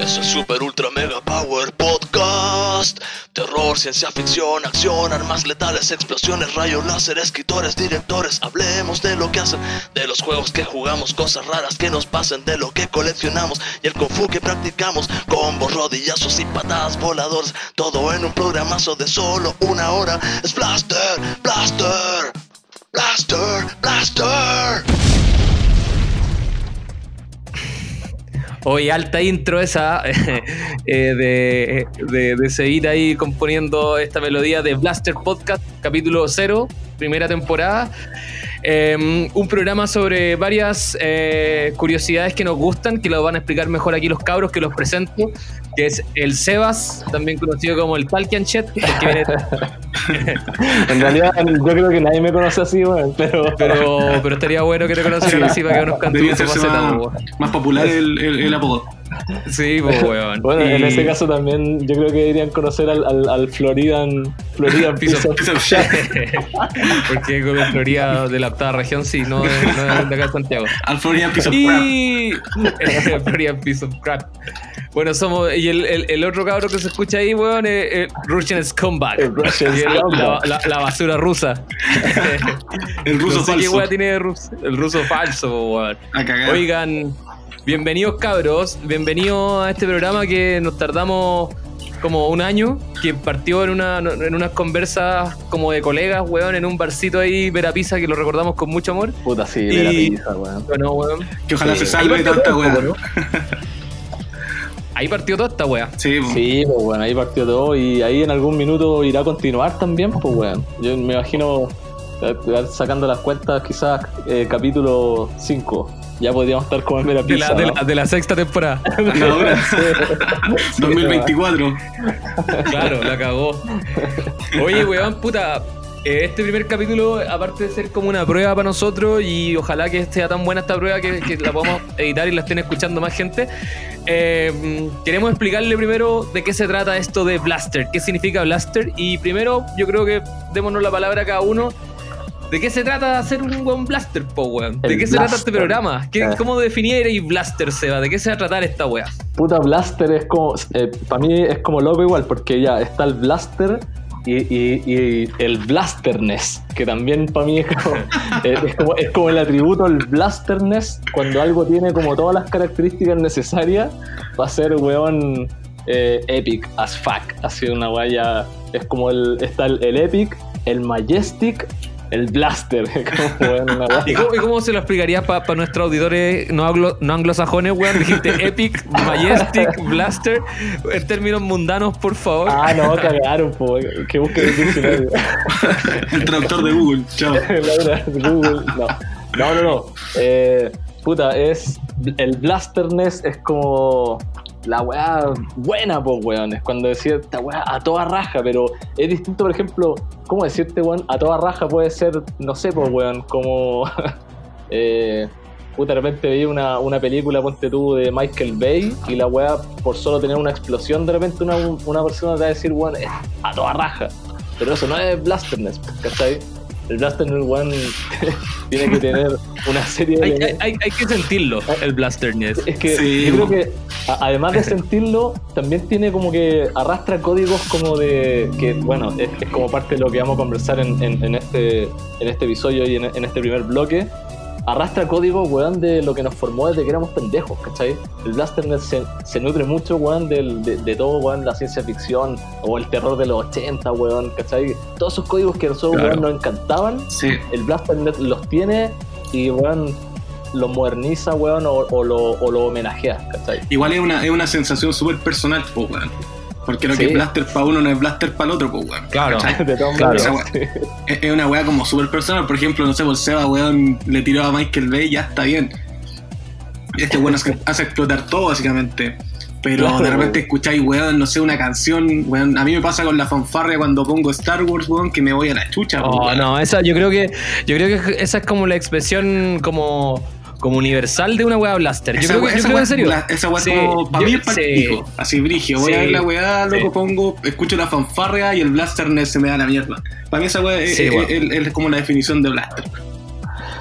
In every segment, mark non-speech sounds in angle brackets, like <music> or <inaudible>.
Es el super ultra mega power podcast. Terror, ciencia ficción, acción, armas letales, explosiones, rayos láser, escritores, directores. Hablemos de lo que hacen, de los juegos que jugamos, cosas raras que nos pasen, de lo que coleccionamos y el kung fu que practicamos. Combos, rodillazos y patadas voladoras. Todo en un programazo de solo una hora. Es Blaster, Blaster, Blaster, Blaster. Hoy alta intro esa <laughs> eh, de, de, seguir ahí componiendo esta melodía de Blaster Podcast, capítulo 0, primera temporada. Eh, un programa sobre varias eh, curiosidades que nos gustan, que lo van a explicar mejor aquí los cabros, que los presento, que es el Sebas, también conocido como el Talkian Chet, porque viene- <laughs> En realidad, yo creo que nadie me conoce así, weón, pero. pero, pero estaría bueno que te conocieran así para que conozcan tu, faceta, más, más popular el, el, el apodo. Sí, pues, weón. Bueno, en Y- ese caso también yo creo que deberían conocer al, al, al Floridan, Floridan Piece of- Piece of- Piece of shit. <laughs> Porque con la Florida de la octava región, sí, no de, no de acá de Santiago. Al Florian Piece of Crap. <laughs> Y Florida Piece of Crap. Bueno, somos. Y el, el, el otro cabro que se escucha ahí, weón, es, es Russian Scumbag. El Russian el- la, la- la basura rusa. El ruso no sé qué falso. weá tiene de rus- el ruso falso, weón. A cagar. Oigan, bienvenidos cabros, bienvenidos a este programa que nos tardamos como un año, que partió en, una, en unas conversas como de colegas, weón, en un barcito ahí, Verapisa, que lo recordamos con mucho amor. Puta, sí, Y- pizza, weón. Bueno, weón. Que ojalá Sí. se salve tanta. ¿no? Ahí partió toda esta weá. Sí. Sí, pues bueno, ahí partió todo y ahí en algún minuto irá a continuar también, pues weón. Yo me imagino eh, sacando las cuentas quizás eh, capítulo 5. Ya podríamos estar como en Mera De la, Pizza, de, la, de la sexta temporada. <laughs> Ahora, Sí, <laughs> 2024. claro, la cagó. Oye, weón, puta. eh, Este primer capítulo, aparte de ser como una prueba para nosotros, y ojalá que sea tan buena esta prueba que, que la podamos editar y la estén escuchando más gente, eh, queremos explicarle primero de qué se trata esto de Blaster, qué significa Blaster, y primero yo creo que démonos la palabra a cada uno. ¿De qué se trata de hacer un buen Blaster, po, weón? ¿De El qué se trata este programa? ¿Qué, Eh. ¿Cómo definierais Blaster, Seba? ¿De qué se va a tratar esta weá? Puta, Blaster es como. para mí es como loco igual, porque ya está el Blaster y, y- y el Blasterness, que también para mí es como, es, <laughs> es como, es como el atributo, el Blasterness, cuando algo tiene como todas las características necesarias, va a ser, weón, eh, epic as fuck. Así una guaya. Es como el. Está el, el epic, el majestic. El blaster, <laughs> ¿Y cómo, y cómo se lo explicarías para nuestros auditores no, anglo- no anglosajones, weón? Dijiste Epic, Majestic, Blaster, en términos mundanos, por favor. Ah, no, cagaron, po, que busquen el diccionario. <laughs> El traductor de Google. Chao. <laughs> Google, no. No, no, no. Eh, puta, es. El Blasterness es como. La weá buena, pues, weón. Es cuando decir esta weá a toda raja, pero es distinto, por ejemplo, ¿cómo decirte, weón? A toda raja puede ser, no sé, pues, weón, como. <laughs> eh, puta, de repente veía una, una película, ponte tú, de Michael Bay, y la weá, por solo tener una explosión, de repente una, una persona te va a decir, weón, es a toda raja. Pero eso no es Blasterness, ¿cachai? El Blasterness, weón, <laughs> tiene que tener una serie de. Hay, hay- que sentirlo, el Blasterness. Es que Sí, yo creo que además de sentirlo, también tiene como que arrastra códigos como de que, bueno, es, es como parte de lo que vamos a conversar en, en- en este, en este episodio y en, en este primer bloque. Arrastra códigos, weón, de lo que nos formó desde que éramos pendejos, ¿cachai? El Blasterness se, se nutre mucho, weón, del- de, de todo, weón, la ciencia ficción o el terror de los 80, weón, ¿cachai? Todos esos códigos que nosotros, Claro. weón, nos encantaban, Sí. el Blasternet los tiene y, weón, los moderniza, weón, o, o lo, o lo homenajea, ¿cachai? Igual es una, es una sensación súper personal, po, weón. Porque lo que es blaster para uno no es blaster para el otro, po, weón. Claro. ¿Cachai? <laughs> De todas Claro. sí. Es, es una weá como súper personal. Por ejemplo, no sé, por Seba, weón, le tiró a Michael Bay, ya está bien. Este weón hace, <laughs> hace explotar todo, básicamente. Pero Claro, de repente weón. escucháis, weón, no sé, una canción, weón. A mí me pasa con la fanfarria cuando pongo Star Wars, weón, que me voy a la chucha, Oh, weón. no, esa, yo creo que, yo creo que esa es como la expresión como, como universal de una weá Blaster. Yo Esa creo que, yo creo en serio. la- Esa weá Sí, como. Para mí es sí. Así, brigio. Voy a ver la weá, loco, pongo, escucho la fanfarria y el Blasterness se me da la mierda. Para mí esa weá es, Sí, es- weón. es- es como la definición de Blaster.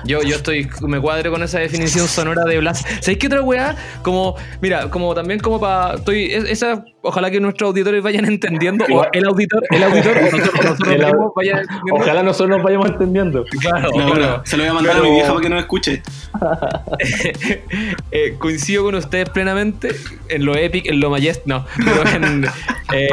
Yo, yo estoy, me cuadro con esa definición sonora de Blast. ¿Sabéis qué otra weá? Como, mira, como también como para. Estoy. es- Esa, ojalá que nuestros auditores vayan entendiendo. O el auditor, el auditor, <laughs> nosotros, nosotros El mismos vayan entendiendo. Ojalá nosotros nos vayamos entendiendo. Claro, No, claro. Se lo voy a mandar Pero- a mi vieja para que no me escuche. <laughs> Eh, coincido con ustedes plenamente en lo epic, en lo majest, no, pero en <laughs> eh,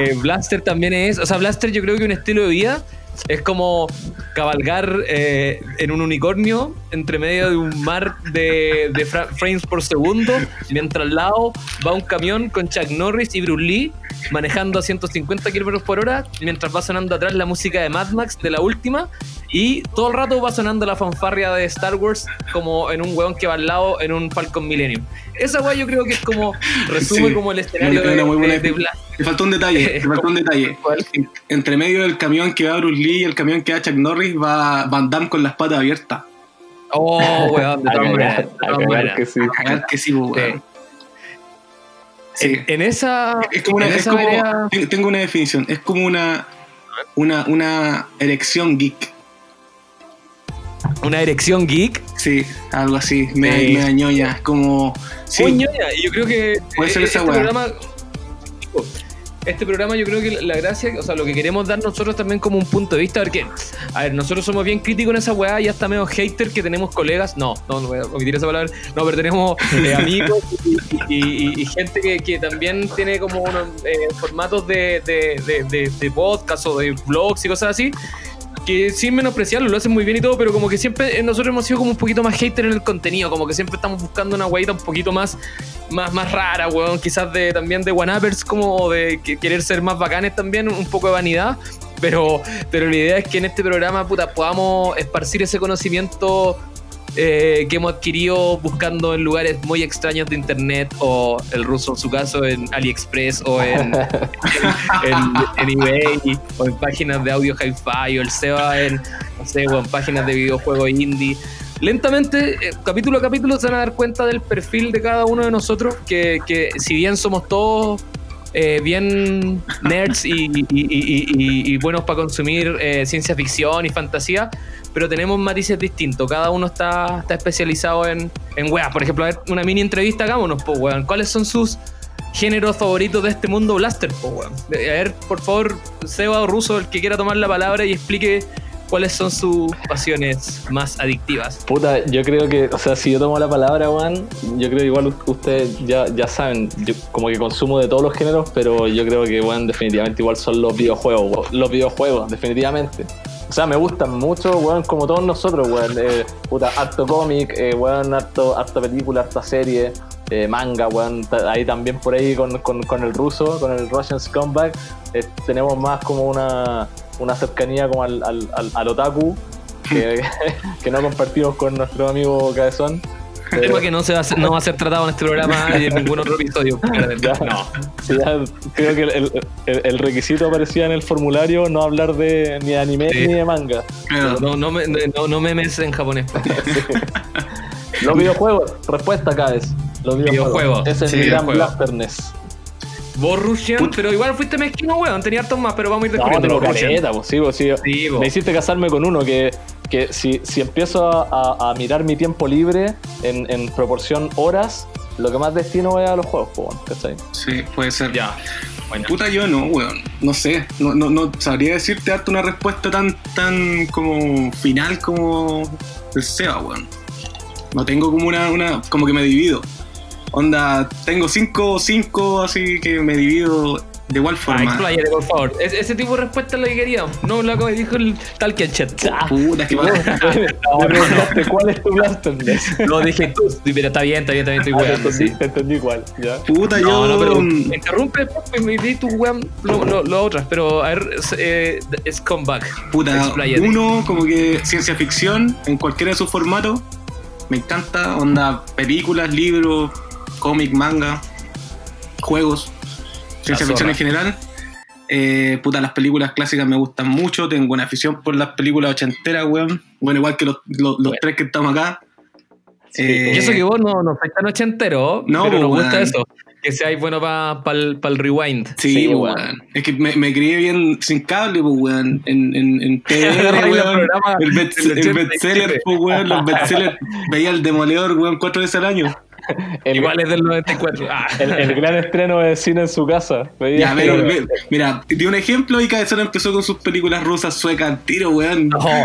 eh, Blaster también es, o sea, Blaster yo creo que un estilo de vida es como cabalgar eh, en un unicornio entre medio de un mar de, de fra- frames por segundo, mientras al lado va un camión con Chuck Norris y Bruce Lee manejando a 150 km por hora, mientras va sonando atrás la música de Mad Max de la última y todo el rato va sonando la fanfarria de Star Wars como en un weón que va al lado en un Falcon Millennium. Esa weá yo creo que es como, resume Sí, como el escenario de, muy buena de- de. Blast. Te faltó un detalle, te <laughs> faltó un detalle. Entre medio del camión que va Bruce Lee y el camión que va Chuck Norris va Van Damme con las patas abiertas. Oh, weón, de <laughs> todas que sí. A ver que sí, weón. Sí. En, en esa, Es como una, es como- tengo una definición, es como una, una, una erección geek. Una erección geek. Sí, algo así, me, Sí. me ñoña, como... Sí, Muy ñoña, y yo creo que Puede ser eh, esa este programa este programa yo creo que la- gracia, o sea, lo que queremos dar nosotros también como un punto de vista, porque, a ver, nosotros somos bien críticos en esa weá, ya está medio hater que tenemos colegas, no, no, no voy a omitir esa palabra, no, pero tenemos eh, amigos y, y- y- y gente que, que también tiene como unos eh, formatos de, de, de, de- de podcast o de blogs y cosas así, que sin menospreciarlo, lo hacen muy bien y todo, pero como que siempre eh, nosotros hemos sido como un poquito más hater en el contenido, como que siempre estamos buscando una weita un poquito más, más, más rara, weón, quizás de también de one-uppers, como de que- querer ser más bacanes también, un poco de vanidad, pero, pero la idea es que en este programa, puta, podamos esparcir ese conocimiento eh, que hemos adquirido buscando en lugares muy extraños de internet, o el ruso en su caso en AliExpress, o en, <laughs> en, en eBay, o en páginas de audio hi-fi, o el Seba en, no sé, o en páginas de videojuegos indie. Lentamente, eh, capítulo a capítulo, se van a dar cuenta del perfil de cada uno de nosotros, que, que si bien somos todos eh, bien nerds y, buenos para consumir eh, ciencia ficción y fantasía, pero tenemos matices distintos. Cada uno está, está especializado en, en weas. Por ejemplo, a ver, una mini entrevista, hagámonos, pues, weón. ¿Cuáles son sus géneros favoritos de este mundo blaster, pues, weón? De- A ver, por favor, Seba o Ruso, el que quiera tomar la palabra y explique cuáles son sus pasiones más adictivas. Puta, yo creo que, o sea, si yo tomo la palabra, Juan, yo creo igual ustedes ya, ya saben, yo como que consumo de todos los géneros, pero yo creo que, Juan, definitivamente igual son los videojuegos, los videojuegos, definitivamente. O sea, me gustan mucho, weón, como todos nosotros, weón. Eh, puta, harto cómic, eh, weón, harto, harta película, harta serie, eh, manga, weón. Ahí también por ahí con, con- con el ruso, con el Russian Scumbag, eh, tenemos más como una, una cercanía como al, al, al, al otaku, que, <laughs> que no compartimos con nuestro amigo Cabezón. Pero- Tema que no, se va a ser, no va a ser tratado en este programa y en ningún otro episodio. <laughs> Ya. No. Ya creo que el, el- el requisito aparecía en el formulario no hablar de ni de anime Sí. ni de manga. No, no, me, no, no memes en japonés. <laughs> Los videojuegos, respuesta acá es. Los videojuegos. Videojuegos. Ese es Sí, mi gran videojuegos. blasterness. Vos, Russian, Put- pero igual fuiste mezquino, weón. Tenía hartos más, pero vamos a ir No, descubriendo Russian. caleta, pues, sí, pues, sí. Me hiciste casarme con uno que, que si, si empiezo a, a- a mirar mi tiempo libre en, en proporción horas, lo que más destino es a los juegos, pues, bueno, ¿cachai? Sí, puede ser. Ya. Bueno. Puta, yo no, weón. No sé. No, no, no sabría decirte darte una respuesta tan, tan como final como el Seba, weón. No tengo como una, una. como que me divido. Onda, tengo cinco, cinco, así que me divido de igual Ah, forma. expláyate, por favor. Es- ese tipo de respuesta es la que queríamos. No lo que dijo el tal que chat. Puta, es que Me <laughs> preguntaste cuál es tu blasterness. Lo dije tú. Sí, pero está bien, está bien, está bien, estoy Ah, weando, entendí, sí. te entendí igual, ya. Puta, No, yo. no, pero mm, me interrumpe después y me di tu weón lo, lo, lo otras, pero a ver, eh, es comeback. Puta, Expláyate. uno como que ciencia ficción en cualquiera de sus formatos. Me encanta, onda, películas, libros, cómic, manga, juegos, ciencia ficción en general. Eh, puta, las películas clásicas me gustan mucho, tengo una afición por las películas ochenteras, weón. Bueno, igual que los, los- los Bueno. tres que estamos acá. Eh, Y eso que vos no, no tan ochentero, No, pero nos gusta eso. que seáis bueno para el rewind. Sí, Sí, weón. weón. Es que me, me crié bien sin cable, pues, weón. En, en, en <laughs> TR, weón. El, el 87. bestseller, pues, weón. Los bestsellers. Veía el demoledor, weón, cuatro veces al año. <laughs> El, Igual es del 94. Ah. <laughs> el, el gran estreno de cine en su casa. Ya, mira, di un ejemplo y Cabezón empezó con sus películas rusas suecas al tiro, weón. No, no,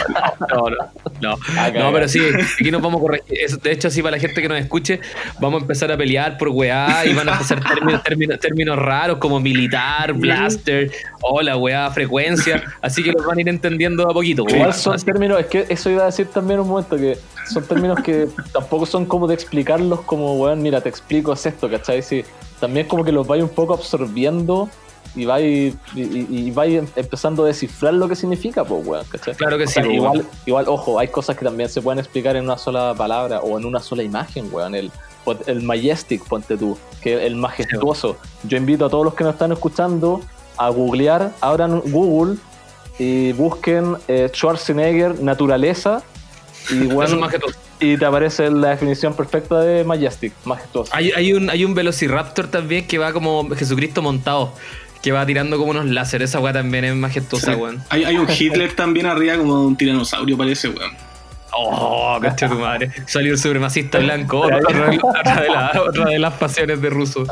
no, no. No, Ah, pero sí, aquí nos vamos a corregir. Eso, De hecho, así para la gente que nos escuche, vamos a empezar a pelear por weá y van a empezar términos, términos, términos raros como militar, blaster, hola, weá, frecuencia. Así que los van a ir entendiendo a poquito. Igual son términos, es que eso iba a decir también un momento, que son términos que tampoco son como de explicarlos como, weón, mira, te explico, es esto, ¿cachai? Sí, también como que los vais un poco absorbiendo y vais, y, y- y vais em- empezando a descifrar lo que significa, pues, weón, ¿cachai? Claro que O sí, sea, weón. igual, igual, ojo, hay cosas que también se pueden explicar en una sola palabra o en una sola imagen, weón. El, el majestic, ponte tú, que el majestuoso. Yo invito a todos los que nos están escuchando a googlear, abran Google y busquen eh, Schwarzenegger naturaleza y, bueno, y te aparece la definición perfecta de majestic, majestuoso. Hay, hay un, hay un Velociraptor también que va como Jesucristo montado, que va tirando como unos láseres. Esa weá también es majestuosa, Sí. weón. Hay, hay un Hitler también arriba como un tiranosaurio, parece, weón. Oh, cacho tu madre. Salió el supremacista blanco. <laughs> Otra, otra de la- otra de las pasiones de ruso.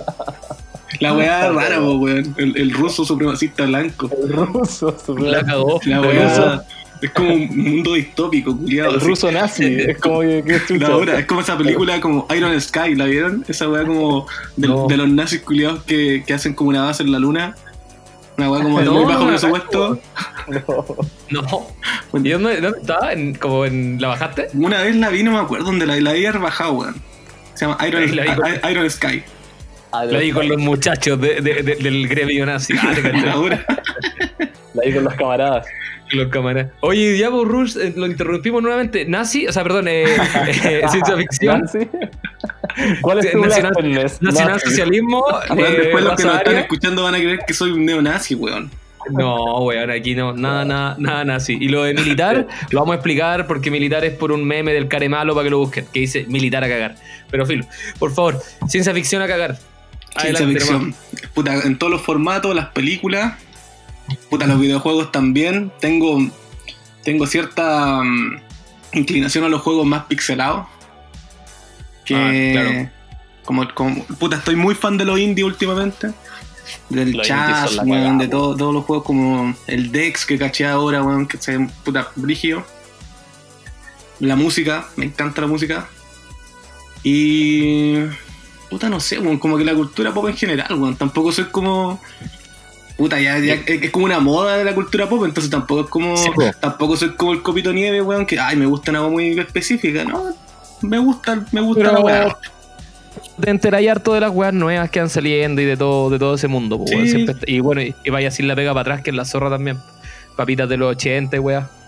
La weá es rara, weón. El, el ruso supremacista blanco. El ruso, La cagó. La weá. Es como un mundo distópico, culiado. el ruso nazi, es como que, que. <laughs> La hora, es como esa película como Iron Sky, ¿la vieron? Esa weá como de, No. de los nazis culiados que, que hacen como una base en la luna. Una weá como de <laughs> No, muy bajo presupuesto. No. No. ¿Y dónde, dónde estaba? ¿En, como en, ¿La bajaste? Una vez la vi, no me acuerdo dónde la, la vi haber bajado, weón. Se llama Iron, <laughs> La vi Iron Sky. Ah, La vi con los muchachos de- de- de- del gremio nazi. Ah, La vi con los camaradas. Los cámaras. Oye, por Rush, eh, lo interrumpimos nuevamente. Nazi, o sea, perdón, eh, eh, <laughs> ciencia ficción, ¿Nazi? ¿Cuál es tu Nacional- nacional socialismo. eh, después los que nos están escuchando van a creer que soy un neonazi, weón. No, weón, aquí no, nada, nada, nada nazi. Y lo de militar <laughs> lo vamos a explicar porque militar es por un meme del care malo para que lo busquen, que dice militar a cagar. Pero filo, por favor, ciencia ficción a cagar. Ciencia Adelante, ficción. Puta, en todos los formatos, las películas, puta, los videojuegos también. Tengo, tengo cierta mm, inclinación a los juegos más pixelados. Que, Ah, claro. como, como- puta, estoy muy fan de los indie últimamente. Del Chas, la weón, de todo- todos los juegos como el Dex que caché ahora, weón, que se puta brígido. La música, me encanta la música. Y. Puta, no sé, weón, como que la cultura pop en general, weón. Tampoco soy como. Puta, ya, ya es como una moda de la cultura pop, entonces tampoco es como. Sí, tampoco soy como el copito nieve, weón, que ay, me gusta una muy específica, ¿no? Me gusta, me gusta Pero- la weá. Te enteráis harto de las weas nuevas que van saliendo y de todo, de todo ese mundo. weón. Siempre y bueno, y, y vaya sin la pega para atrás, que es la zorra también. Papitas de los 80 y weas. Oye,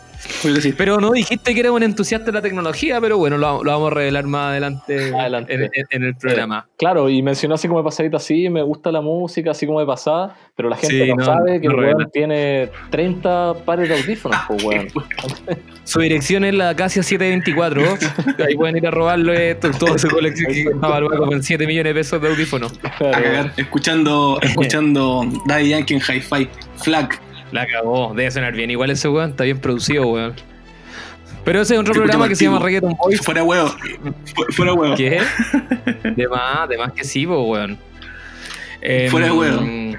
sí. Pero no dijiste que eras un entusiasta de la tecnología, pero bueno, lo, lo vamos a revelar más adelante. En, en- en el programa. Claro, y mencionó así como de pasadita, sí, me gusta la música, así como de pasada, pero la gente Sí, no, no, sabe que no el weón tiene 30 pares de audífonos, pues weón. <laughs> Su dirección es la Acacia 724. Ahí pueden ir a robarle to- toda su colección que está en 7 millones de pesos de audífonos. a Claro. cagar, escuchando, escuchando Daddy Yankee en Hi-Fi, Flag. La cagó, debe sonar bien. Igual ese weón está bien producido, weón. Pero ese es otro programa que se llama. Reggaeton Boys. Fuera huevo, Fu- fuera huevo. ¿Qué? <laughs> De más, de más que sí, po, weón. Em, Fuera de weón.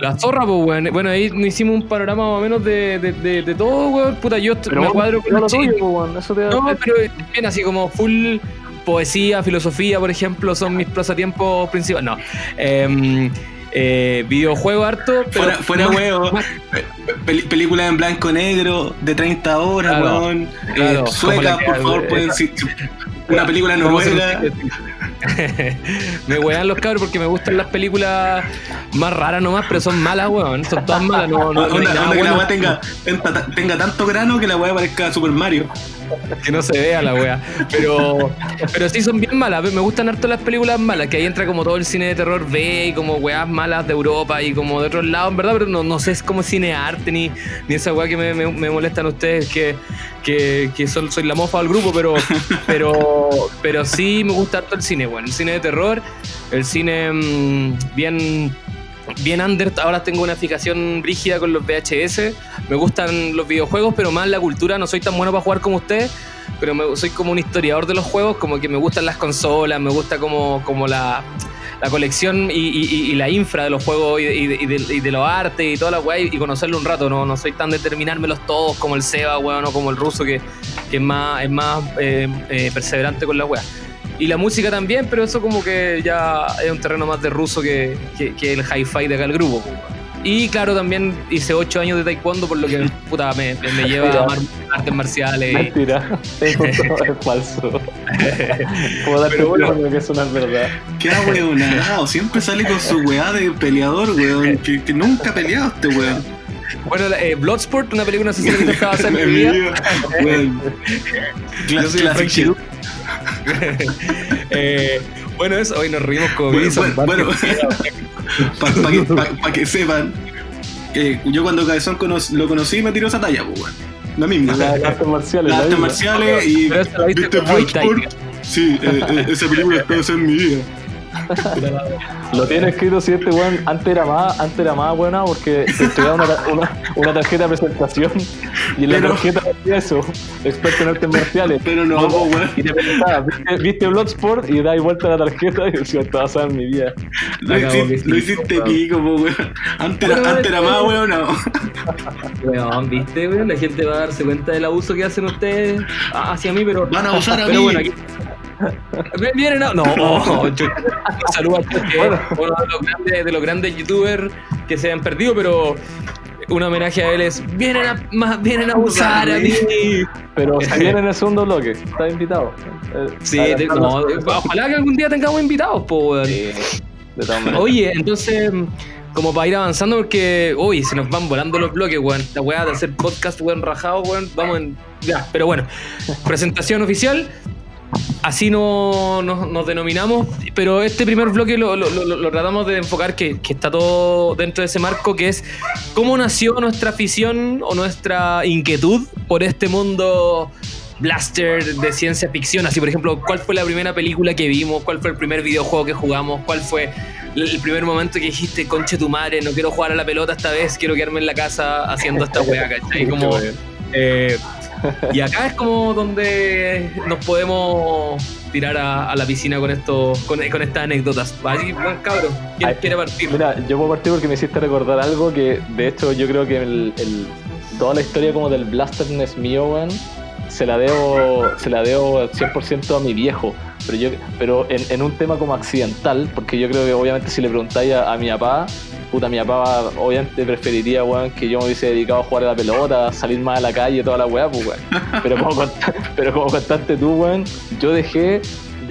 La zorra, pues, weón. Bueno, ahí nos hicimos un panorama más o menos de, de, de, de todo, weón. Puta, yo Pero me vos- cuadro con lo el tuyo, weón, eso te No, pero bien así como full poesía, filosofía, por ejemplo, son mis pasatiempos principales. No. Em, eh, videojuego harto, pero Fuera, fuera no- huevo. Pel- películas en blanco negro de 30 horas, Claro, weón. claro, Eh, que- por favor, pueden si- Una película <laughs> noruega. <laughs> me wean los cabros porque me gustan las películas más raras nomás, pero son malas, weón. Son todas malas, no, no, no hay nada onda que la weá tenga, tenga tanto grano que la weá parezca Super Mario. Que no se vea la wea. Pero, pero sí son bien malas. Me gustan harto las películas malas, que ahí entra como todo el cine de terror B y como weas malas de Europa y como de otros lados, en verdad, pero no, no sé, es como cine arte ni, ni esa wea que me, me, me molestan ustedes, que, que, que soy la mofa del grupo, pero, pero, pero sí me gusta harto el cine, bueno, el cine de terror, el cine mm, bien bien under. Ahora tengo una fijación rígida con los VHS. Me gustan los videojuegos, pero más la cultura. No soy tan bueno para jugar como usted, pero me- soy como un historiador de los juegos. Como que me gustan las consolas, me gusta como, como la, la colección y, la infra de los juegos y de, los artes y toda la weá. Y, conocerlo un rato. No, no soy tan de terminármelos todos como el Seba, weón, o como el ruso que, que es más, es más eh, eh, perseverante con la weá. Y la música también, pero eso como que ya es un terreno más de ruso que, que, que el hi-fi de acá el grupo. Y claro, también hice ocho años de taekwondo, por lo que <laughs> puta, me, lleva a amar artes marciales. y- Mentira, <laughs> es falso. Puedo darte Pero bueno. que no es verdad. Qué ahueonado, siempre sale con su weá de peleador, weón. Que, que nunca ha peleado este weón. Bueno, la- eh, Bloodsport, una película asesina que te estaba hacer en mi vida. weón. Yo soy. Chiru. <laughs> Eh, bueno, eso, hoy nos reímos como Bueno, Bison. bueno, Para <laughs> que, pa- pa' que sepan, eh, yo cuando Cabezón cono- lo conocí me tiró esa talla, pues, weón. La misma. Las artes marciales. Las la artes marciales y. Pero esa la viste ¿Viste con Bloodsport? Sí, eh, eh, esa película está en mi vida. Lo tiene escrito si este weón antes era más, antes era más buena porque te entregaba una, <laughs> una, una tarjeta de presentación y en la Pero- tarjeta decía eso, experto en artes marciales. Pero no, weón. Y te preguntaba, ¿viste, viste Bloodsport? Y dais vuelta la tarjeta y decía, está basada en mi vida. Lo, Acabo hici- que sí, lo hiciste weón. pico, po, weón. Antes era, Bueno, antes era más, weón, no. Weón, viste, weón, la gente va a darse cuenta del abuso que hacen ustedes hacia mí, pero. Van a abusar a pero mí. bueno, aquí. Vienen a. No, <laughs> oh, chucha. saludos a todos que uno de los, grandes, de los grandes youtubers que se han perdido, pero un homenaje a él es. Vienen a, más, vienen a abusar a mí. Pero <laughs> si viene en el segundo bloque, está invitado. Sí, te- no, ojalá que algún día tengamos invitados, po. Sí. Oye, entonces, como para ir avanzando, porque, uy, se nos van volando los bloques, weón. La weá de hacer podcast, weón, rajado, weón. Vamos en. Ya, pero bueno. Presentación oficial. Así no, no- nos denominamos, pero este primer bloque lo, lo- lo- lo tratamos de enfocar que, que está todo dentro de ese marco, que es cómo nació nuestra afición o nuestra inquietud por este mundo blaster de ciencia ficción. Así, por ejemplo, ¿cuál fue la primera película que vimos? ¿Cuál fue el primer videojuego que jugamos? ¿Cuál fue el primer momento que dijiste, conche tu madre, no quiero jugar a la pelota esta vez, quiero quedarme en la casa haciendo esta <laughs> weá, ¿cachai? Como, eh, y acá es como donde nos podemos tirar a, a la piscina con esto, con, con estas anécdotas. Así, buen cabro, ¿quién Ay, quiere partir? Mira, yo puedo partir porque me hiciste recordar algo que, de hecho, yo creo que el, el- toda la historia como del blasterness mío, weón, se la debo, se la debo 100% a mi viejo. Pero yo, pero en, en un tema como accidental, porque yo creo que obviamente si le preguntáis a, a mi papá, puta, mi papá obviamente preferiría, weón, que yo me hubiese dedicado a jugar a la pelota, salir más a la calle, toda la weá, pues, weón. Pero como, <laughs> cont- pero como contaste tú, weón, yo dejé,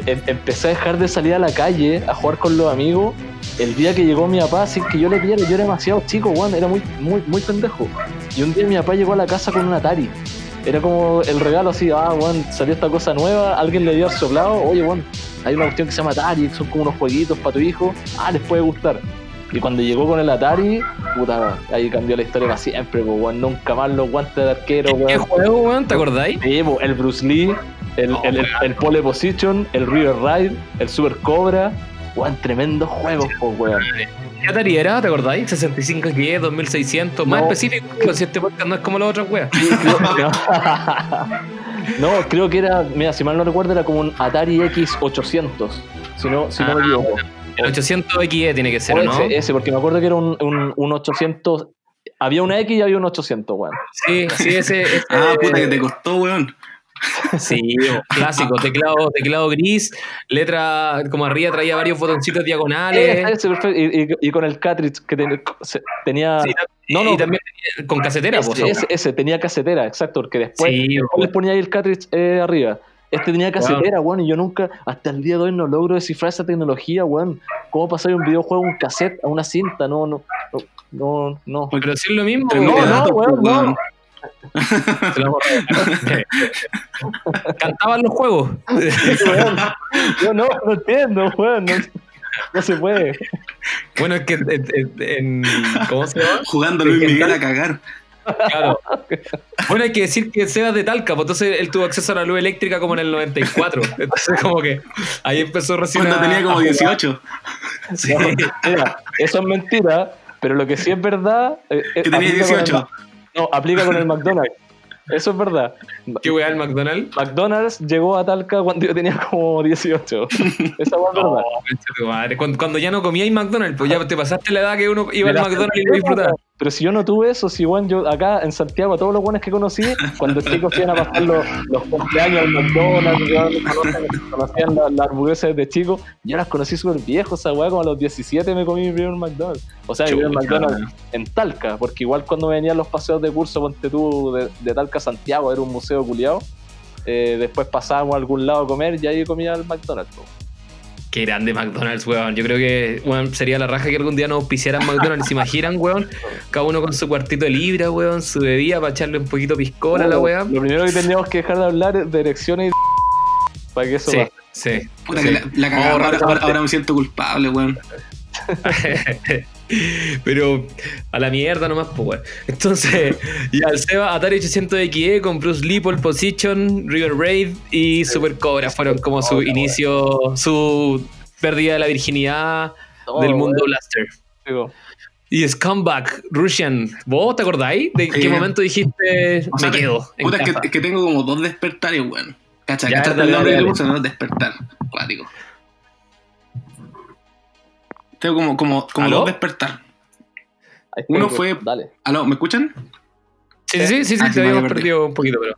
em- empecé a dejar de salir a la calle a jugar con los amigos el día que llegó mi papá sin que yo le pidiera, yo era demasiado chico, weón, era muy, muy, muy pendejo. Y un día mi papá llegó a la casa con un Atari. Era como el regalo así, ah, weón, salió esta cosa nueva, alguien le dio al soplado, oye, weón, hay una cuestión que se llama Atari, son como unos jueguitos para tu hijo, ah, les puede gustar. Y cuando llegó con el Atari, puta, ahí cambió la historia para siempre, pues, weón, nunca más los guantes de arquero, ¿Qué weón. juego, weón? ¿Te acordáis? Sí, po, el Bruce Lee, el, Oh, el, el Pole Position, el River Ride, el Super Cobra. Weón, tremendos juegos, pues, weón. ¿Qué Atari era? ¿Te acordáis? 65 10, 2600, más No. específico, pero si este podcast no es como las otras weas. <laughs> no, creo que era, mira, si mal no recuerdo, era como un Atari X800. Si no, si no me Ah, equivoco. El 800 XE tiene que ser, O ¿no? ese, ese, porque me acuerdo que era un, un, un 800. Había una X y había un 800, weón. Sí, sí, ese. ese- Ah, puta que te costó, weón. Sí, clásico, teclado, teclado gris, letra como arriba traía varios botoncitos diagonales. Perfecto. Y, y- y con el cartridge que ten- se- tenía. Sí, no, no, y también tenía- con casetera, ese, pues, ese, ese, tenía casetera, exacto, porque después Sí, les ponía ahí el cartridge eh, arriba. Este tenía casetera, weón, y yo nunca, hasta el día de hoy, no logro descifrar esa tecnología, weón. ¿Cómo pasar de un videojuego a un cassette a una cinta? No, no, no, no. no. Pero es lo mismo. No, weón. no, weón, no. Se lo. Cantaban los juegos. Yo no, no entiendo, weón. No, no se puede. Bueno, es que en, en- en- ¿cómo se llama? Jugando Luis Miguel a cagar. Claro. Bueno, hay que decir que Sebas de Talca, pues entonces él tuvo acceso a la luz eléctrica como en el 94. Entonces, como que ahí empezó recién Cuando a- tenía como a jugar. 18. Sí. No, mira, eso es mentira, pero lo que sí es verdad. eh, eh, Que tenía aplica con el 18. No, aplica con el McDonald's. Eso es verdad. ¿Qué weá el McDonald's? McDonald's llegó a Talca cuando yo tenía como 18. Esa es verdad. Madre. Cuando, cuando ya no comíais McDonald's, pues ya te pasaste la edad que uno iba al McDonald's y lo disfrutaba. Pero si yo no tuve eso, si bueno, yo acá en Santiago, a todos los buenos que conocí, cuando <laughs> chicos iban a pasar los, los cumpleaños al McDonald's, conocían, conocían la- las hamburguesas desde chico, yo las conocí súper viejos, esa weá, como a los 17 me comí mi primer McDonald's. O sea, mi primer. McDonald's en Talca, porque igual cuando venían los paseos de curso, ponte tú, de, de Talca a Santiago, era un museo culiado. Eh, después pasábamos a algún lado a comer y ahí comía el McDonald's. Qué grande McDonald's, weón. Yo creo que weón, sería la raja que algún día nos auspiciaran McDonald's. ¿Se imaginan, weón? Cada uno con su cuartito de libra, weón, su bebida para echarle un poquito piscola a la Uh, weá. Lo primero que teníamos que dejar de hablar es de erecciones y <laughs> para que eso Sí, pase. sí. Puta sí. que la, la cagada. Vamos Ahora, ahora- ahora me siento culpable, weón. <laughs> Pero a la mierda nomás, pues, weón. Entonces, ya el Seba, Atari 800 XE con Bruce Lee, Pole Position, River Raid y Super Cobra fueron como su Cobra, inicio, su pérdida de la virginidad Todo, del mundo weón. Blaster. Digo, Y Scumbag, Russian. ¿Vos te acordáis? ¿De Sí. qué momento dijiste O sea, me quedo? en Puta, es que, casa"? que tengo como dos despertares, weón. Cacha, dale, el nombre puse, ¿no? Despertar. Cuático. Tengo como, como, como ¿Aló? dos despertar. Uno tengo. fue- Dale. ¿Aló? ¿Me escuchan? Sí, sí, sí, sí, Ah, te sí, habíamos había perdido un poquito, pero.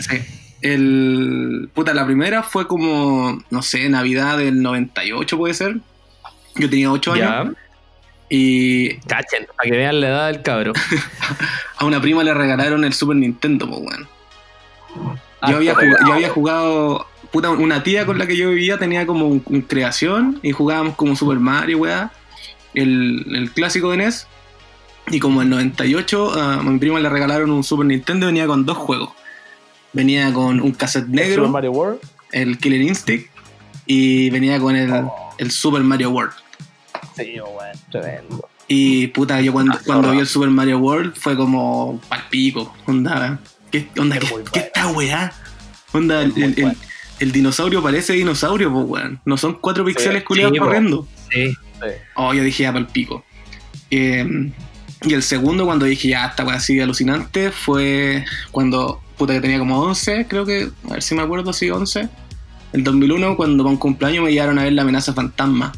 Sí. El. Puta, la primera fue como, no sé, Navidad del 98, puede ser. Yo tenía 8 años. Ya. Y Cachen, para que vean la edad del cabro. <laughs> a una prima le regalaron el Super Nintendo, pues, weón. Ah, Yo había, jugado, yo había jugado. Puta, una tía con la que yo vivía tenía como un, un creación y jugábamos como Super Mario, weá. El, el clásico de NES. Y como en 98, a mi prima le regalaron un Super Nintendo y venía con dos juegos. Venía con un cassette ¿El Super negro, Mario World. el Killer Instinct, y venía con el, Oh. el Super Mario World. Sí, weón. Tremendo. Y puta, yo cuando, Ah, cuando vi el Super Mario World fue como palpico. Onda, ¿qué, onda, ¿qué, qué esta weá? Onda, el, muy el- el- el dinosaurio parece dinosaurio, pues weón. No son cuatro píxeles culiados sí, corriendo. Sí. Sí. Oh, yo dije ya palpico. Eh, y el segundo, cuando dije ya, esta weá así alucinante, fue cuando, puta, que tenía como 11, creo que, a ver si me acuerdo, sí, 11. El 2001, cuando para un cumpleaños me llevaron a ver la amenaza fantasma.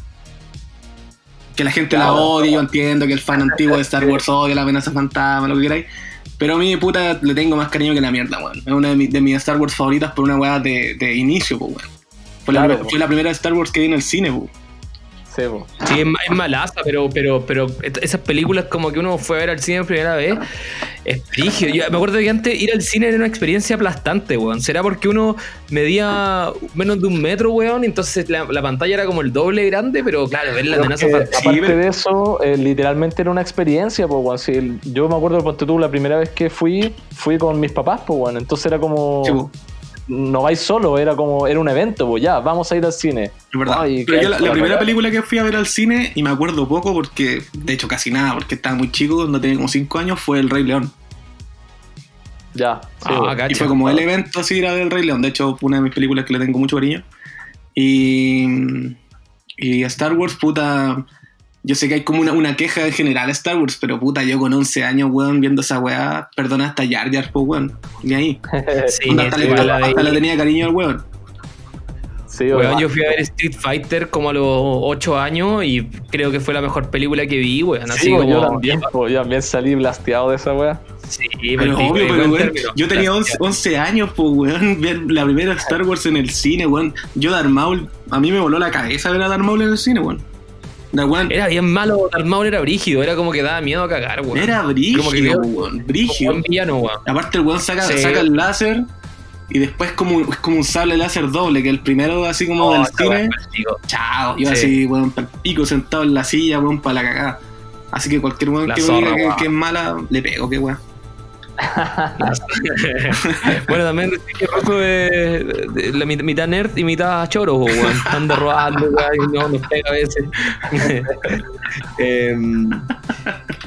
Que la gente la odia, yo entiendo que el fan <laughs> antiguo de Star Wars odia la amenaza fantasma, lo que queráis. Pero a mí, puta, le tengo más cariño que la mierda, weón. Es una de, mi- de mis Star Wars favoritas por una weá de, de inicio, pues, weón. Fue, Claro, fue la primera Star Wars que vi en el cine, pues. Sí, es, es malaza, pero, pero, pero esas películas como que uno fue a ver al cine por primera vez, es frigio. Yo me acuerdo que antes ir al cine era una experiencia aplastante, weón. ¿Será porque uno medía menos de un metro, weón? Entonces la, la pantalla era como el doble grande, pero claro, ver la amenaza aparte pero- de eso, eh, literalmente era una experiencia, pues, weón. Si el- yo me acuerdo, ponte tú, la primera vez que fui, fui con mis papás, pues, weón. Entonces era como, Sí. No vais solo, era como, era un evento, pues, ya, vamos a ir al cine. Es verdad. Ay, Pero yo la, primera la película que fui a ver al cine, y me acuerdo poco porque, de hecho casi nada, porque estaba muy chico, cuando tenía como 5 años, fue El Rey León. Ya, sí, Ah, weón. cacha. Y fue como el evento así era del Rey León. De hecho, una de mis películas que le tengo mucho cariño. Y, y Star Wars, puta. Yo sé que hay como una, una queja en general a Star Wars, pero puta, yo con 11 años, weón, viendo esa weá, perdona hasta Jar Jar, pues, weón. Ni ahí. <laughs> Sí, Onda, hasta, sí, le, la de- hasta le tenía cariño al weón. Sí, Weón, weón. yo fui a ver Street Fighter como a los 8 años y creo que fue la mejor película que vi, weón. Sí, Así weón, como. yo también, yo también salí blasteado de esa weá. Sí, Pero obvio, pero weón, yo tenía 11, 11 años, pues, weón, <laughs> ver la primera Star Wars en el cine, weón. Yo, Darth Maul, a mí me voló la cabeza ver a Darth Maul en el cine, weón. Era bien malo, Darth Maul era brígido, era como que daba miedo a cagar, weón. era Como que brígido, weón, brígido. buen villano, weón. Aparte el weón saca, Sí. saca el láser y después como, es como un sable láser doble, que el primero así como del Oh, esa cine, chao, yo Sí. así, weón, pa'l pico sentado en la silla, weón, para la cagada. Así que cualquier weón que zorra, diga que es mala, le pego, que weón. <laughs> bueno, también decir que Rocco es la mit- mitad nerd y mitad choro, weón. Anda robando, weón, y no nos pega a veces. <laughs> Em,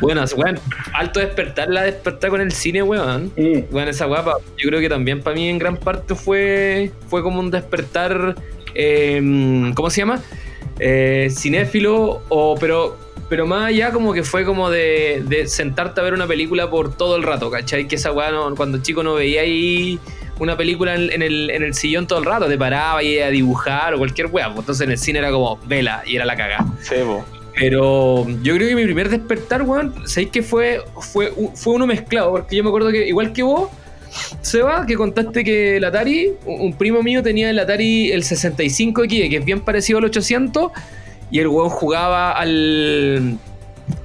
bueno, weón, alto despertar, la despertar con el cine, weón. Bueno, esa guapa, yo creo que también para mí en gran parte fue, fue como un despertar, em, ¿cómo se llama? Eh, cinéfilo, o, pero, pero más allá como que fue como de, de sentarte a ver una película por todo el rato, ¿cachai? Que esa weá no- cuando chico no veía ahí una película en, en el, en el sillón todo el rato, te paraba y a dibujar o cualquier weá, pues entonces en el cine era como vela y era la cagada. Sí, po. Pero yo creo que mi primer despertar, weón, ¿sabéis que fue, fue, fue uno mezclado? Porque yo me acuerdo que, igual que vos, Seba, que contaste que el Atari, un un primo mío tenía el Atari el 65X, que es bien parecido al 800, y el weón jugaba al,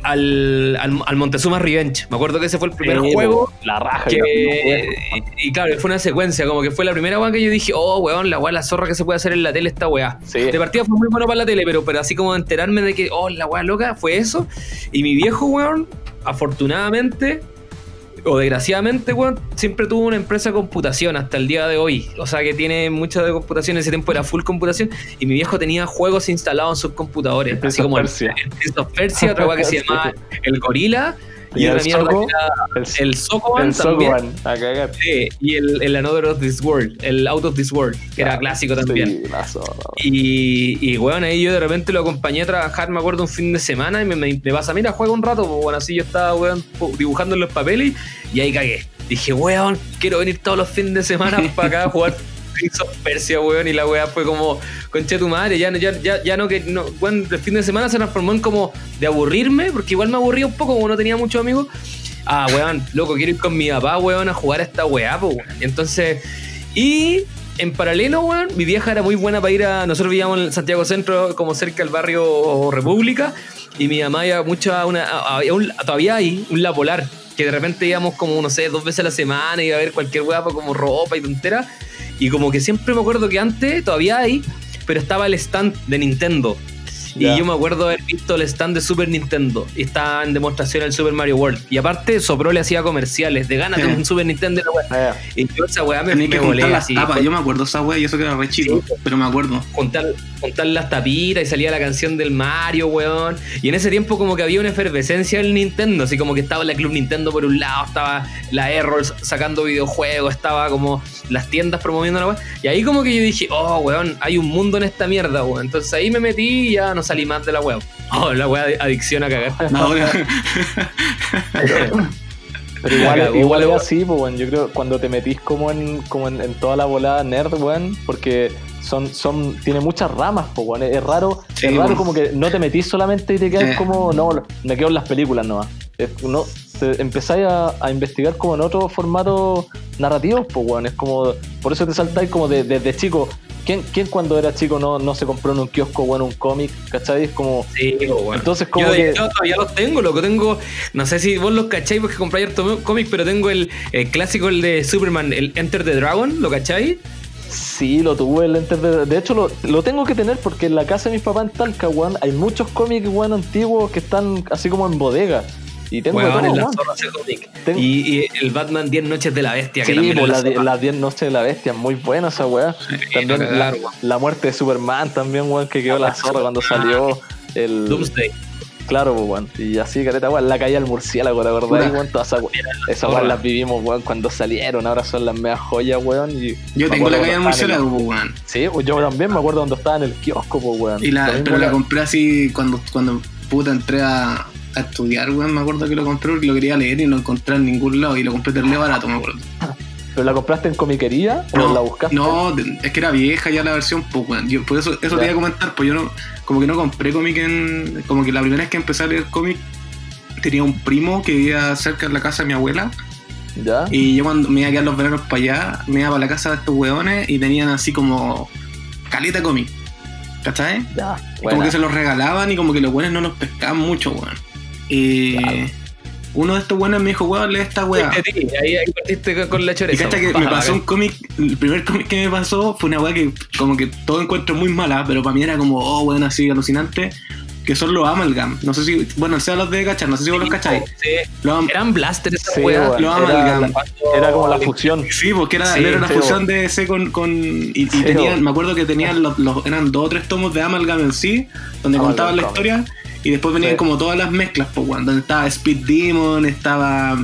al, al, al Montezuma Revenge. Me acuerdo que ese fue el primer Sí, juego. La raja. que, yo no y, y claro, fue una secuencia, como que fue la primera weá que yo dije, oh, weón, la weá, la zorra que se puede hacer en la tele esta weá. Sí. De partida fue muy bueno para la tele, pero, pero así como enterarme de que, oh, la weá loca, fue eso. Y mi viejo, weón, afortunadamente, o desgraciadamente, weón, siempre tuvo una empresa de computación hasta el día de hoy. O sea que tiene mucha de computación, ese tiempo era full computación, y mi viejo tenía juegos instalados en sus computadores, así como Persia. el Prince of Persia, otra que se <laughs> llamaba El Gorila, y Y el era El, el Sokoban el también. Sokoban, a cagar. Sí, y el, el Another of This World, el Out of This World, que era clásico también. Sí. Y, y weón, ahí yo de repente lo acompañé a trabajar, me acuerdo, un fin de semana y me, me, me pasa, mira, juega un rato, pues bueno, así yo estaba, weón, dibujando en los papeles y ahí cagué. Dije, weón, quiero venir todos los fines de semana <laughs> para acá a jugar Persia, weón, y la weá fue como, concha tu madre, ya, ya, ya, ya no que, no, weón, el fin de semana se transformó en como de aburrirme, porque igual me aburría un poco, como no tenía muchos amigos. Ah, weón, loco, quiero ir con mi papá, weón, a jugar a esta weá, pues, weón. Entonces, y en paralelo, weón, mi vieja era muy buena para ir a. Nosotros vivíamos en Santiago Centro, como cerca del barrio República, y mi mamá iba mucho a una. a- había un- todavía hay un La Polar, que de repente íbamos como, no sé, dos veces a la semana, iba a ver cualquier weá, pues, como ropa y tontera. Y como que siempre me acuerdo que antes, todavía hay, pero estaba el stand de Nintendo. Y yo me acuerdo haber visto el stand de Super Nintendo. Y estaba en demostración el Super Mario World. Y aparte, Sopro le hacía comerciales de ganas de un Super Nintendo. y la weá. Y yo esa weá me, Tenía me que volé juntar las así. tapas. Yo me acuerdo esa wea y eso que era re chico, pero me acuerdo. juntar, juntar las tapitas y salía la canción del Mario, weón. Y en ese tiempo como que había una efervescencia del Nintendo, así como que estaba la Club Nintendo por un lado, estaba la Errol sacando videojuegos, estaba como las tiendas promoviendo la weón. Y ahí como que yo dije, oh, weón, hay un mundo en esta mierda, weón. Entonces ahí me metí y ya no salí más de la weón. Oh, la weá de adicción a cagar. <laughs> Pero igual, igual es weón. así, pues, weón. Yo creo cuando te metís como en, como en, en toda la volada nerd, weón, porque son, son, tiene muchas ramas, pues, weón. Es raro, Sí, es raro como que no te metís solamente y te quedas Sí. como, no, me quedo en las películas nomás. Es- no, te empezáis a, a investigar como en otros formatos narrativos, pues, weón. Es como, por eso te saltáis como de- desde chico. ¿Quién, ¿Quién cuando era chico no, no se compró en un kiosco, weón, un cómic? ¿Cachai? Es como, Sí, weón. entonces como yo, que... yo todavía los tengo, loco. Tengo, no sé si vos los cacháis porque compráis harto cómic, pero tengo el, el clásico, el de Superman, el Enter the Dragon, ¿lo cacháis? Sí, lo tuve el Enter de... De hecho, lo, lo tengo que tener porque en la casa de mis papás en Talca, weón, hay muchos cómics, weón, antiguos que están así como en bodega. Y tengo todo, en la. Ten- Y, y el Batman 10 Noches de la Bestia, Sí, pues es las la die- zorra. las 10 noches de la bestia, muy buena esa weá. También la, la muerte de Superman también, weón, que quedó la zorra cuando salió el... Doomsday. Claro, pues, weón. Y así, careta, weón, la caída del murciélago, ¿te acordás, weón? Todas esas esas weas las vivimos, weón, cuando salieron. Ahora son las meas joyas, weón. Y yo tengo la calle en- murciélago, pues, weón. Sí, pues yo también me acuerdo cuando estaba en el kiosco, pues, weón. Y la, pero la compré así cuando, cuando puta entré a, a estudiar, weón. Me acuerdo que lo compré porque lo quería leer y no lo encontré en ningún lado. Y lo compré terrible barato, me acuerdo. <laughs> ¿Pero la compraste en comiquería o la buscaste? no, es que era vieja ya la versión, pues, weón. Yo, por eso, eso te iba a comentar, pues yo no, como que no compré cómic en. Como que la primera vez que empecé a leer cómic tenía un primo que vivía cerca de la casa de mi abuela. ¿Ya? Y yo cuando me iba a quedar los veranos para allá, me iba para la casa de estos weones y tenían así como caleta cómic. ¿Cachai? Ya. Como que se los regalaban y como que los buenos no los pescaban mucho, weón. Y Claro. Uno de estos buenos me dijo, weón, lee esta weá. Ahí, ahí partiste con- con la Y choreza. cacha que weón. me pasó un cómic, el primer cómic que me pasó fue una weá que como que todo encuentro muy mala, pero para mí era como, oh, weón, así alucinante. que son los Amalgam. No sé si, bueno, sea los de cachar, no sé si vos los cacháis. Sí. Los am- Eran blasters esas Sí, weas. weón, lo era, amalgam. era como la fusión. Sí, porque era, Sí, era una sí, fusión de ese con. con y, y Sí, tenían, bo. me acuerdo que tenían los, los- eran dos o tres tomos de Amalgam en sí, donde Amalgam contaban la historia. Y después venían Sí. como todas las mezclas, pues, weón. Donde estaba Speed Demon, estaba.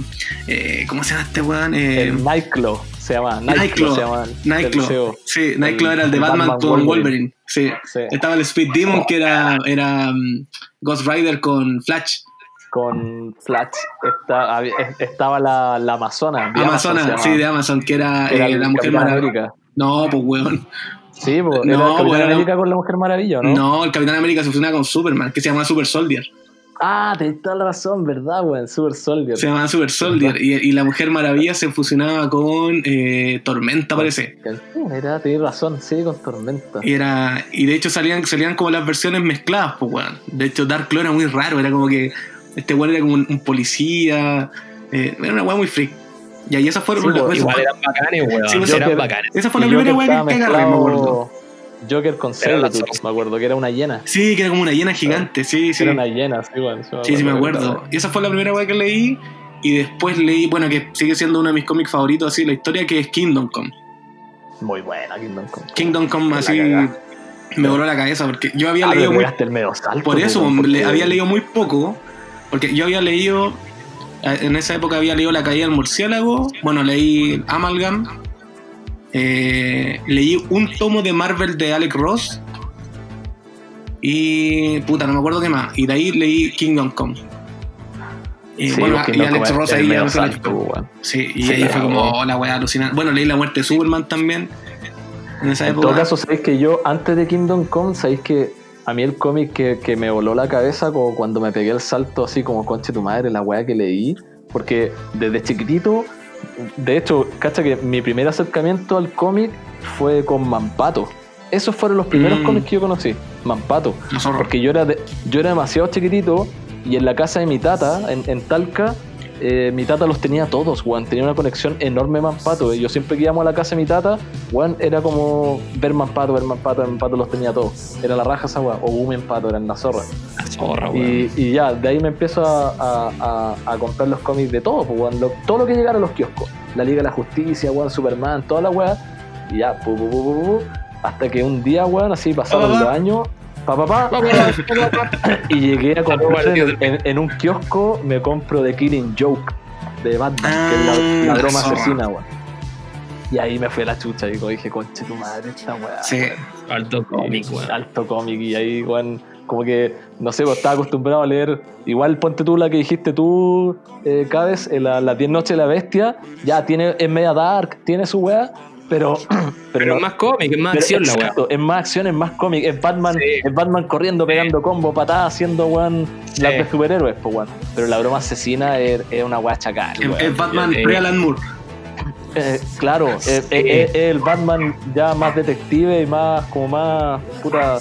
Eh, ¿Cómo se llama este weón? Eh, El Nightclaw se llama. Nightclaw se llama. Nightclaw. Sí, Nightclaw era el de Batman, Batman con Wolverine. Wolverine. Sí. Sí. Estaba el Speed Demon que era, era mm, Ghost Rider con Flash. Con Flash está- estaba la, la Amazona. Amazon Amazona, sí, de Amazon, que era, Era eh, la Mujer Maravilla. No, pues weón. Sí, pues, No, era el Capitán América con la Mujer Maravilla, ¿o ¿no? No, el Capitán América se fusionaba con Superman, que se llamaba Super Soldier. Ah, tenés toda la razón, ¿verdad, weón? Super Soldier. Se llamaba Super Soldier. Y, y la Mujer Maravilla se fusionaba con eh, Tormenta, parece. Era, tenés razón, sí, con Tormenta. Y era. Y de hecho salían, salían como las versiones mezcladas, pues weón. De hecho, Dark Claw era muy raro, era como que. Este weón era como un, un policía. eh, era una weá muy freak. Y ahí esa fue, Sí, la- pues, esa Igual fue- eran bacanes, weón. Sí, pues, eran Joker- bacanes. esa fue la primera weá que, agarré, me acuerdo. Joker con zorra. me acuerdo que era una hiena. Sí, que era como una hiena gigante, sí, sí. Era una hiena, sí, weón. Sí, sí, me acuerdo. Y esa fue la primera weá que leí. Y después leí, bueno, que sigue siendo uno de mis cómics favoritos, así, la historia que es Kingdom Come. Muy buena, Kingdom Come. Kingdom Come, así, me voló la cabeza, porque yo había Ah, leído muy pegaste el medio salto, Por eso, le- había leído muy poco, porque yo había leído, en esa época había leído La caída del murciélago, bueno, leí Amalgam, eh, leí un tomo de Marvel de Alec Ross, y puta, no me acuerdo qué más, y de ahí leí Kingdom Come. Y Sí, bueno, y Alex Ross ahí ya se la. Sí, y Sí, ahí fue como, oh, la weá alucinante. Bueno, leí La muerte de Superman también, en esa En época. todo caso, sabéis que yo, antes de Kingdom Come, sabéis que a mí el cómic que, que me voló la cabeza como cuando me pegué el salto así como conche tu madre, la weá que leí, porque desde chiquitito, de hecho, cacha que mi primer acercamiento al cómic fue con Mampato. Esos fueron los primeros Mm. cómics que yo conocí, Mampato. Porque yo era, de- yo era demasiado chiquitito y en la casa de mi tata, en, en Talca, eh, mi tata los tenía todos, weón. Tenía una conexión enorme Mampato. Y yo siempre que íbamos a la casa de mi tata, weón, era como ver Mampato, ver Mampato, ver Mampato los tenía todos. Era la raja esa weón. O Boom Mampato, eran la zorra. La zorra, weón. Y, y ya, de ahí me empiezo a, a- a- a comprar los cómics de todo, pues, weón. Lo- todo lo que llegara a los kioscos. La Liga de la Justicia, weón, Superman, toda la weá. Y ya, pu, pu, pu, pu, pu, hasta que un día, weón, así pasaron Pa, pa, los pa. años. Pa, pa, pa, <coughs> y llegué a comprar en, en- en un kiosco, me compro The Killing Joke de Batman, que es Ah, la, la la broma zorra. asesina, weón. Y ahí me fue la chucha, y dije, conche tu madre, esta weá. Sí. Alto cómic, weón. Alto cómic, y ahí, weón, como que, no sé, pues, estaba acostumbrado a leer. Igual ponte tú la que dijiste tú, eh, Cabes, en la- las 10 noches de la bestia, ya tiene, es media dark, tiene su weá, pero. Es <clears throat> más cómic, es más acción la weón. exacto, Es más acción, es más cómic. Es Batman, Sí. es Batman corriendo, pegando combo, patadas, haciendo weón, Sí. las de superhéroes, pues weón. Pero la broma asesina es, es una weá chacal, Es, Batman Eh, pre-Alan Moore. Eh, claro, es, es- es- es el Batman ya más detective y más, como más, puta,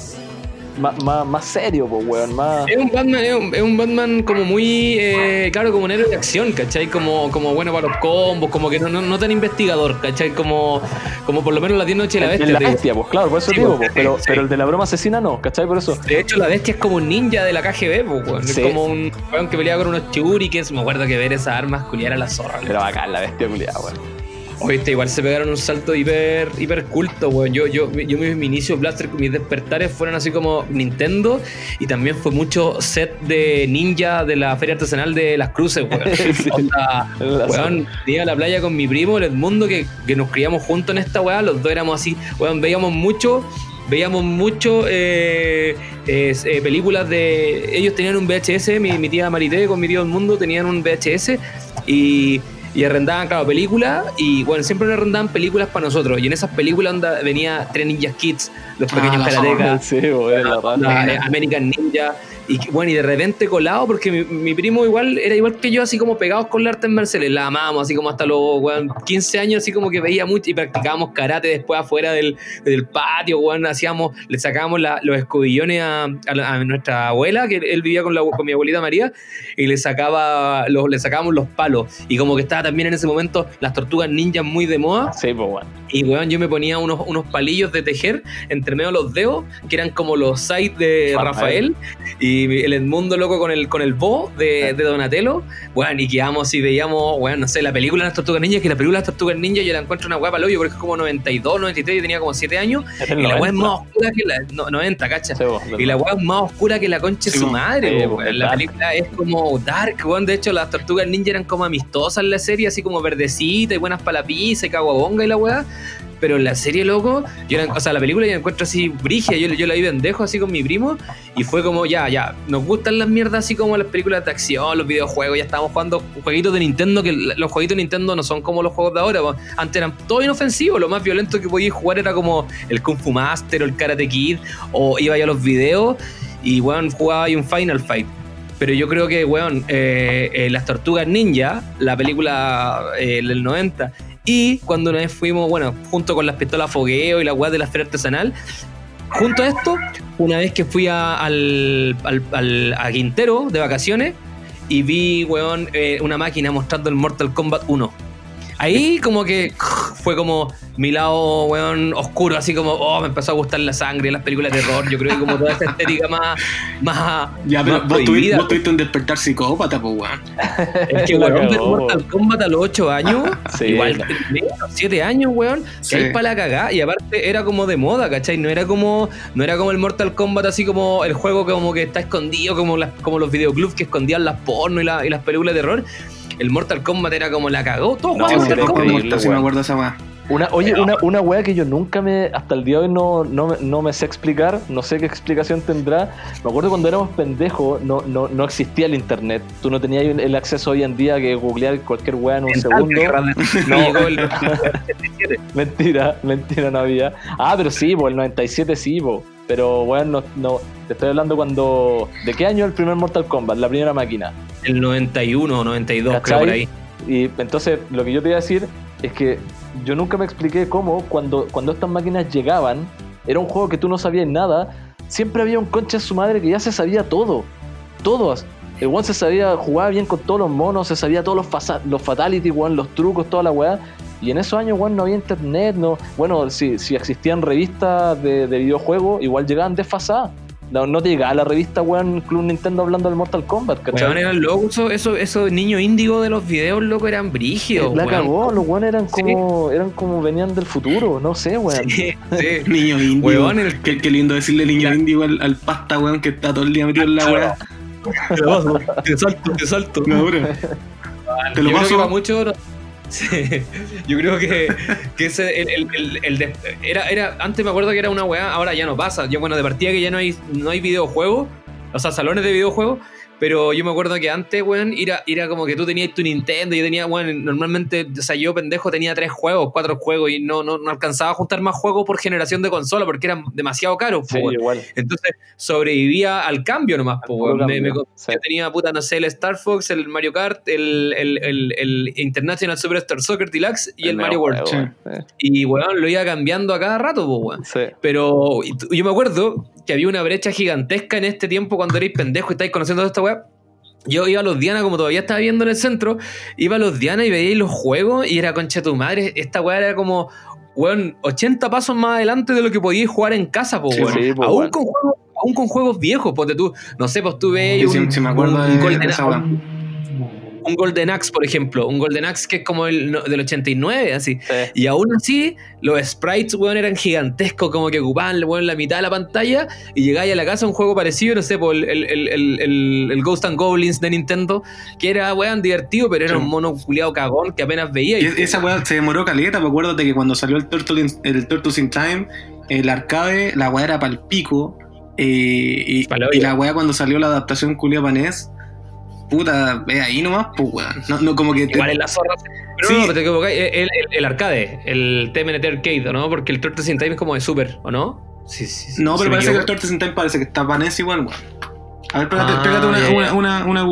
más, más, más serio, pues weón, más. Es un Batman, es un, es un Batman como muy, eh, claro, como un héroe de acción, ¿cachai? Como, como bueno para los combos, como que no, no, no tan investigador, ¿cachai? Como, como por lo menos la 10 noches de la bestia. la bestia, pues claro, por eso Sí, digo, pues, pero, sí. pero el de la broma asesina no, ¿cachai? Por eso. De hecho, la bestia es como un ninja de la KGB, pues, weón. Sí. Es como un weón que pelea con unos churikens. Me acuerdo que ver esas armas culiar a la zorra. Pero bacán, la bestia culiada, weón. Oíste, igual se pegaron un salto hiper, hiper culto, weón. Yo, yo, yo mi, mi inicio Blaster, mis despertares fueron así como Nintendo y también fue mucho set de ninja de la feria artesanal de las cruces, weón. <laughs> Sí. Onda, La weón, iba a la playa con mi primo, el Edmundo, que, que nos criamos juntos en esta weá, los dos éramos así, weón, veíamos mucho, veíamos mucho eh, eh, películas de... Ellos tenían un VHS, mi, mi tía Marité con mi tío Edmundo tenían un VHS y... Y arrendaban, claro, películas. Y bueno, siempre nos arrendaban películas para nosotros. Y en esas películas onda, venía Tres Ninjas Kids, Los Ah, Pequeños la Karatecas, Sí, American Ninja. Y bueno, y de repente colado, porque mi, mi primo igual era igual que yo, así como pegados con la arte en Mercedes. La amábamos, así como hasta los weón, 15 años, así como que veía mucho y practicábamos karate después afuera del, del patio, weón. Hacíamos, le sacábamos la- los escobillones a, a nuestra abuela, que él vivía con, la, con mi abuelita María, y le sacaba los, le sacábamos los palos. Y como que estaba también en ese momento las tortugas ninjas muy de moda. Sí, pues weón. Y weón, yo me ponía unos, unos palillos de tejer entre medio de los dedos, que eran como los sites de Rafael. Rafael. Y, y el Edmundo loco con el, con el Bo de, de Donatello, weón, y quedamos y veíamos, weón, no sé, la película de las Tortugas Ninja, que la película de las Tortugas Ninja yo la encuentro una guapa al hoyo porque es como 92, 93, yo tenía como 7 años, y la weá es 90. más oscura que la, no, 90, cacha. Sí, vos, Y la weá es más oscura que la concha de Sí, su madre, Sí, La dark. película es como dark, weón. De hecho, las tortugas ninja eran como amistosas en la serie, así como verdecita y buenas para la pizza y caguabonga y la weá. Pero la serie, loco, yo la- o sea, la película yo la encuentro así brigia, yo, yo la vi pendejo así con mi primo y fue como, ya, ya, nos gustan las mierdas así como las películas de acción, los videojuegos, ya estábamos jugando jueguitos de Nintendo, que los jueguitos de Nintendo no son como los juegos de ahora, antes eran todo inofensivos, lo más violento que podías jugar era como el Kung Fu Master o el Karate Kid, o iba ya a los videos y, weón, jugaba ahí un Final Fight. Pero yo creo que, weón, eh, eh, Las Tortugas Ninja, la película eh, del 90, y cuando una vez fuimos, bueno, junto con las pistolas fogueo y la weá de la feria artesanal, junto a esto, una vez que fui a, al, al- a Quintero de vacaciones y vi, weón, eh, una máquina mostrando el Mortal Kombat 1. Ahí como que fue como mi lado, weón, oscuro, así como, oh, me empezó a gustar la sangre, las películas de terror, yo creo que como toda esa estética más, más, Ya, pero más vos tuviste, vos tuviste un despertar psicópata, pues, weón. Es que, <laughs> weón, ver Mortal Kombat a los 8 años, Sí, igual, la- a los 7 años, weón, Sí. que hay para la cagá, y aparte era como de moda, ¿cachai? No era como, no era como el Mortal Kombat, así como el juego que como que está escondido, como, las, como los videoclubs que escondían las porno y, la- y las películas de terror. El Mortal Kombat era como la cagó, todos No, Mortal Kombat. si me acuerdo de esa weá. Una, oye, una, una weá que yo nunca me, hasta el día de hoy no, no, me- no me sé explicar, no sé qué explicación tendrá. Me acuerdo cuando éramos pendejos, no, no, no existía el internet. Tú no tenías el acceso hoy en día que googlear cualquier weá en un segundo. <laughs> No, llegó el <laughs> <laughs> Mentira, mentira no había. Ah, pero sí, po, el 97 sí, po. Pero bueno, no, no, te estoy hablando cuando. ¿De qué año el primer Mortal Kombat? La primera máquina. el 91 o 92, creo ¿Cachai? por ahí. Y entonces lo que yo te iba a decir es que yo nunca me expliqué cómo cuando, cuando estas máquinas llegaban, era un juego que tú no sabías nada, siempre había un concha de su madre que ya se sabía todo. Todos. El one se sabía, jugaba bien con todos los monos, se sabía todos los, los fatalities, weón, los trucos, toda la weá. Y en esos años, weón, no había internet, no. Bueno, si, si existían revistas de, de videojuegos, igual llegaban desfasadas. No, no te llegaba la revista, weón, Club Nintendo hablando del Mortal Kombat, ¿cachai? Weón, eran locos, esos eso, esos niños índigo de los videos, loco, eran brígidos, La weón. cagó, los weones eran Sí. como, eran como venían del futuro, no sé, weón. Sí, sí. <laughs> Niño indio. Weón, el- qué, qué lindo decirle niño Ya. indio al, al pasta, weón, que está todo el día metido en la weá. Te salto, te salto. No, bro. Te lo yo creo que paso. no- Yo creo que, que ese, era, era, antes me acuerdo que era una weá, ahora ya no pasa. Yo, bueno, de partida que ya no hay, no hay videojuegos, o sea, salones de videojuegos, pero yo me acuerdo que antes, weón, era, era como que tú tenías tu Nintendo, yo tenía, weón, normalmente, o sea, yo pendejo tenía tres juegos, cuatro juegos, y no, no, no alcanzaba a juntar más juegos por generación de consola porque eran demasiado caros, Sí, po, weón. igual. Entonces sobrevivía al cambio nomás, po, puro weón. Me- me- sí. Yo tenía, puta, no sé, el Star Fox, el Mario Kart, el, el, el, el International Superstar Soccer Deluxe y el, Mario World. Y, weón, lo iba cambiando a cada rato, po, weón. Sí. Pero yo me acuerdo que había una brecha gigantesca en este tiempo cuando erais pendejo y estáis conociendo toda esta weá. Yo iba a los Diana, como todavía estaba viendo en el centro, iba a los Diana y veía los juegos y era concha tu madre. Esta weá era como, weón, 80 pasos más adelante de lo que podíais jugar en casa, po, Sí, weón. sí, po, aún, weón. con juegos, aún con juegos viejos, porque tú, no sé, pues tú veis Sí, un, sí me acuerdo un de- de Golden, esa weá. Un- Golden Axe, por ejemplo, un Golden Axe que es como el no- del 89, así. Sí. Y aún así, los sprites, weón, eran gigantescos, como que ocupaban, weón, la mitad de la pantalla. Y llegáis a la casa a un juego parecido, no sé, por el, el, el, Ghost and Goblins de Nintendo, que era, weón, divertido, pero era Sí. un mono culiado cagón que apenas veía. Y Y, es- esa weá se demoró caleta, me acuerdo de que cuando salió el Turtle in, el Turtles in Time, el arcade, la weá era pa'l pico. eh, y, y la weá cuando salió la adaptación culia panés, puta, ve ahí nomás, pues weón. No, no, como que te- Igual en la zorra. Pero Sí. no, pero te equivocáis. El, el, el arcade, el TMNT Arcade, ¿o ¿no? Porque el Turtles in Time es como de Super, ¿o no? Sí, sí, sí, No, pero parece que el. Turtles in Time parece que está panés igual, weón. A ver, pégate, Ah, pégate una, ya, ya. una, una, una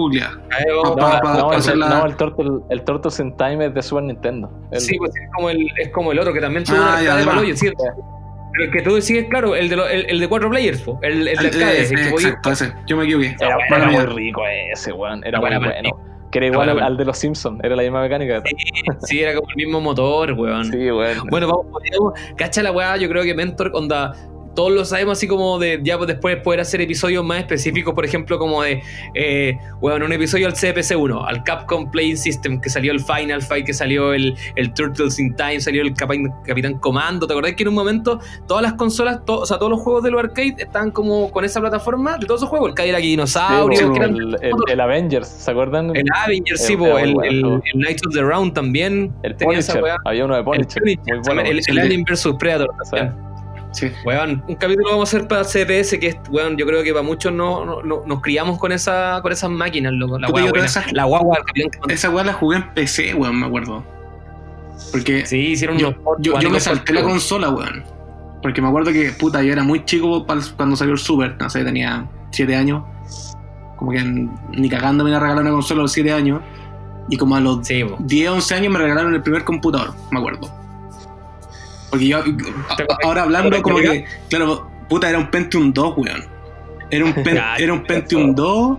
Pa- pa- vamos, No, el, hacer la- no, el Turtle, el Turtles in Time es de Super Nintendo. El- Sí, pues es como el, es como el otro que también tuvo Ah, un ya, arcade de para hoyo, ¿cierto? El que tú decís, claro, el de, lo- el, el de cuatro players, po, el, el de Eh, arcade. exacto, ese. Yo me equivoqué. Era, era muy rico ese, weón. Era Bueno, muy bueno. Que era igual bueno, al, de los Simpsons. Era la misma mecánica. Sí, era como el mismo motor, weón. Sí, weón. Bueno, vamos. Cacha la weá, yo creo que Mentor, onda. Todos lo sabemos así como de ya después poder hacer episodios más específicos, por ejemplo, como de, eh, bueno, un episodio al CPC1, al Capcom Playing System, que salió el Final Fight, que salió el, el Turtles in Time, salió el Capitán, Capitán Comando. ¿Te acordás que en un momento todas las consolas, to- o sea, todos los juegos de los arcade estaban como con esa plataforma de todos esos juegos? El Cadillac Dinosaurio, Sí, que eran el, el- el Avengers, ¿se acuerdan? el Avengers, sí, po, el, el, el Knights of the Round también. El Punisher, había uno de El, Punisher, muy bueno. el, el Alien vs Predator también. Sí. Weón, un capítulo vamos a hacer para CPS que es, weón, yo creo que para muchos no, no- no- nos criamos con esa con esas máquinas, loco. La guagua buena. esas- La guagua. Esa weá la jugué en PC, weón, me acuerdo. Porque Sí, hicieron yo, unos yo, yo me salté la consola, weón. Porque me acuerdo que, puta, yo era muy chico cuando salió el Super, no sé, tenía 7 años. Como que ni cagando me iba a regalar una consola a los 7 años. Y como a los Sí, po. 10, 11 años me regalaron el primer computador, me acuerdo. Porque yo, ahora hablando como que, claro, puta, era un Pentium 2, weón. Era un, <laughs> pen- era un Pentium 2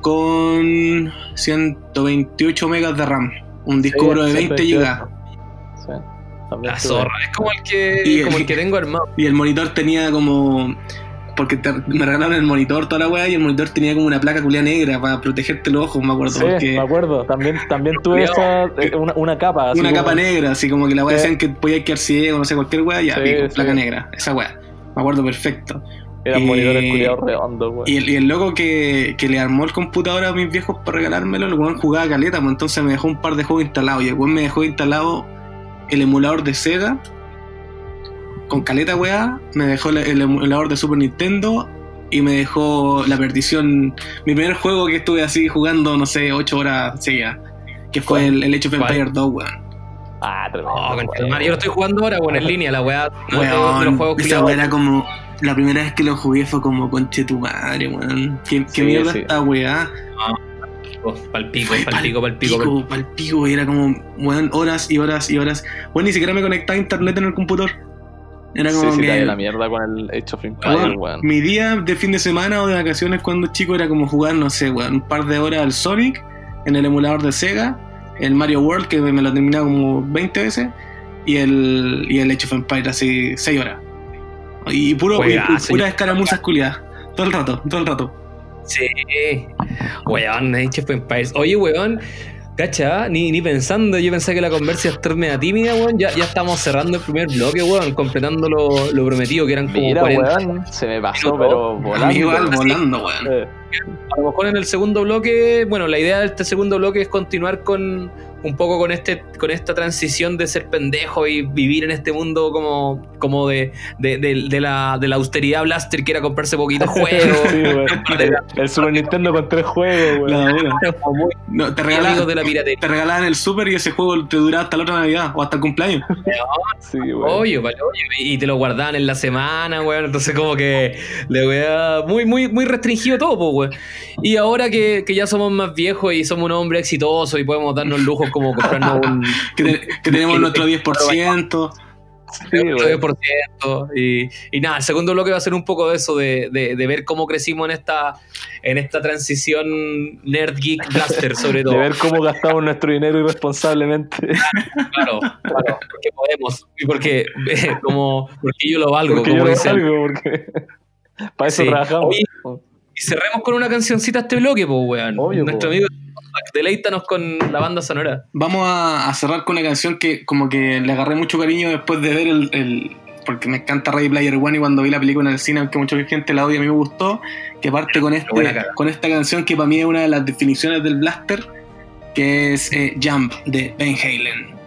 con 128 megas de RAM. Un disco duro de 20 gigas. Sí, también La zorra. Es como el que, Y el- como el que tengo armado. Y el monitor tenía como. Porque te- me regalaron el monitor toda la weá y el monitor tenía como una placa culia negra para protegerte los ojos, me acuerdo. Sí, porque me acuerdo. También, también tuve esa, eh, una, una capa. así una como- capa negra, así como que la weá Sí. decían que podía quedar ciego, no sé, cualquier weá, ya, Sí, pico, sí. placa negra, esa weá. Me acuerdo perfecto. Eran Y- monitores culiados redondos. Y el, y el loco que, que le armó el computador a mis viejos para regalármelo, el weón jugaba caleta, pues entonces me dejó un par de juegos instalados. Y el weón me dejó instalado el emulador de Sega con caleta weá, me dejó el, el emulador de Super Nintendo y me dejó la perdición. Mi primer juego que estuve así jugando, no sé, 8 horas seguidas, que fue el, el Age of ¿Cuál? Empires 2, weón. Ah, tremendo. Oh, yo lo estoy jugando ahora, bueno, en línea, la weá. No, Weón, los juegos esa weá era como. La primera vez que lo jugué fue como conche tu madre, weón. ¿Qué, qué Sí, mierda sí. esta weá? Pal pico, Fue pal pico, pal pico. pal pico, pal pico, y era como, weón, horas y horas y horas. Bueno, ni siquiera me conectaba a internet en el computador. Era como sí, que, la mierda con el Age of Empires, weón, weón. mi día de fin de semana o de vacaciones cuando chico era como jugar, no sé, weón, un par de horas al Sonic en el emulador de Sega, el Mario World, que me lo terminaba como 20 veces, y el, y el Age of Empires, así, 6 horas. Y puro, y, Juegazo, pura escaramuzas culiadas. Todo el rato, todo el rato. Sí. Weón, Age of Empires. Oye, weón. Cacha, ni, ni pensando, yo pensé que la conversa iba a estar media tímida, weón. Ya, ya estamos cerrando el primer bloque, weón, completando lo, lo prometido, que eran como Mira, 40. weón, se me pasó, minutos. pero volando. Amigo, volando, weón. Eh, A lo mejor en el segundo bloque, bueno, la idea de este segundo bloque es continuar con un poco con este con esta transición de ser pendejo y vivir en este mundo como, como de, de, de- de la, de la austeridad blaster que era comprarse poquitos <laughs> juegos. sí, <laughs> weón. El Super Nintendo con tres juegos, weón. La No, te amigos regalaban, de la piratería. te regalaban el Super y ese juego te duraba hasta la otra Navidad o hasta el cumpleaños. <laughs> Sí, weón. Oye, vale, y te lo guardaban en la semana, weón. Entonces, como que le weá, muy, muy, muy restringido todo, pues, weón. Y ahora que, que ya somos más viejos y somos un hombre exitoso y podemos darnos lujos como comprarnos <laughs> un Que, te- que tenemos nuestro 10%. Sí, weón. 10%. Y, y nada, el segundo bloque va a ser un poco de eso, de, de- de ver cómo crecimos en esta, en esta transición nerd geek blaster, sobre todo. De ver cómo gastamos nuestro dinero irresponsablemente. Claro, claro, porque podemos. Y porque, eh, como, porque yo lo valgo, Porque como yo dicen. salgo, porque para eso Sí. trabajamos. Oye, Y cerremos con una cancioncita este bloque, pues, weón. Obvio, Nuestro po. amigo deleítanos con la banda sonora. Vamos a, a cerrar con una canción que como que le agarré mucho cariño después de ver el... el- porque me encanta Ready Player One y cuando vi la película en el cine, aunque mucha gente la odia, a mí me gustó, que parte con, este, con esta canción que para mí es una de las definiciones del blaster, que es eh, Jump de Van Halen.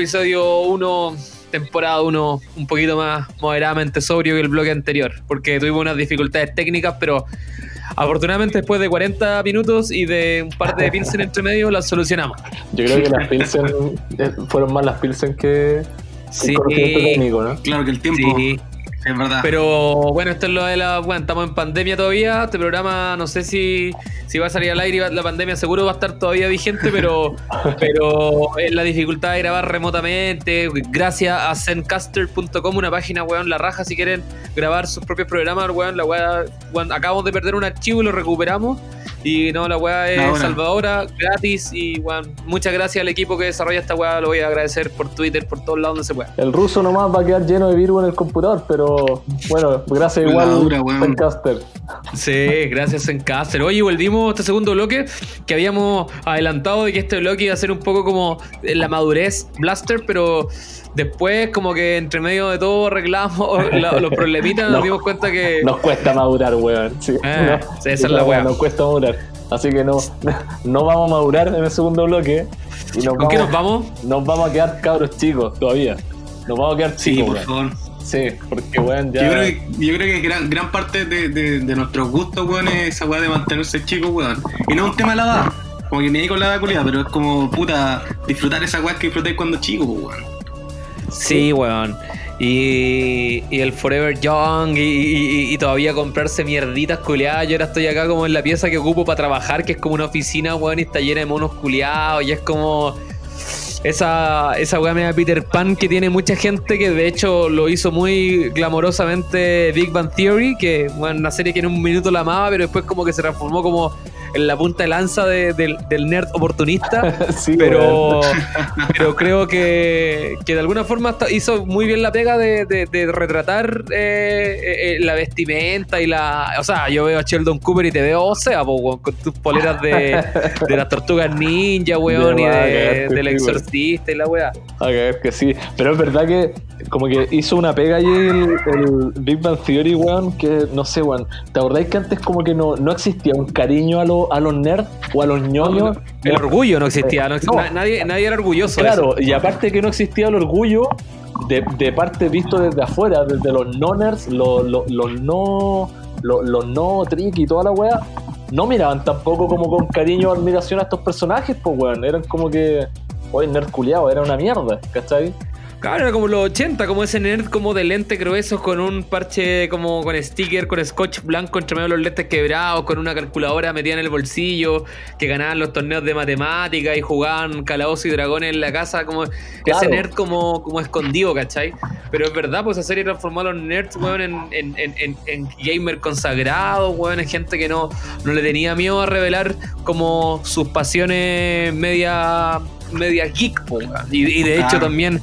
Episodio 1, temporada 1, un poquito más moderadamente sobrio que el bloque anterior, porque tuvimos unas dificultades técnicas, pero afortunadamente después de 40 minutos y de un par de Pilsen entre medio, las solucionamos. Yo creo que las Pilsen eh, fueron más las Pilsen que Sí. el conocimiento técnico, ¿no? Claro que el tiempo Sí. es verdad. Pero bueno, esto es lo de la. Bueno, estamos en pandemia todavía. Este programa no sé si, si va a salir al aire. La pandemia seguro va a estar todavía vigente, pero, <laughs> pero es la dificultad de grabar remotamente. Gracias a zencaster.com, una página, weón, la raja. Si quieren grabar sus propios programas, weón, la weá. weón, acabamos de perder un archivo y lo recuperamos. Y no, la weá es Ahora. salvadora, gratis. Y weón, muchas gracias al equipo que desarrolla esta weá. Lo voy a agradecer por Twitter, por todos lados donde se pueda. El ruso nomás va a quedar lleno de virus en el computador, pero bueno, gracias La igual dura, weón. Zencaster. Sí, gracias en Cáceres. Oye, volvimos a este segundo bloque que habíamos adelantado de que este bloque iba a ser un poco como la madurez Blaster, pero después como que entre medio de todo arreglamos la- los problemitas, nos <laughs> No. dimos cuenta que... Nos cuesta madurar, weón. Sí, Ah, no, esa es la weá. Nos cuesta madurar. Así que no, <laughs> no vamos a madurar en el segundo bloque. Y nos ¿Con qué nos vamos, nos vamos a quedar cabros chicos todavía. Nos vamos a quedar sí, chicos, por weón. favor. Sí, porque weón ya. Yo creo que, yo creo que gran, gran parte de, de, de nuestros gustos, weón, es esa weá de mantenerse chicos, weón. Y no es un tema de la edad. Como que ni con la edad culiada, pero es como, puta, disfrutar esa weá que disfrutáis cuando chicos, weón. Sí, weón. Y, y el Forever Young y, y- y todavía comprarse mierditas culiadas. Yo ahora estoy acá como en la pieza que ocupo para trabajar, que es como una oficina, weón, y está llena de monos culiados. Y es como esa, esa weá media Peter Pan que tiene mucha gente que de hecho lo hizo muy glamorosamente Big Bang Theory, que bueno, una serie que en un minuto la amaba, pero después como que se transformó como en la punta de lanza de- del, del nerd oportunista. <laughs> sí. Pero, pero creo que, que de alguna forma hizo muy bien la pega de, de- de retratar eh, eh, eh, la vestimenta y la. O sea, yo veo a Sheldon Cooper y te veo, o sea, po, con tus poleras de, de las tortugas ninja, weón, De y de, del exorcista y la weá. A ver, que sí. Pero es verdad que como que hizo una pega ahí el, el Big Bang Theory, weón, que no sé, weón. ¿Te acordáis que antes como que no, no existía un cariño a, lo- a los nerds o a los ñoños? El orgullo no existía, no, No. na- nadie, nadie era orgulloso de Claro, eso. y aparte que no existía el orgullo de, de parte visto desde afuera, desde los no-nerds, los, los, los no los, los no trick y toda la weá, no miraban tampoco como con cariño o admiración a estos personajes, pues weón, eran como que, oye, nerd culiado, era una mierda, ¿cachai? Claro, era como los 80, como ese nerd como de lentes gruesos con un parche como con sticker, con scotch blanco entre medio de los lentes quebrados, con una calculadora metida en el bolsillo, que ganaban los torneos de matemáticas y jugaban calabozos y dragones en la casa, como ese nerd como, como escondido, ¿cachai? Pero es verdad, pues esa serie transformó a los nerds, weón, en, en, en, en, en gamer consagrados, weón, en gente que no, no le tenía miedo a revelar como sus pasiones media media geek, po, weón. y, y de hecho también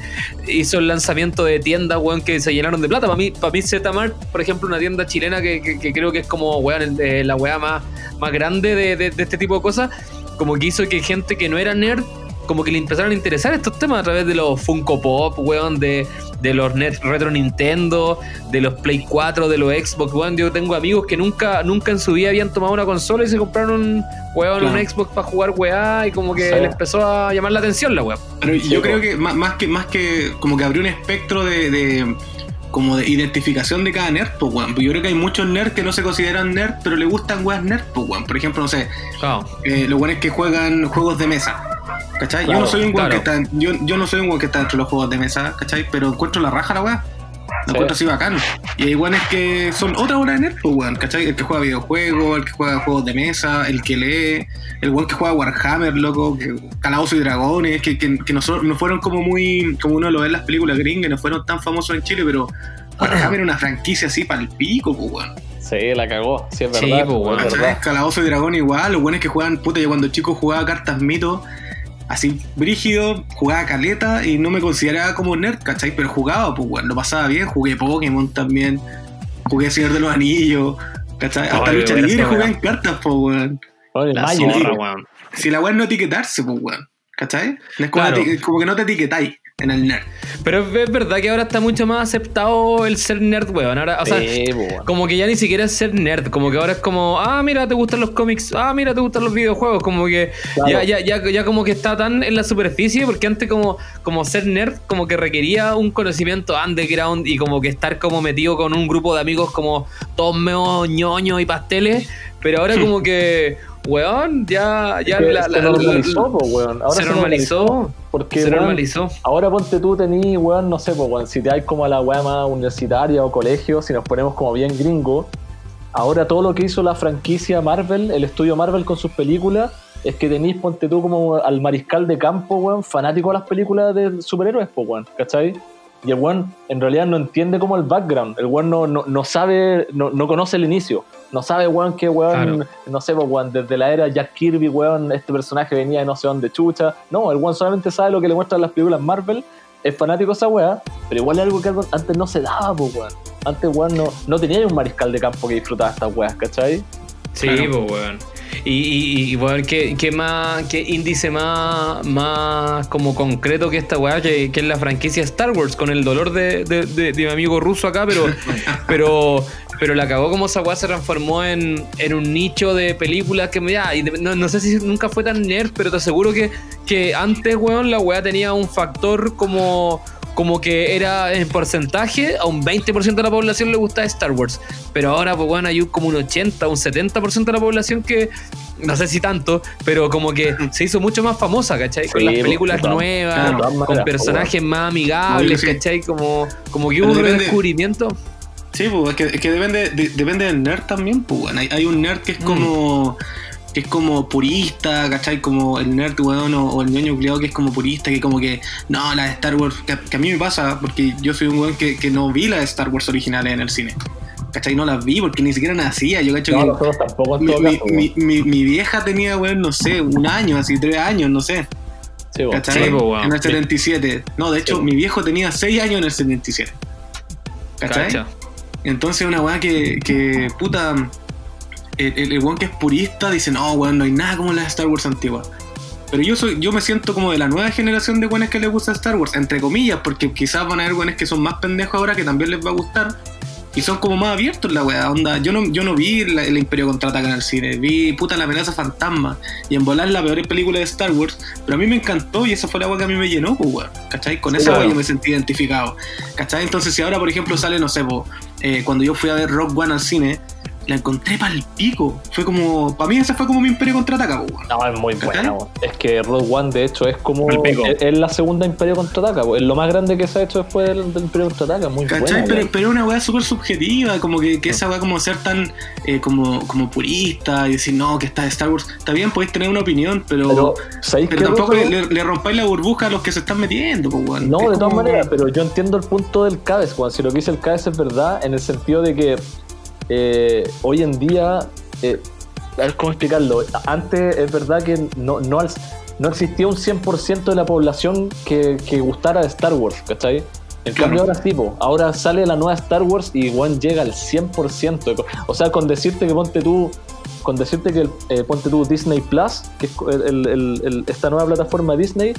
hizo el lanzamiento de tiendas, weón, que se llenaron de plata. Para mí, para mí Zmart, por ejemplo, una tienda chilena que, que- que creo que es como, weón, el- eh, la weá más, más grande de, de- de este tipo de cosas, como que hizo que gente que no era nerd, como que le empezaron a interesar estos temas a través de los Funko Pop, weón, de, de los net retro Nintendo, de los Play 4, de los Xbox, weón. Yo tengo amigos que nunca, nunca en su vida habían tomado una consola y se compraron, weón, Claro. un Xbox para jugar weá y como que Sí. le empezó a llamar la atención la weá. Pero yo creo que más, más que más que como que abrió un espectro de, de- como de identificación de cada nerd, pues weón. Yo creo que hay muchos nerds que no se consideran nerd, pero le gustan weas nerd, pues weón. Por ejemplo, no sé, Claro. eh, los weones que juegan juegos de mesa. ¿Cachai? yo no soy un claro. que está. Yo, yo no soy un weón que está dentro de los juegos de mesa, ¿cachai? Pero encuentro la raja la wea. Lo encuentro así bacano. Y hay weones que son otra hora de nerd, pues weón, ¿cachai? El que juega videojuegos, el que juega juegos de mesa, el que lee, el weón que juega Warhammer, loco, que Calabozo y Dragones, que, que, que no, son- no fueron como muy. como uno lo ve en las películas gringas, no fueron tan famosos en Chile, pero Warhammer era una franquicia así para el pico, pues weón. Sí, la cagó, sí, es Sí, verdad. pues, weón. es. Calabozo y Dragón igual, los buenos que jugaban, puta, yo cuando chico jugaba cartas mito, así brígido, jugaba caleta y no me consideraba como nerd, ¿cachai? Pero jugaba, pues bueno, lo pasaba bien, jugué Pokémon también, jugué Señor de los Anillos, ¿cachai? Hasta lucha weón, libre jugué en cartas, pues weón. La weón. Si la es no etiquetarse, pues weón. ¿Cachai? Es como, Claro. como que no te etiquetáis en el nerd. Pero es, verdad que ahora está mucho más aceptado el ser nerd, weón. Ahora, o sea, Sí, como que ya ni siquiera es ser nerd, como que ahora es como, ah, mira, te gustan los cómics, ah, mira, te gustan los videojuegos, como que Claro. ya, ya, ya, ya como que está tan en la superficie, porque antes como, como ser nerd como que requería un conocimiento underground y como que estar como metido con un grupo de amigos como todos medio ñoños y pasteles, pero ahora <laughs> como que, weón, ya, ya la- se la- normalizó, la- po, weón. Ahora se normalizó, Porque, se weón, normalizó. Ahora ponte tú tení, weón, no sé, pues, weón, si te hay como a la weá más universitaria o colegio, si nos ponemos como bien gringo, ahora todo lo que hizo la franquicia Marvel, el estudio Marvel con sus películas, es que tenéis, ponte tú como al mariscal de campo, weón, fanático de las películas de superhéroes, pues, weón, ¿cachai? Y el weón en realidad no entiende como el background, el weón no, no, no sabe, no, no conoce el inicio, no sabe, weón, que weón, Claro. no sé, pues, weón, desde la era Jack Kirby, weón, este personaje venía de no sé dónde chucha. No, el weón solamente sabe lo que le muestran las películas Marvel, es fanático de esa weá, pero igual es algo que antes no se daba, pues, weón. Antes, weón, no, no tenía un mariscal de campo que disfrutaba estas weas, ¿cachai? Sí, Claro. pues, weón. Y, y, y, weón, ¿qué, qué más, qué índice más, más como concreto que esta weá, que, que es la franquicia Star Wars, con el dolor de, de, de- de mi amigo ruso acá, pero, <laughs> pero, pero la cagó como esa weá se transformó en, en un nicho de películas que me ya, y de- no, no sé si nunca fue tan nerd, pero te aseguro que, que antes, weón, la weá tenía un factor como como que era en porcentaje, a un 20% de la población le gustaba Star Wars. Pero ahora, pues bueno, hay un- como un 80, un 70% de la población que, no sé si tanto, pero como que se hizo mucho más famosa, ¿cachai? Con las pues, películas nuevas, con maneras, personajes más amigables. ¿cachai? Como, como que hubo un redescubrimiento. Sí, pues es que, es que depende, de- depende del nerd también, pues weón. Hay, hay un nerd que es como. que es como purista, ¿cachai? Como el nerd, weón, o, o el ñoño culiado que es como purista, que como que. No, la de Star Wars. Que, a- que a mí me pasa, porque yo soy un weón que, que no vi las de Star Wars originales en el cine. ¿Cachai? No las vi porque ni siquiera nacía. Yo cacho No, que. nosotros tampoco Mi, mi, mi, mi- mi vieja tenía, weón, no sé, un año, así, tres años, no sé. Sí, weón. ¿Cachai? Sí. En el 77. No, de hecho, Sí. mi viejo tenía seis años en el 77. ¿Cachai? Cacha. Entonces una weá que, que puta, el, el, el weón que es purista dice, no, weón, no hay nada como las Star Wars antiguas. Pero yo soy, yo me siento como de la nueva generación de weones que les gusta Star Wars, entre comillas, porque quizás van a haber weones que son más pendejos ahora que también les va a gustar. Y son como más abiertos la weá, onda. Yo no, yo no vi la- el Imperio Contraataca en el cine, vi puta la amenaza fantasma. Y en volar la peor película de Star Wars. Pero a mí me encantó y esa fue la weá que a mí me llenó, pues weón. ¿Cachai? Con Sí, esa weá yo me sentí identificado. ¿Cachai? Entonces si ahora, por ejemplo, sale, no sé, po, eh, cuando yo fui a ver Rock One al cine, la encontré pa'l pico. Fue como, para mí esa fue como mi Imperio Contraataca, pues weón. No, es muy ¿Cachai? buena, weón. Es que Rogue One, de hecho, es como. El pico. Es, es la segunda Imperio Contraataca, weón. Es lo más grande que se ha hecho después del, del Imperio Contraataca. Muy ¿Cachai? buena, pero, weón. pero una weá súper subjetiva, como que, que esa weá como ser tan eh, como, como purista y decir, no, que está de Star Wars. Está bien, podéis tener una opinión, pero, Pero, tampoco le, le rompáis la burbuja a los que se están metiendo, pues weón. No, Es de todas como- maneras, pero yo entiendo el punto del CABES, Juan. Si lo que dice el CABES es verdad, en el sentido de que eh, hoy en día, eh, a ver cómo explicarlo. Antes es verdad que no, no, no existía un 100% de la población que, que gustara de Star Wars, ¿cachai? En Claro. cambio ahora sí, po, ahora sale la nueva Star Wars y Juan llega al 100%. O sea, con decirte que ponte tú, con decirte que eh, ponte tú Disney Plus, que es el- el- el- el- esta nueva plataforma Disney,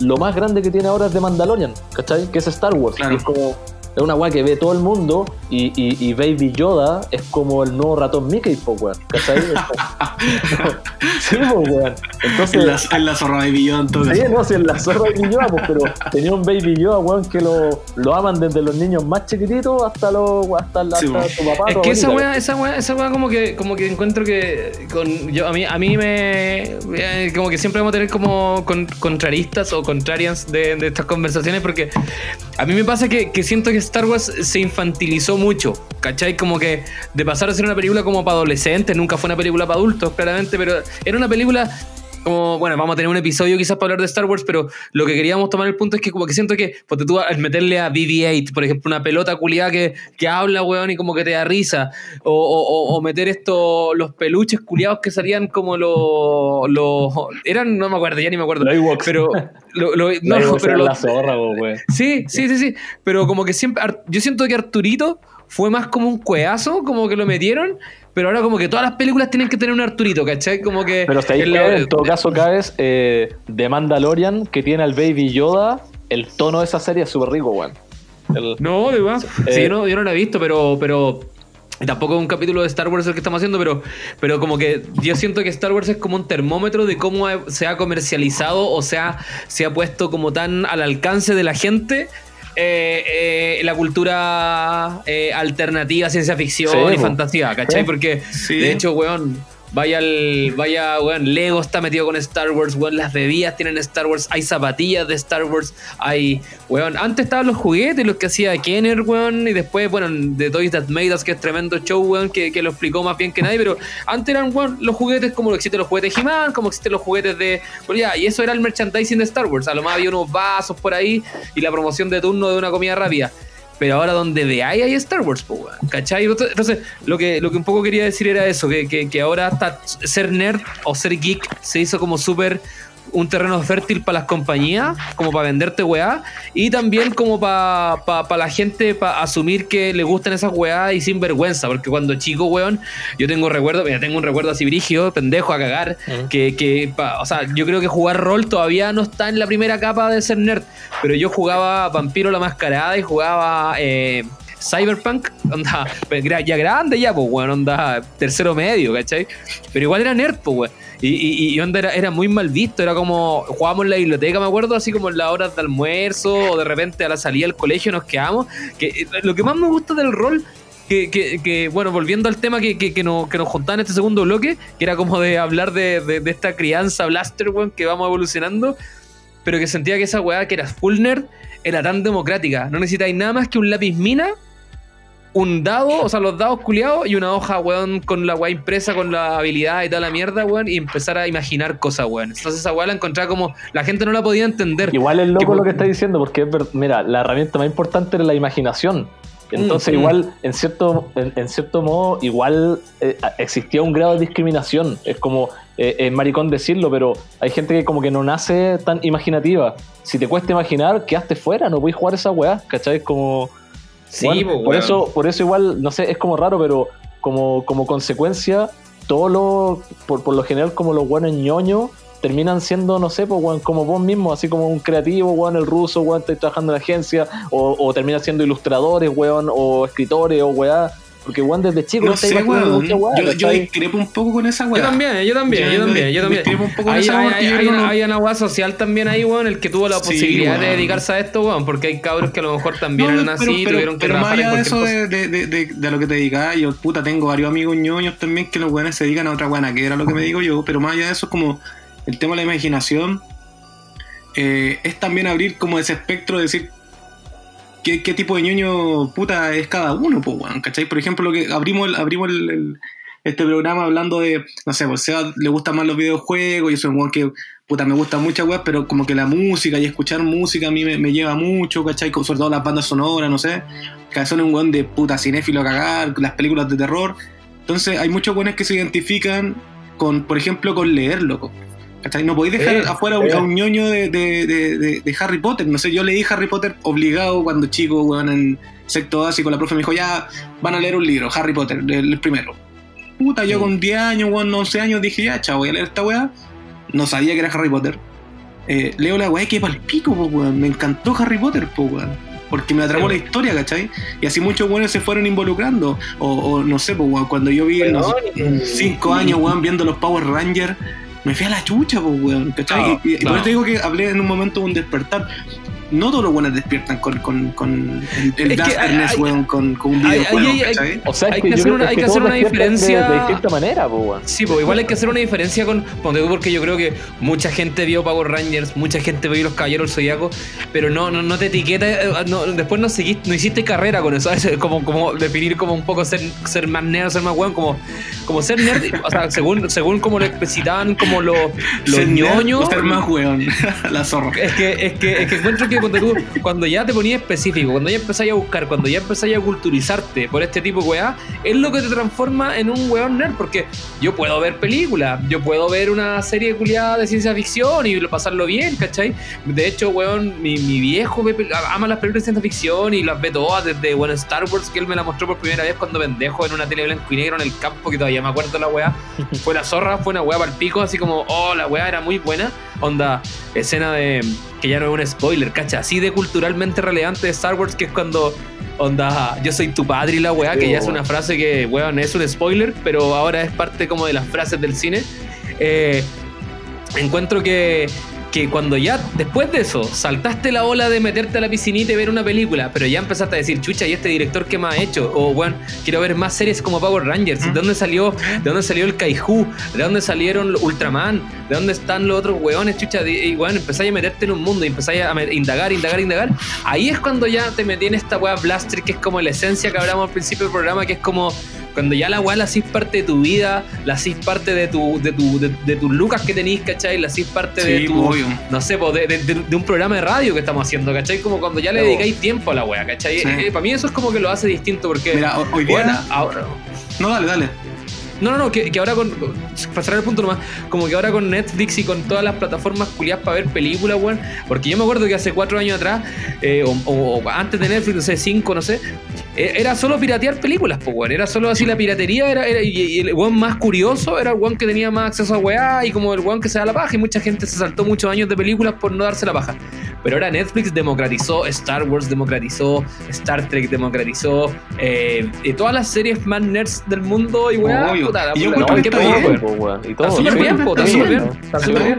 lo más grande que tiene ahora es de Mandalorian, ¿cachai? Que es Star Wars. Claro. Y es como. Es una weá que ve todo el mundo y, y, y Baby Yoda es como el nuevo ratón Mickey, po, weón. ¿Cachai? <laughs> sí, po, weón. Entonces. En la, en la zorra de billón, todo Sí, no, si en la zorra Baby Yoda, pues, pero tenía un Baby Yoda, weón, que lo, lo aman desde los niños más chiquititos hasta los hasta, la- Sí, hasta po. tu papá. Es que esa weá, esa weá, esa weá como que, como que encuentro que con, yo, a mí, a mí me eh, como que siempre vamos a tener como con- contraristas o contrarians de, de estas conversaciones porque a mí me pasa que, que siento que Star Wars se infantilizó mucho, ¿cachai? Como que de pasar a ser una película como para adolescentes, nunca fue una película para adultos, claramente, pero era una película como, bueno, vamos a tener un episodio quizás para hablar de Star Wars, pero lo que queríamos tomar el punto es que como que siento que, porque tú al meterle a BB-8, por ejemplo, una pelota culiada que, que habla, weón, y como que te da risa, o, o- meter esto, los peluches culiados que salían como los, los, eran, no me acuerdo, ya ni me acuerdo, pero, lo- lo- no, pero lo- la zorra, weón. Sí, sí, sí, sí. Pero como que siempre. Yo siento que Arturito fue más como un cueazo, como que lo metieron, pero ahora como que todas las películas tienen que tener un Arturito, ¿cachai? Como que... Pero hasta ahí, el- en todo caso, cabes eh, de Mandalorian, que tiene al Baby Yoda, el tono de esa serie es súper rico, weón. No, de verdad. Eh, Sí, yo no, yo no la he visto, pero, pero tampoco es un capítulo de Star Wars el que estamos haciendo, pero, pero como que yo siento que Star Wars es como un termómetro de cómo se ha comercializado o sea, se ha puesto como tan al alcance de la gente. Eh, eh, la cultura eh, alternativa, ciencia ficción Sí, y fantasía, ¿cachai? Porque Sí. de hecho, weón, vaya al, vaya, weón, Lego está metido con Star Wars, weón, las bebidas tienen Star Wars, hay zapatillas de Star Wars, hay, weón, antes estaban los juguetes, los que hacía Kenner, weón, y después, bueno, de Toys That Made Us, que es tremendo show, weón, que, que lo explicó más bien que nadie, pero antes eran, weón, los juguetes como existen los juguetes de He-Man, como existen los juguetes de, bueno, ya, y eso era el merchandising de Star Wars, a lo más había unos vasos por ahí y la promoción de turno de una comida rápida. Pero ahora donde veáis hay Star Wars, ¿cachai? Entonces, lo que, lo que un poco quería decir era eso, que, que, que ahora hasta ser nerd o ser geek se hizo como súper un terreno fértil para las compañías, como para venderte weá, y también como para la gente, para asumir que le gustan esas weá y sin vergüenza, porque cuando chico, weón, yo tengo recuerdo, mira, tengo un recuerdo así brígido, pendejo a cagar, que, que pa- o sea, yo creo que jugar rol todavía no está en la primera capa de ser nerd, pero yo jugaba Vampiro la Mascarada y jugaba eh, Cyberpunk, onda, ya grande ya, pues, weón, onda, tercero medio, ¿cachai? Pero igual era nerd, pues, weón. Y, y, y onda era, era muy mal visto, era como jugábamos en la biblioteca, me acuerdo, así como en las horas de almuerzo o de repente a la salida del colegio nos quedamos. Que, eh, lo que más me gusta del rol que, que, bueno, volviendo al tema que, que, nos, que nos juntaban en este segundo bloque, que era como de hablar de, de, de esta crianza blaster, weón, que vamos evolucionando, pero que sentía que esa weá que era full nerd era tan democrática. No necesitáis nada más que un lápiz mina, un dado, o sea, los dados culiados y una hoja, weón, con la weá impresa, con la habilidad y toda la mierda, weón, y empezar a imaginar cosas, weón. Entonces esa weá la encontraba como la gente no la podía entender. Igual es loco Tipo- lo que está diciendo, porque es mira, la herramienta más importante era la imaginación. Entonces, Mm, mm. igual, en cierto, en, en cierto modo, igual eh, existía un grado de discriminación. Es como, eh, es maricón decirlo, pero hay gente que como que no nace tan imaginativa. Si te cuesta imaginar, quedaste fuera, no puedes jugar esa weá, ¿cachai? Es como... Sí, bueno, po, por eso, por eso igual, no sé, es como raro, pero como, como consecuencia, todo lo, por, por lo general, como los buenos ñoños terminan siendo, no sé, pues, weón, como vos mismo, así como un creativo, weón, el ruso, weón, está trabajando en la agencia, o, o terminan siendo ilustradores, weón, o escritores, o weá, porque, weón, desde chico No está sé, imaginando weón. mucha weá, Yo, yo ¿cachai? discrepo un poco con esa Yo weá. también, yo también, yo Yo también, yo también. discrepo un poco con Hay, esa hay, weá, yo hay creo una, no- hay una weá social también ahí, weón, el que tuvo la Sí, posibilidad de dedicarse a esto, weón, porque hay cabros que a lo mejor también No, eran pero- así y pero- tuvieron que pero más trabajar en allá de cualquier eso cosa. de, de, de, de, de lo que te dedicas, yo puta tengo varios amigos ñoños también que los weones se dedican a otra buena, que era lo que me digo yo, pero más allá de eso es como el tema de la imaginación, eh, es también abrir como ese espectro de decir qué, tipo de ñoño puta es cada uno, pues weón, ¿cachai? Por ejemplo, lo que abrimos, el- abrimos el- este programa hablando de, no sé, pues Seba le gustan más los videojuegos, yo soy un weón que puta me gusta muchas weas, pero como que la música y escuchar música a mí me, lleva mucho, ¿cachai? Sobre todo las bandas sonoras, no sé. Cabezón es un weón de puta cinéfilo a cagar, las películas de terror. Entonces hay muchos weones que se identifican con, por ejemplo, con leer, loco. ¿Cachai? No podéis dejar Eh, afuera a un- eh. a un ñoño de, de- de- Harry Potter. No sé, yo leí Harry Potter obligado cuando chico, weón, en sexto básico. La profe me dijo, ya, van a leer un libro, Harry Potter, el, primero. Puta, yo con 10 años, weón, 11 años, dije, ya, chao, voy a leer esta weá. No sabía que era Harry Potter. Eh, leo la weá que para el pico, weón. Me encantó Harry Potter, po, weón. Porque me atrapó Sí. la historia, ¿cachai? Y así muchos weones se fueron involucrando. O, o no sé, weón, cuando yo vi sé, cinco años, weón, viendo los Power Rangers, me fui a la chucha, pues, weón, ¿cachai? Claro, y, y por eso te digo que hablé en un momento de un despertar. No todos los buenos despiertan con, con, con el, el weón, con, con un videojuego, hay- hay- ¿cachai? O sea, Hay que, hacer una- que hay que todos hacer una despiertan de- diferencia- De, distinta manera, weón. Sí, pues igual hay que hacer una diferencia con. Ponte tú, porque yo creo que mucha gente vio Power Rangers, mucha gente vio los Caballeros del Zodiaco, pero no, no, no te etiqueta. eh, no, después no, seguiste, no hiciste carrera con eso, <laughs> ¿sabes? Como, como definir como un poco ser, ser más nerd, ser más weón, como, como ser nerd, o sea, según, según como lo explicitaban como los, los Ser nerd ñoños. o ser más weón, <laughs> la zorra. Es que, es que, es que encuentro que ponte tú, cuando ya te ponías específico, cuando ya empezáis a buscar, cuando ya empezáis a culturizarte por este tipo de weá, es lo que te transforma en un weón nerd, porque yo puedo ver películas, yo puedo ver una serie culiada de ciencia ficción y pasarlo bien, ¿cachai? De hecho, weón, mi, mi viejo ve ama las películas de ciencia ficción y las ve todas desde, bueno, Star Wars, que él me la mostró por primera vez cuando pendejo en una tele blanco y negro en el campo, que todavía me acuerdo de la weá. <laughs> Fue la zorra, fue una weá para el pico, así como, oh, la weá era muy buena. Onda, escena de. Que ya no es un spoiler, cacha, así de culturalmente relevante de Star Wars, que es cuando. Onda, yo soy tu padre y la weá, que ya es una frase que, weón, es un spoiler, pero ahora es parte como de las frases del cine. Eh, encuentro que, que cuando ya, después de eso, saltaste la ola de meterte a la piscinita y ver una película, pero ya empezaste a decir, chucha, ¿y este director qué más ha hecho? O, bueno, quiero ver más series como Power Rangers. ¿De dónde salió, de dónde salió el Kaiju? ¿De dónde salieron Ultraman? ¿De dónde están los otros weones, chucha? Y, bueno, empezáis a meterte en un mundo y empezáis a indagar, indagar, indagar. Ahí es cuando ya te metí en esta weá Blaster, que es como la esencia que hablamos al principio del programa, que es como cuando ya la weá la hacís parte de tu vida, la hacís parte de tu, de tu, de, de tus lucas que tenéis, ¿cachai? La hacís parte de tu, obvio. no sé, po, de, de- un programa de radio que estamos haciendo, ¿cachai? Como cuando ya le Claro. dedicáis tiempo a la wea, ¿cachai? Sí. para mí eso es como que lo hace distinto porque... Mira, ho- hoy día. bueno, ahora... No, dale, dale. No, no, no, que, que ahora con. Para cerrar el punto nomás, como que ahora con Netflix y con todas las plataformas culiadas para ver películas, weón. Porque yo me acuerdo que hace cuatro años atrás, eh, o, antes de Netflix, no sé, cinco, no sé, eh, era solo piratear películas, pues, weón. Era solo así la piratería, era, y, el weón más curioso era el weón que tenía más acceso a weá y como el weón que se da la paja. Y mucha gente se saltó muchos años de películas por no darse la paja. Pero ahora Netflix democratizó, Star Wars democratizó, Star Trek democratizó, eh, todas las series más nerds del mundo y Y yo encuentro ¿qué que está bien, Está súper bien, está súper bien. bien.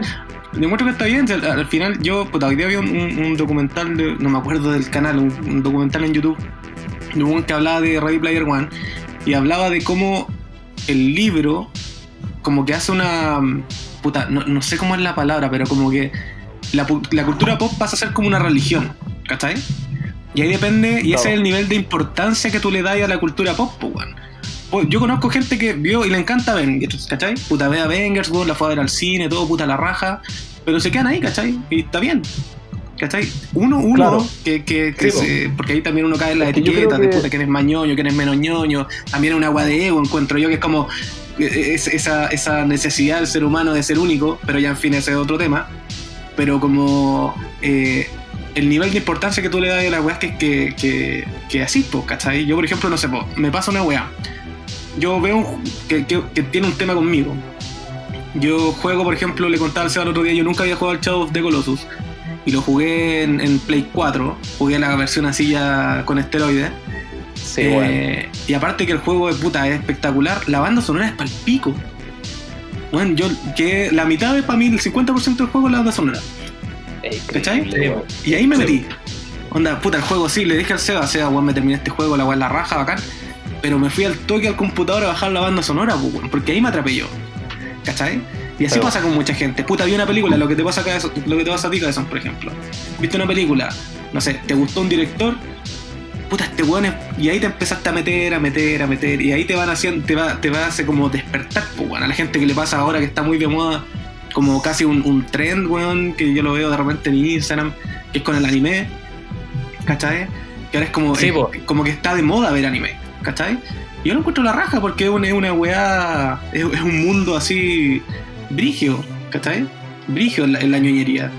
Demuestro que está bien. Al, al final, yo, puta, hoy día vi un, documental, de- no me acuerdo del canal, un, documental en YouTube, de un que hablaba de Ready Player One y hablaba de cómo el libro, como que hace una. Puta, no, no sé cómo es la palabra, pero como que la, cultura pop pasa a ser como una religión, ¿cachai? Y ahí depende, y ese es el nivel de importancia que tú le das a la cultura pop, pues, weón. Yo conozco gente que vio y le encanta Avengers, ¿cachai? Puta, ve Avengers, la fue a ver al cine, todo, puta, la raja. Pero se quedan ahí, ¿cachai? Y está bien. ¿Cachai? Uno, uno, Claro. que, que, que Sí, po. se- porque ahí también uno cae en Es etiquetas creo de que- puta, que eres más ñoño, que eres menos ñoño. También es una agua de ego, encuentro yo, que es como eh, es- esa, esa necesidad del ser humano de ser único, pero ya en fin, ese es otro tema. Pero como eh, el nivel de importancia que tú le das a las weas que, que, que, que así, pues, ¿cachai? Yo, por ejemplo, no sé, po, me pasa una wea. Yo veo un que, que- que tiene un tema conmigo. Yo juego, por ejemplo, le contaba al Seba el otro día, yo nunca había jugado al Shadow of the Colossus. Y lo jugué en, en Play 4. Jugué la versión así ya con esteroides. Sí, Eh. Y aparte que el juego de puta es espectacular, la banda sonora es pal pico. Bueno, yo que la mitad de para mí, el 50% del juego es la banda sonora. ¿cachai? Y ahí me metí. Onda, puta, el juego sí, le dije al Seba, Seba, weón, me terminé este juego, la weón la raja, bacán. Pero me fui al toque al computador a bajar la banda sonora, pues, porque ahí me atrapé yo. ¿Cachai? Y así Pero- pasa con mucha gente. Puta, vi una película, lo que te pasa acá, lo que te pasa a ti, Cabezón, por ejemplo. Viste una película, no sé, te gustó un director, puta, este weón es- y ahí te empezaste a meter, a meter, a meter, y ahí te van haciendo, te va, te va a hacer como despertar, pues, a la gente que le pasa ahora que está muy de moda, como casi un, un trend, weón, que yo lo veo de repente en Instagram, que es con el anime, ¿cachai? Que ahora es como, Sí, es- po. como que está de moda ver anime, ¿cachai? Y yo lo encuentro la raja porque es una, una weá, es, es un mundo así, brigio, ¿cachai? Brigio en la, en la ñoñería.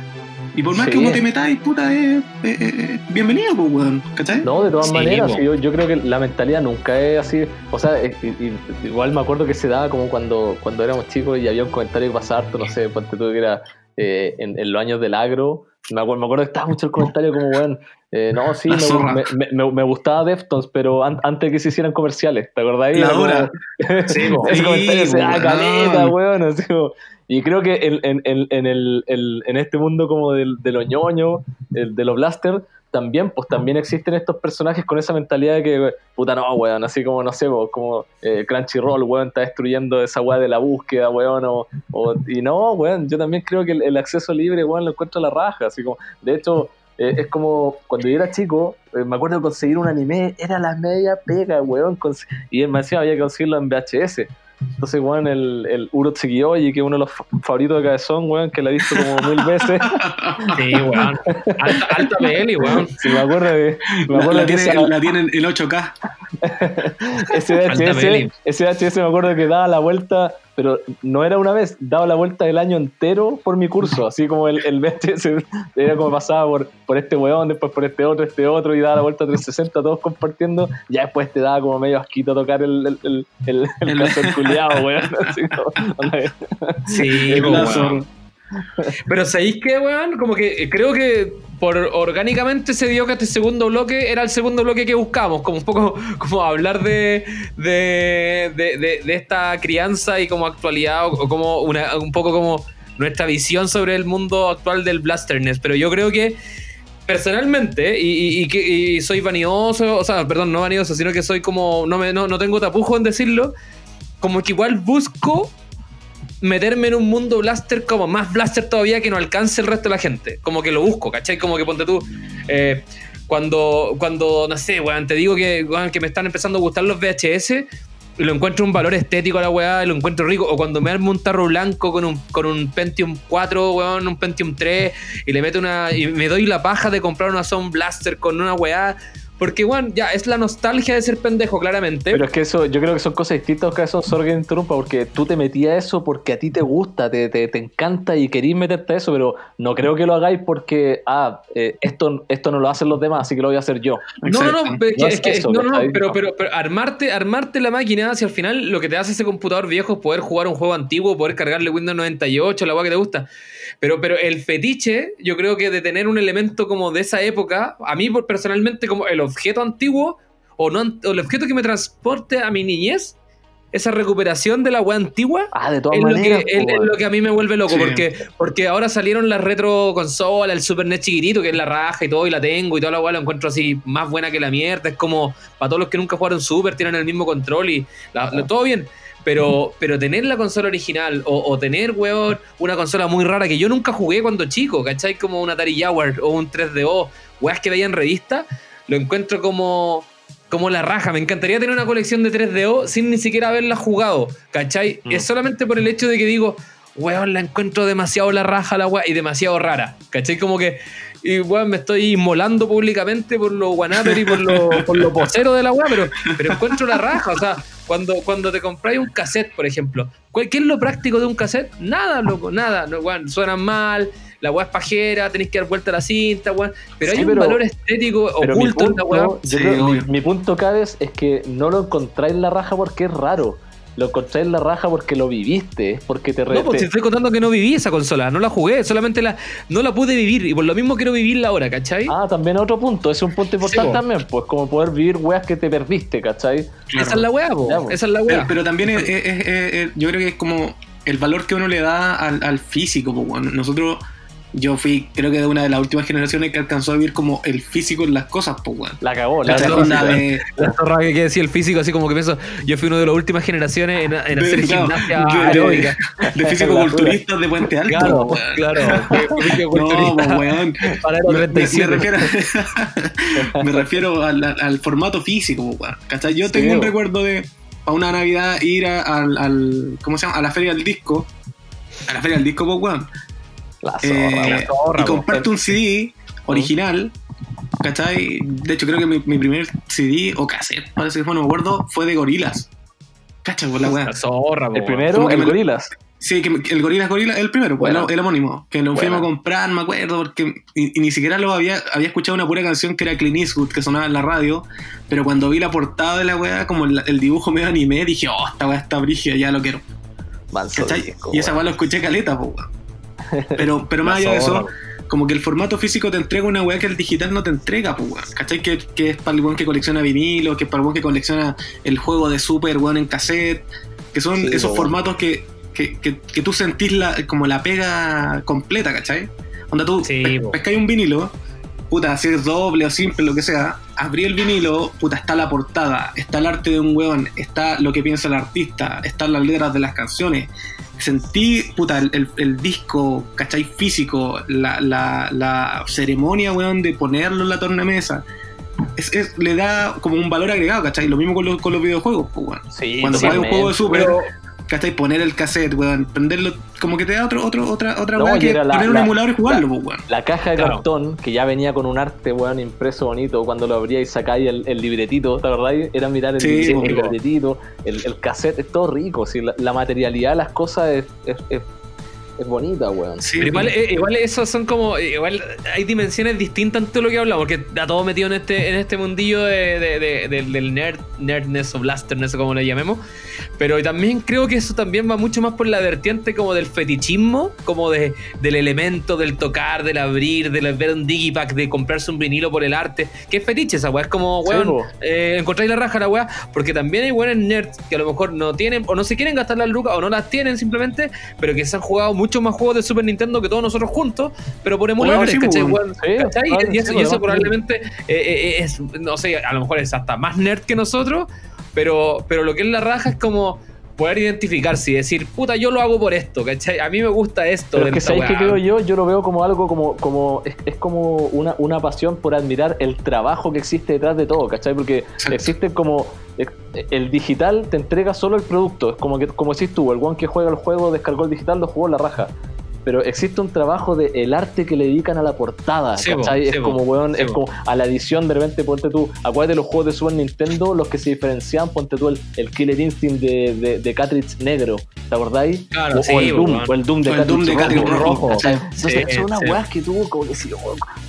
Y por más Sí. que uno te metáis, puta, es, es- es- bienvenido, pues, weón, ¿cachai? No, de todas Sí, maneras, yo, yo creo que la mentalidad nunca es así. O sea, es- y- y- igual me acuerdo que se daba como cuando, cuando éramos chicos y había un comentario que pasaba harto, no sé, ponte tú que era eh, en, en los años del agro. Me acuerdo, me acuerdo que estaba mucho el comentario como, bueno, eh, no, sí, me, me, me- me- gustaba Deftones, pero an- antes que se hicieran comerciales, ¿te acordás? La. <laughs> Sí, ese comentario Sí, caleta, weón, así como- Y creo que en, en- en- en el, en este mundo como del, de los ñoños, de los blaster, también, pues también existen estos personajes con esa mentalidad de que, puta no, weón, así como, no sé, como eh, Crunchyroll, weón, está destruyendo esa weá de la búsqueda, weón, o, o- y no, weón, yo también creo que el, el acceso libre, weón, lo encuentro a la raja, así como, de hecho, eh, es como cuando yo era chico, eh, me acuerdo de conseguir un anime, era la media pega, weón, y me decía había que conseguirlo en VHS. Entonces, weón, el, el Urot Sekiyoshi, que es uno de los fa- favoritos de Cabezón, weón, que la he visto como mil veces. <laughs> Sí, weón. Alta, alta peli, weón. Si me acuerdo de, me La, acuerdo la que tiene, esa- la tienen en 8K. <laughs> ese Alta peli. VHS, ese VHS me acuerdo que daba la vuelta, pero no era una vez, daba la vuelta el año entero por mi curso, así como el, el VHS era como pasaba por, por este weón, después por este otro, este otro, y daba la vuelta 360, todos compartiendo, ya después te daba como medio asquito tocar el, el, el, el, el culiao, weón. así como, <laughs> Sí, weón. Pero ¿sabéis qué, weón? Como que eh, creo que por orgánicamente se dio que este segundo bloque era el segundo bloque que buscamos, como un poco <laughs> como hablar de, de, de, esta crianza y como actualidad, o, como una, un poco como nuestra visión sobre el mundo actual del Blasterness. Pero yo creo que personalmente, y, y soy vanidoso, o sea, perdón, no vanidoso, sino que soy como, no, me, no, no tengo tapujo en decirlo, como que igual busco meterme en un mundo blaster como más blaster todavía que no alcance el resto de la gente. Como que lo busco, ¿cachai? Como que ponte tú. eh, cuando, cuando, no sé, weón, te digo que, que me están empezando a gustar los VHS y lo encuentro un valor estético a la weá y lo encuentro rico. O cuando me armo un tarro blanco con un, con un Pentium 4, weón, un Pentium 3 y le meto una. y me doy la paja de comprar una Sound Blaster con una weá. Porque, weón, ya es la nostalgia de ser pendejo, claramente. Pero es que eso, yo creo que son cosas distintas que eso, sorry que interrumpa, porque tú te metías a eso porque a ti te gusta, te, te, te encanta y querís meterte a eso, pero no creo que lo hagáis porque, ah, eh, esto, esto no lo hacen los demás, así que lo voy a hacer yo. No, no, no, pero No es que- eso, no, no, pero, pero, pero armarte, armarte la máquina, si al final lo que te hace ese computador viejo es poder jugar un juego antiguo, poder cargarle Windows 98, la weá que te gusta. Pero, pero el fetiche, yo creo que de tener un elemento como de esa época, a mí por- personalmente como el objeto antiguo, o, no, o el objeto que me transporte a mi niñez, esa recuperación de la weá antigua, Ah, de todas es lo, que, maneras. es- lo que a mí me vuelve loco, Sí. porque, porque ahora salieron las retro consolas, el Super NES chiquitito, que es la raja y todo, y la tengo y toda la weá la encuentro así más buena que la mierda. Es como para todos los que nunca jugaron Super, tienen el mismo control y la- la- todo bien. Pero, pero tener la consola original o, o tener, weón, una consola muy rara que yo nunca jugué cuando chico, ¿cachai? Como un Atari Jaguar o un 3DO, weas que veía en revista, lo encuentro como, como la raja. Me encantaría tener una colección de 3DO sin ni siquiera haberla jugado, ¿cachai? Mm. Es solamente por el hecho de que digo, weón, la encuentro demasiado la raja la wea y demasiado rara, ¿cachai? Como que, y weón, me estoy inmolando públicamente por lo guanaper y por lo, por lo posero de la wea, pero, pero encuentro la raja, o sea, cuando, cuando te compráis un cassette, por ejemplo, ¿cuál- ¿qué es lo práctico de un cassette? Nada, loco, nada, no, weón, suenan mal. La weá es pajera, tenéis que dar vuelta a la cinta, weón. Pero Sí, hay un pero- valor estético oculto en la weá. punto, yo Sí, creo- mi, mi punto, Cades, es que no lo encontráis la raja porque es raro. Lo encontráis la raja porque lo viviste, porque te re- No, pues te- estoy contando que no viví esa consola, no la jugué, solamente la, no la pude vivir y por lo mismo quiero vivirla ahora, ¿cachai? Ah, también otro punto, ese es un punto importante po. también, pues como poder vivir weas que te perdiste, ¿cachai? Esa es la. Ya, po. Esa es la Pero, weá. pero también es- es- es- es- yo creo que es como el valor que uno le da al, al físico. po, weón. Nosotros, yo fui, creo que de una de las últimas generaciones que alcanzó a vivir como el físico en las cosas, pues, weón. La cagó, la La cagó. onda de, La zorra que decía el físico, así como que pienso, yo fui una de las últimas generaciones en, en hacer de- gimnasia de- aeróbica. de Puente Alto, Claro, weón. claro. No, culturista. weón. Para Me, me- me 37. refiero, <laughs> me refiero al, formato físico, weón. ¿Cachai? Yo tengo un weón. recuerdo de para una Navidad ir a- al, al- ¿cómo se llama? a la feria del disco. A la feria del disco, pues, weón. La zorra, Eh, zorra, y po. comprarte un CD original. ¿Cachai? De hecho, creo que mi, mi primer CD o cassette, parece que fue, no me acuerdo, fue de Gorilas. ¿Cachai? Por la weá. La zorra, po. El primero, el me- Gorilas. Sí, que el Gorilas Gorilas, el primero, pues, Bueno. el, el homónimo. Que lo fuimos a comprar, me acuerdo, porque. Y, y ni siquiera lo había, había escuchado una pura canción que era Clint Eastwood, que sonaba en la radio. Pero cuando vi la portada de la weá, como el, el dibujo medio anime, dije, oh, esta weá está brígida, ya lo quiero. Manso ¿Cachai? disco, y esa weá lo escuché caleta, pues, weón. Pero, pero <laughs> más allá de eso, como que el formato físico te entrega una weá que el digital no te entrega, pues, weón. ¿Cachai? Que, que es para el weón que colecciona vinilo, que es para el weón que colecciona el juego de Super, weón, en cassette. Que son Sí, esos formatos que, que, que, que tú sentís la, como la pega completa, ¿cachai? Onda tú Sí, pe- po. pescáis un vinilo, puta, si es doble o simple, lo que sea, abrí el vinilo, puta, está la portada, está el arte de un weón, está lo que piensa el artista, están las letras de las canciones. Sentí, puta, el, el- disco, ¿cachai? Físico, la, la, la ceremonia, weón, de ponerlo en la tornamesa. Es, es- le da como un valor agregado, ¿cachai? Lo mismo con los, con los videojuegos, pues, weón. Sí, Cuando juegas un juego de Super, Pero, ¿cachai? Poner el cassette, weón, prenderlo, como que te da otro, otro, otra, otra No, weá y que la- poner un la- emulador y jugarlo, pues, weón. La caja de Claro. cartón, que ya venía con un arte, weón, impreso bonito, cuando lo abría y sacáis el, el libretito, ¿te acordás? Era mirar el, Sí, libre- el po. libretito, el, el cassette, es todo rico, sí, la, la materialidad de las cosas es, es, es- es bonita, weón. Sí, Pero igual, eh, igual esos son como. Igual hay dimensiones distintas en todo lo que hablamos, porque está todo metido en este, en este mundillo de, de- de- del- del nerd, nerdness o blasterness, o como le llamemos. Pero también creo que eso también va mucho más por la vertiente como del fetichismo, como de, del elemento, del tocar, del abrir, del ver un digipack, de comprarse un vinilo por el arte. Que es fetiche esa weá, es como, weón, eh, encontráis la raja la weá, porque también hay weones nerds que a lo mejor no tienen, o no se quieren gastar las lucas, o no las tienen simplemente, pero que se han jugado mucho más juegos de Super Nintendo que todos nosotros juntos, pero por emuladores, sí, ¿cachai? pues, weón? sí, ¿Cachai? claro, y eso, sí, y eso además, probablemente eh, eh, es, no sé, a lo mejor es hasta más nerd que nosotros, pero, pero lo que es la raja es como poder identificarse y decir, puta, yo lo hago por esto, ¿cachai? A mí me gusta esto. Pero es que sabéis que creo yo, yo lo veo como algo como, como es, es como una, una pasión por admirar el trabajo que existe detrás de todo, ¿cachai? Porque Exacto. existe como eh, el digital te entrega solo el producto, es como que como decís tú, el one que juega el juego descargó el digital, lo jugó en la raja. Pero existe un trabajo de el arte que le dedican a la portada, Sí, po, ¿cachai? sí, es como, weón, sí, es como a la edición de repente, ponte tú, acuérdate de los juegos de Super Nintendo, los que se diferencian, ponte tú el, el Killer Instinct de, de, de cartridge negro, ¿te acordáis? Claro, o, sí, o el Doom, o el Doom de O el Doom de cartridge cartridge rojo. Entonces, son unas weas que tú como que,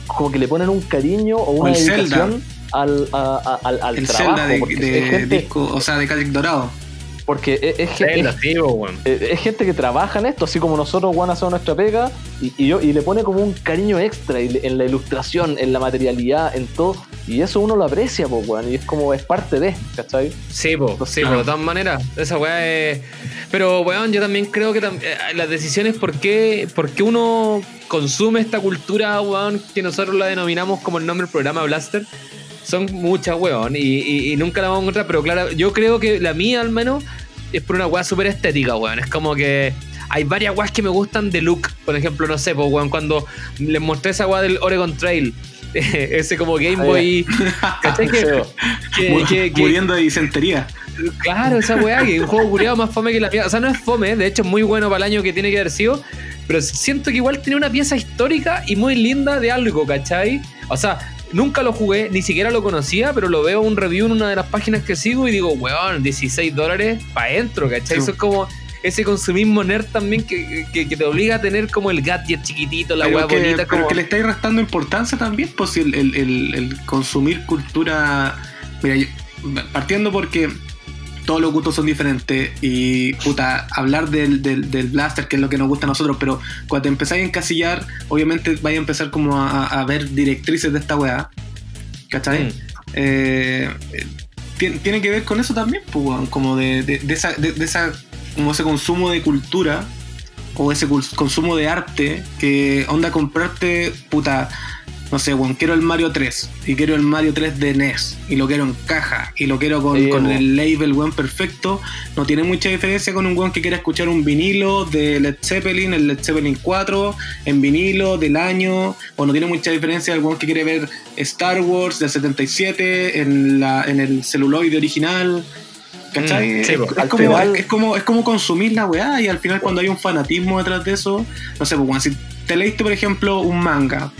como que le ponen un cariño o una dedicación al, a- a- al, al El trabajo. Zelda de, de es gente, disco, o sea, de Cádiz Dorado. Porque es, es gente- Zelda, sí, po, weón. es- es gente que trabaja en esto, así como nosotros, Juan, hacemos nuestra pega, y, y yo, y le pone como un cariño extra y le- en la ilustración, en la materialidad, en todo, y eso uno lo aprecia, pues, weón, y es como, es parte de, ¿cachai? Sí, po, sí, po, de todas maneras. Esa weá es. Pero, weón, yo también creo que tam- eh, las decisiones, ¿por qué, por qué uno consume esta cultura, weón, que nosotros la denominamos como el nombre del programa Blaster? Son muchas, weón, y, y- y nunca la vamos a encontrar, pero claro, yo creo que la mía al menos es por una weá súper estética, weón. Es como que hay varias weas que me gustan de look. Por ejemplo, no sé, pues, weón, cuando les mostré esa weá del Oregon Trail, <laughs> ese como Game Boy. ¿Cachai? <laughs> Que, que- que- que- muriendo de disentería. Claro, esa weá, que un juego curiado más fome que la mierda. O sea, no es fome, de hecho es muy bueno para el año que tiene que haber sido. Pero siento que igual tiene una pieza histórica y muy linda de algo, ¿cachai? O sea, nunca lo jugué, ni siquiera lo conocía, pero lo veo un review en una de las páginas que sigo y digo, weón, 16 dólares para adentro, ¿cachai? Sí. Eso es como ese consumismo nerd también que, que- que te obliga a tener como el gadget chiquitito, la que, bonita, pero como. que le estáis restando importancia también, pues el- el- el consumir cultura. Mira, yo- partiendo porque todos los gustos son diferentes y puta, hablar del, del, del blaster, que es lo que nos gusta a nosotros, pero cuando te empezáis a encasillar, obviamente vais a empezar como a, a ver directrices de esta weá. ¿Cachai? Mm. Eh, tiene, tiene que ver con eso también, pues, como de, de- de esa, de, esa, como ese consumo de cultura o ese consumo de arte que onda comprarte, puta, no sé, weón, quiero el Mario 3 y quiero el Mario 3 de NES y lo quiero en caja y lo quiero con, Sí, con el label, weón, perfecto. No tiene mucha diferencia con un weón que quiere escuchar un vinilo de Led Zeppelin, el Led Zeppelin 4, en vinilo del año, o no tiene mucha diferencia del weón que quiere ver Star Wars del 77 en, la, en el celuloide original. ¿Cachai? Mm, sí, es, po. es como, final- es, como, es como consumir la weá y al final cuando hay un fanatismo detrás de eso, no sé, pues, weón, si te leíste por ejemplo un manga,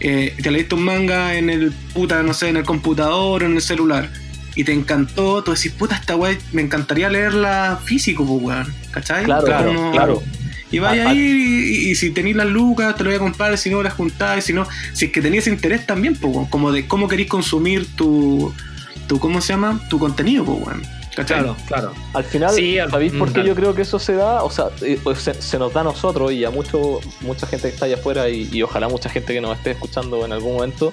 eh, te leíste un manga en el puta, no sé, en el computador o en el celular y te encantó, tú decís, puta, esta weá me encantaría leerla físico, pues weón, ¿cachai? Claro, Claro. Y vaya ahí y, y si tenéis las lucas, te lo voy a comprar, si no las juntáis, si no, si es que tenías interés también, pues, weón, como de cómo queréis consumir tu, tu, ¿cómo se llama? Tu contenido, pues, weón. ¿Cachai? Claro, claro. Al final, Sí, al- ¿sabéis por mm, qué yo creo que eso se da? O sea, eh, pues se, se nos da a nosotros y a mucho, mucha gente que está allá afuera y, y ojalá mucha gente que nos esté escuchando en algún momento,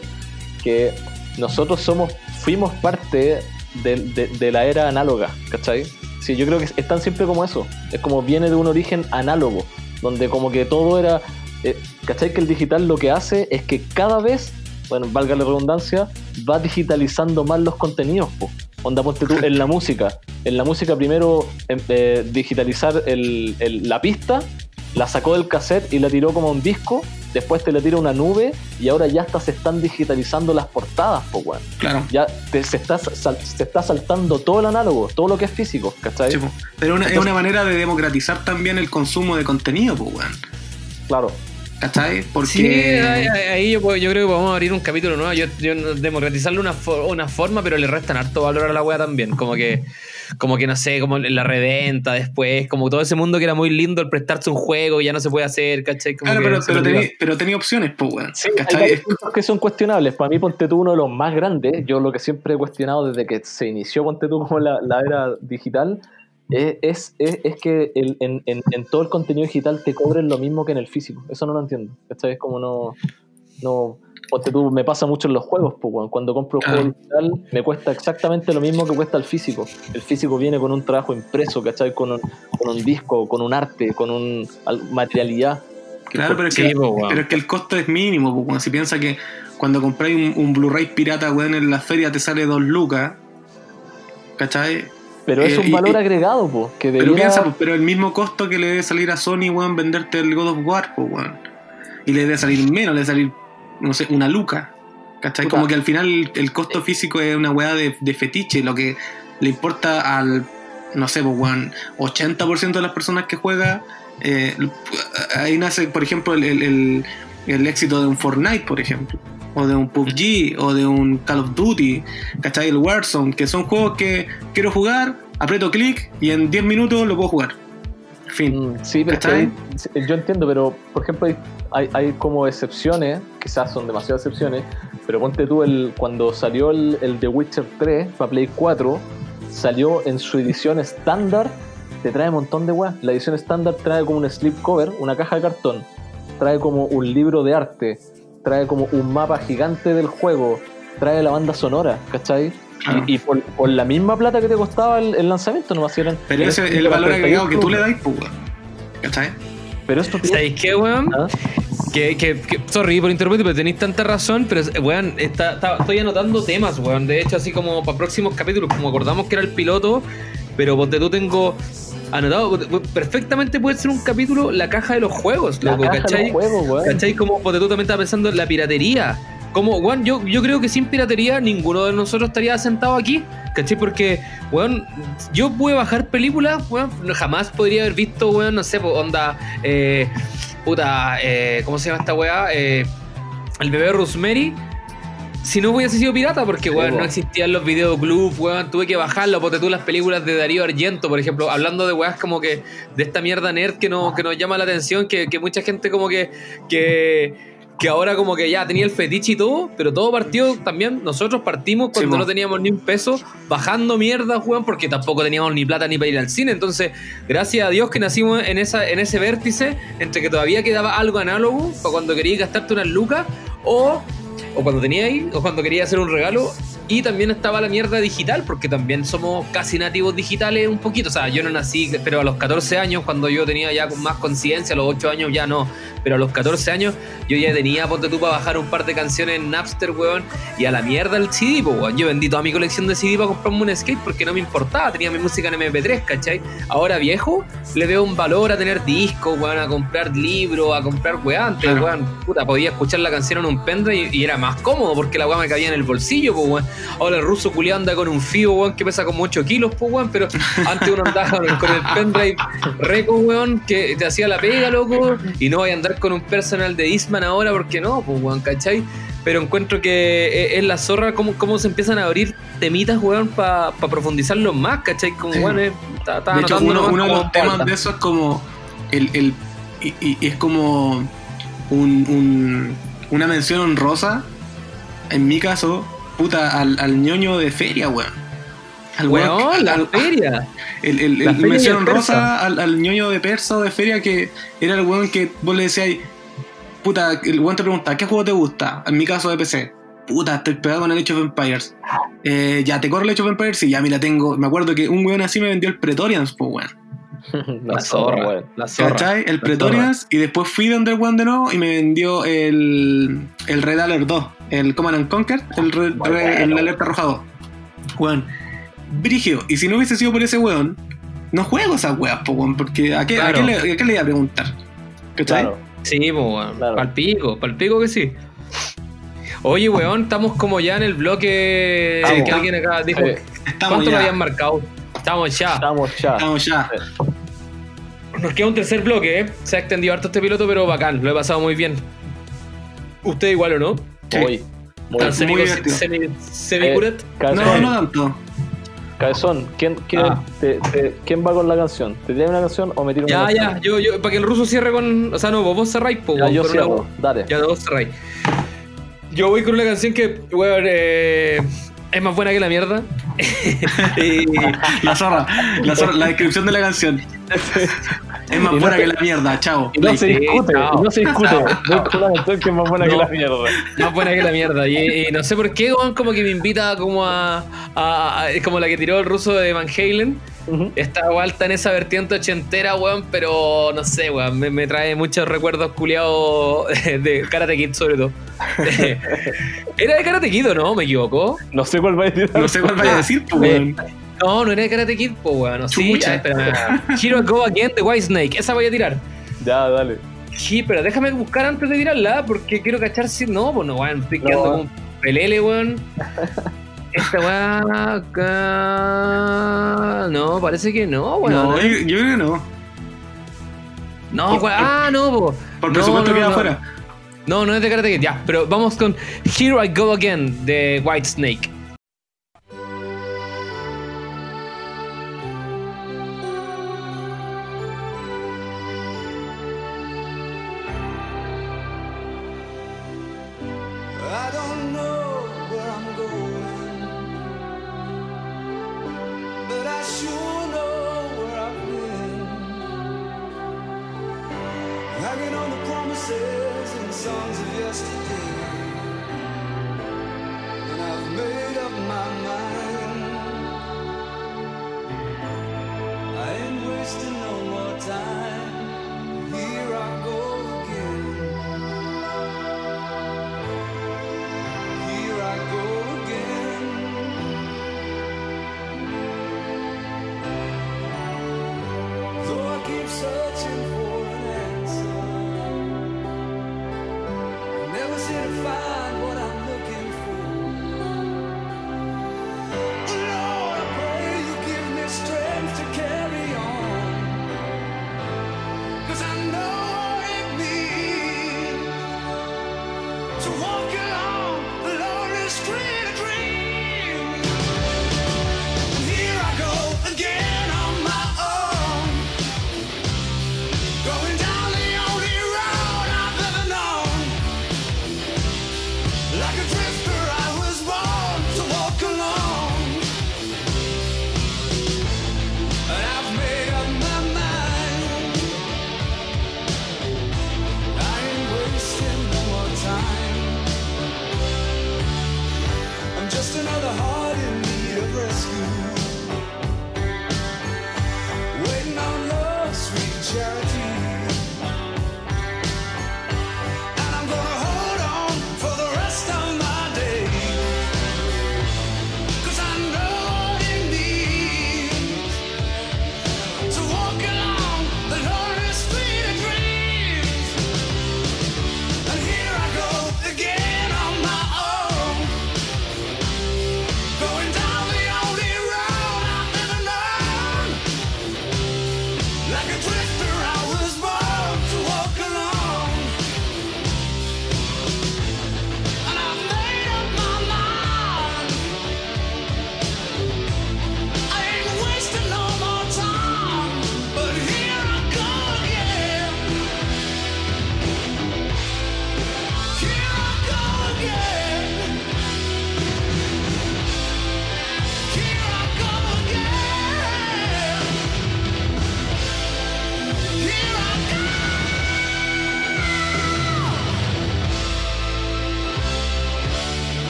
que nosotros somos, fuimos parte de, de- de la era análoga, ¿cachai? Sí, yo creo que es tan simple como eso. Es como viene de un origen análogo, donde como que todo era... eh, ¿Cachai? Que el digital lo que hace es que cada vez, bueno, valga la redundancia, va digitalizando más los contenidos, po. Onda, ponte tú en la música. En la música primero em, eh, digitalizar el- el- la pista, la sacó del cassette y la tiró como un disco después te le tira una nube y ahora ya hasta se están digitalizando las portadas, po, weón. Claro. Ya te- se, está, sal- se está saltando todo el análogo, todo lo que es físico, ¿cachai? Sí, po. Pero una- es una manera de democratizar también el consumo de contenido, pues, weón. Claro. ¿Cachai? Porque. Sí, ahí, ahí- yo, puedo- yo creo que podemos abrir un capítulo nuevo. Yo, yo democratizarle una, fo- una forma, pero le restan harto valor a la wea también. Como que, <laughs> como que no sé, como la reventa después, como todo ese mundo que era muy lindo el prestarse un juego y ya no se puede hacer, ¿cachai? Como Claro, pero, pero, perdió. tení, pero tenía opciones, pues, weón. Sí, hay puntos que son cuestionables. Para mí, Ponte tú, uno de los más grandes, yo lo que siempre he cuestionado desde que se inició Ponte tú como la, la era digital, es, es, es- es que el- en, en- en todo el contenido digital te cobren lo mismo que en el físico. Eso no lo entiendo. ¿Cachai? Es como no... no Ponte tú, me pasa mucho en los juegos, pues, cuando compro un juego digital me cuesta exactamente lo mismo que cuesta el físico. El físico viene con un trabajo impreso, ¿cachai? Con un, con un disco, con un arte, con un al- materialidad. Claro, pero es, que, weón. pero es que el costo es mínimo, pues. Si piensa que cuando compráis un, un Blu-ray pirata, weón, en la feria te sale dos lucas. ¿Cachai? Pero es Eh, un valor y- agregado, pues, que Pero debiera... piensa, pues, pero el mismo costo que le debe salir a Sony, weón, venderte el God of War, pues, weón. Y le debe salir menos, le debe salir, no sé, una luca. ¿Cachai? Puta. Como que al final el, el costo físico es una weá de, de fetiche. Lo que le importa al, no sé, pues, weón, 80% de las personas que juega, eh, ahí nace, por ejemplo, el, el- el- el éxito de un Fortnite, por ejemplo. O de un PUBG, o de un Call of Duty, ¿cachai? El Warzone, que son juegos que quiero jugar, aprieto clic y en 10 minutos lo puedo jugar. Fin. Mm, Sí, pero yo entiendo, pero por ejemplo hay, hay, hay como excepciones, quizás son demasiadas excepciones, pero ponte tú el cuando salió el, el The Witcher 3 para Play 4, salió en su edición estándar, te trae un montón de weas. La edición estándar trae como un slipcover, una caja de cartón, trae como un libro de arte, trae como un mapa gigante del juego, trae la banda sonora, ¿cachai? Claro. Y, y por, por la misma plata que te costaba el, el lanzamiento, no eran. Pero ese es el valor agregado que tú le das, pues. ¿Cachai? Pero esto tiene- ¿Sabéis qué, weón? ¿Ah? Que, que, que- sorry por interrumpirte, pero tenéis tanta razón, pero weón, está, está- estoy anotando temas, weón. De hecho, así como para próximos capítulos, como acordamos que era el piloto, pero ponte tú tengo anotado, perfectamente puede ser un capítulo la caja de los juegos, La loco, caja de ¿cachai? los juegos, weón. ¿Cachai? Como ponte tú también estás pensando en la piratería. Como, weón, yo, yo creo que sin piratería ninguno de nosotros estaría sentado aquí. ¿Cachai? Porque, weón, yo pude bajar películas, weón, jamás podría haber visto, weón, no sé, po, onda, eh, puta, eh, ¿cómo se llama esta weá? Eh, el bebé Rosemary. Si no hubiese sido pirata, porque, weón, no existían los videoclubs, weón, tuve que bajarlo, porque tú las películas de Darío Argento, por ejemplo, hablando de weas como que, de esta mierda nerd que, no, que nos llama la atención, que, que mucha gente como que, que, que ahora como que ya tenía el fetiche y todo, pero todo partió también, nosotros partimos cuando no teníamos ni un peso, bajando mierda, weón, porque tampoco teníamos ni plata ni para ir al cine, entonces, gracias a Dios que nacimos en, esa, en ese vértice, entre que todavía quedaba algo análogo, para cuando querías gastarte unas lucas, o o cuando tenía ahí, o cuando quería hacer un regalo. Y también estaba la mierda digital, porque también somos casi nativos digitales un poquito. O sea, yo no nací, pero a los 14 años, cuando yo tenía ya más conciencia, a los 8 años ya no, pero a los 14 años yo ya tenía, ponte tú, para bajar un par de canciones en Napster, weón, y a la mierda el CD, pues, weón. Yo vendí toda mi colección de CD para comprarme un skate porque no me importaba, tenía mi música en MP3, ¿cachai? Ahora viejo, le veo un valor a tener discos, weón, a comprar libros, a comprar weón. Antes, Claro. weón, puta, podía escuchar la canción en un pendrive y, y era más cómodo porque la weón me cabía en el bolsillo, pues weón. Ahora el ruso culiao anda con un fío, weón, que pesa como 8 kilos, pues weón, pero <laughs> antes uno andaba con el, pendrive reco, weón, que te hacía la pega, loco, y no vaya a andar con un personal de Eastman ahora porque no, pues weón, ¿cachai? Pero encuentro que e- es la zorra cómo, cómo se empiezan a abrir temitas, weón, para profundizarlo más, ¿cachai? Como, Sí. weón, es- está- está De hecho, uno, de los temas falta. de eso es como. El, el- y, y- y es como un, un- una mención honrosa, en mi caso, puta, al, al ñoño de feria, weón. Al weón la al- feria. El, el, mención honrosa al, al ñoño de persa o de feria que era el weón que vos le decías, puta, el weón te pregunta, ¿qué juego te gusta? En mi caso de PC. Puta, estoy pegado con el Age of Empires. Eh, ya, ¿te corre el Age of Empires? Y ya, mira, tengo. Me acuerdo que un weón así me vendió el Pretorians, pues weón. <laughs> La zorra, weón. la zorra. ¿Cachai? El La Pretorians. Y después fui donde el weón de nuevo y me vendió el, el Red Alert 2. El Command and Conquer. El, Red- bueno. Alerta Arrojado. Weón. Brigio. Y si no hubiese sido por ese weón, no juego esas weas, po, weón. Porque ¿a qué, a qué le, a qué le iba a preguntar? ¿Cachai? Claro. Sí, pues, weón. Claro. Palpico, palpico que sí. Oye, weón, estamos como ya en el bloque Estamos. que alguien acá dijo. Estamos ¿Cuánto lo ya. habían marcado? Estamos ya. Estamos ya. Estamos ya. Nos queda un tercer bloque, ¿eh? Se ha extendido harto este piloto, pero bacán, lo he pasado muy bien. ¿Usted igual o no? Sí. Muy. Muy. ¿Están muy semi- semi-? Eh, No, no tanto. Cabezón, ¿quién, quién, Ah. te- te- ¿quién va con la canción? ¿Te tiene una canción o me tiro una Ya, canción? ya, yo, yo, para que el ruso cierre con. O sea, no, vos, vos cerráis, po, Ya, yo con una- cierro. Dale. Ya, vos cerráis. Yo voy con una canción que, weón, eh, es más buena que la mierda. <laughs> La zorra, la zorra, la descripción de la canción. Es más no buena que la mierda, chao. No se discute, no se discute. Que es más buena que la mierda. más buena que la mierda. Y, y no sé por qué, weón, como que me invita como a, a- a- Es como la que tiró el ruso de Van Halen. Está igual está en esa vertiente ochentera, weón, pero no sé, weón, me, me trae muchos recuerdos culiados <laughs> de Karate Kid, sobre todo. <laughs> Era de Karate Kid, ¿o ¿no? ¿Me equivoco? No sé cuál va a decir. No sé cuál vaya a decir, pues, weón. No, no era de Karate Kid, pues, weón. No, sí, Chucha. ah, espera. Hero Go Again de White Snake. Esa voy a tirar. Ya, dale. Sí, pero déjame buscar antes de tirarla, porque quiero cachar si. No, pues no, weón. Estoy No. quedando como un pelele, weón. Esta weá acá. No, parece que no, weón. No, yo, yo creo que no. No, weón. Ah, no, po. Por No, presupuesto no, queda no. afuera. No, no es de Karate Kid, ya. Pero vamos con Here I Go Again de White Snake.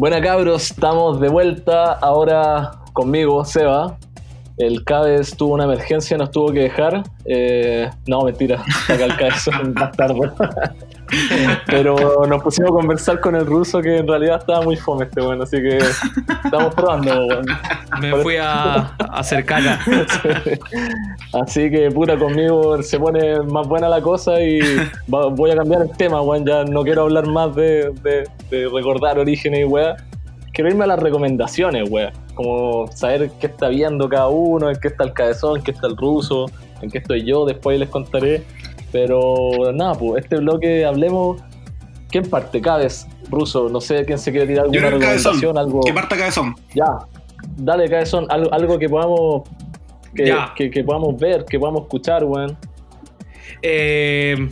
Buena cabros, estamos de vuelta. Ahora conmigo, Seba. El Cabez tuvo una emergencia, nos tuvo que dejar. Eh, no, mentira, saca el cabezón más tarde. Pero nos pusimos a conversar con el ruso que en realidad estaba muy fome este bueno, así que estamos probando. weón. Me fui a, a hacer caca. <laughs> Así que pura conmigo se pone más buena la cosa y va- voy a cambiar el tema, weón. Ya no quiero hablar más de, de- de recordar orígenes y weá. Quiero irme a las recomendaciones, weá. Como saber qué está viendo cada uno, en qué está el cabezón, en qué está el ruso, en qué estoy yo, después les contaré. Pero nada, pues este bloque hablemos. ¿Quién parte? Cabez, ruso, no sé quién se quiere tirar Yo alguna cabezón. recomendación, algo. Que parta cabezón. Ya, dale, cabezón, algo, algo que podamos que, Ya. que, que podamos ver, que podamos escuchar, weón. Eh,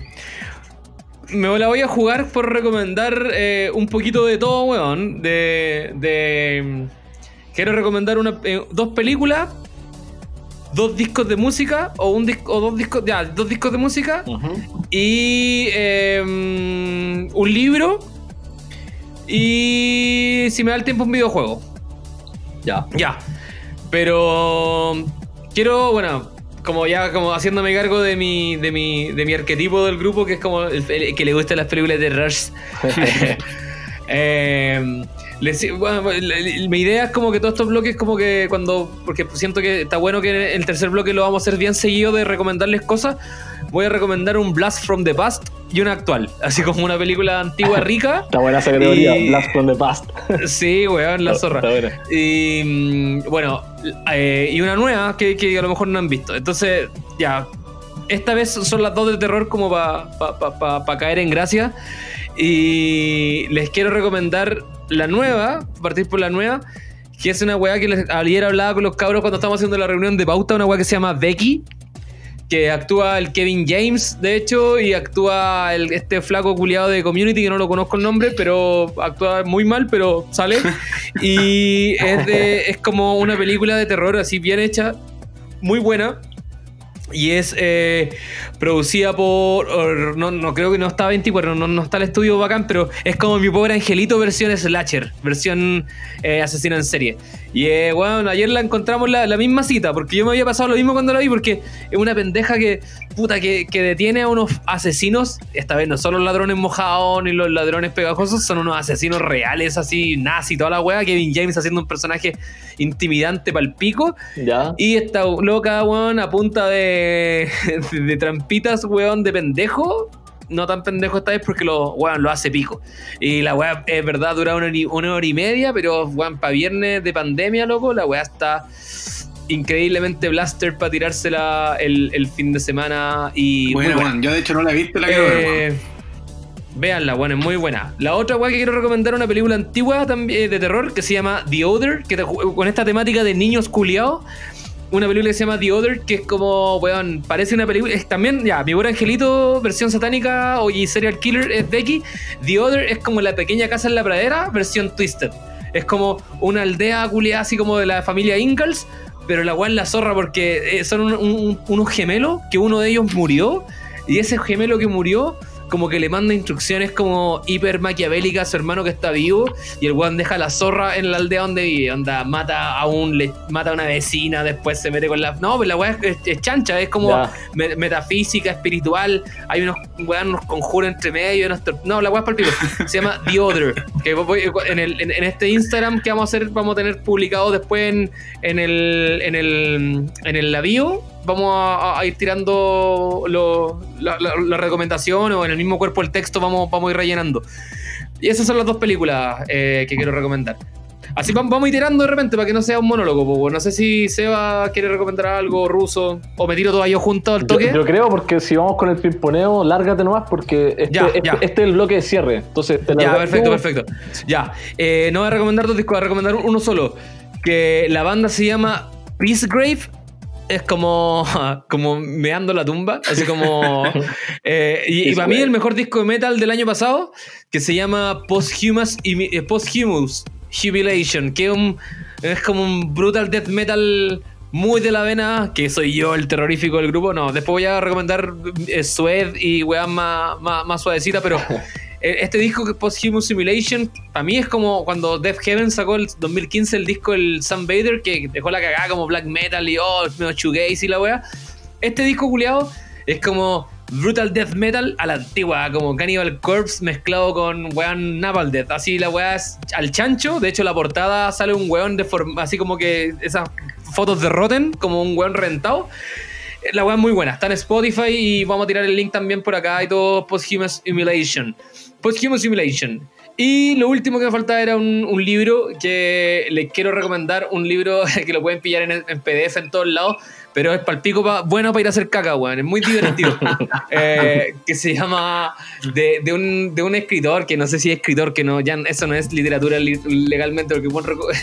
me la voy a jugar por recomendar eh, un poquito de todo, weón. De. de quiero recomendar una, eh, dos películas, dos discos de música, o un disco, o dos discos, ya, dos discos de música, y eh, un libro. Y si me da el tiempo, un videojuego. Ya. Ya. Pero quiero, bueno, como ya como haciéndome cargo de mi, de mi, de mi arquetipo del grupo, que es como el, el que le gustan las películas de Rush. <laughs> <laughs> Eh, les- bueno, mi idea es como que todos estos bloques como que cuando porque siento que está bueno que el tercer bloque lo vamos a hacer bien seguido de recomendarles cosas voy a recomendar un Blast from the Past y una actual así como una película antigua rica <laughs> Está buena esa categoría, Y- Blast from the Past. <laughs> sí weón la zorra Está buena. y mm, bueno, eh, y una nueva que, que a lo mejor no han visto. Entonces, ya, esta vez son las dos de terror como para caer en gracia. Y les quiero recomendar la nueva, partir por la nueva, que es una weá que les, ayer hablaba con los cabros cuando estábamos haciendo la reunión de pauta, una weá que se llama Becky. Que actúa el Kevin James, de hecho, y actúa el, este flaco culiado de Community, que no lo conozco el nombre, pero actúa muy mal, pero sale. <laughs> Y es, de, es como una película de terror así bien hecha, muy buena. Y es eh, producida por. or- no, no creo que no está 24, no, no está el estudio bacán, pero es como mi pobre angelito versión slasher, versión eh, asesino en serie. Y eh, bueno, ayer la encontramos la, la misma cita, porque yo me había pasado lo mismo cuando la vi, porque es una pendeja que, puta, que, que detiene a unos asesinos. Esta vez no son los ladrones mojados ni los ladrones pegajosos, son unos asesinos reales, así, nazi, toda la wea. Kevin James haciendo un personaje intimidante para el pico. Ya. Y esta loca, weón, a punta de, de trampitas, weón, de pendejo. No tan pendejo esta vez porque lo, weón, lo hace pico. Y la weá es verdad, dura una hora y, una hora y media, pero weón, para viernes de pandemia, loco, la weá está increíblemente blaster para tirársela el, el fin de semana. Y Bueno, bueno, yo de hecho no la he visto, la ver. Eh, weón. Véanla, bueno, es muy buena. La otra weá que quiero recomendar una película antigua también de terror que se llama The Other, que te- con esta temática de niños culiados. Una película que se llama The Other, que es como, weón, parece una película. Es también, ya, mi buen angelito, versión satánica o y serial killer es Becky. The Other es como la pequeña casa en la pradera, versión Twisted. Es como una aldea culiada así como de la familia Ingalls, pero la es la zorra porque eh, son un- un- unos gemelos que uno de ellos murió y ese gemelo que murió como que le manda instrucciones como hiper maquiavélicas a su hermano que está vivo y el weón deja la zorra en la aldea donde vive, onda, mata a un le- mata a una vecina, después se mete con la no, pero la weá es, es chancha, es como me- metafísica, espiritual, hay unos weón, unos conjuros entre medio, unos no, la weá es para el pico. Se llama The Other, que voy- en, el- en- en este Instagram que vamos a hacer, vamos a tener publicado después en, en el en el en el la bio, vamos a, a ir tirando lo- la, la- la recomendación o en el mismo cuerpo el texto vamos, vamos a ir rellenando. Y esas son las dos películas eh, que quiero recomendar. Así vam- vamos iterando de repente para que no sea un monólogo. No sé si Seba quiere recomendar algo ruso o me tiro todo yo junto al toque. yo creo porque si vamos con el pimponeo, lárgate nomás porque este, Ya, este, ya. este es el bloque de cierre. Entonces, te Ya, perfecto, tú. perfecto. Ya, eh, no voy a recomendar dos discos, voy a recomendar uno solo. Que la banda se llama Peacegrave. Es como, como meando la tumba. Así como. <laughs> eh, y, y para mí, el mejor disco de metal del año pasado, que se llama Posthumous, eh, Posthumous Jubilation, que es, un- es como un brutal death metal muy de la vena, que soy yo el terrorífico del grupo. No, después voy a recomendar eh, Sued y weas más, más, más suavecita, pero <laughs> este disco que es Post-Human Simulation, para mí es como cuando Death Heaven sacó el 2015 el disco el Sun Vader, que dejó la cagada como black metal y oh, medio shoegaze y la wea. Este disco culiado es como brutal death metal a la antigua, como Cannibal Corpse mezclado con weón Napalm Death. Así la weá es al chancho. De hecho, la portada sale un weón de forma, así como que esas fotos de Rotten, como un weón rentado. La weá es muy buena. Está en Spotify y vamos a tirar el link también por acá y todo Posthuman Simulation. Posthuman Simulation. Y lo último que me faltaba era un, un libro que les quiero recomendar. Un libro <laughs> que lo pueden pillar en, en PDF en todos lados. Pero es palpico pa- bueno para ir a hacer caca, weón. Es muy divertido. <laughs> Eh, que se llama de, de un, de un escritor, que no sé si es escritor, que no, ya eso no es literatura li- legalmente, porque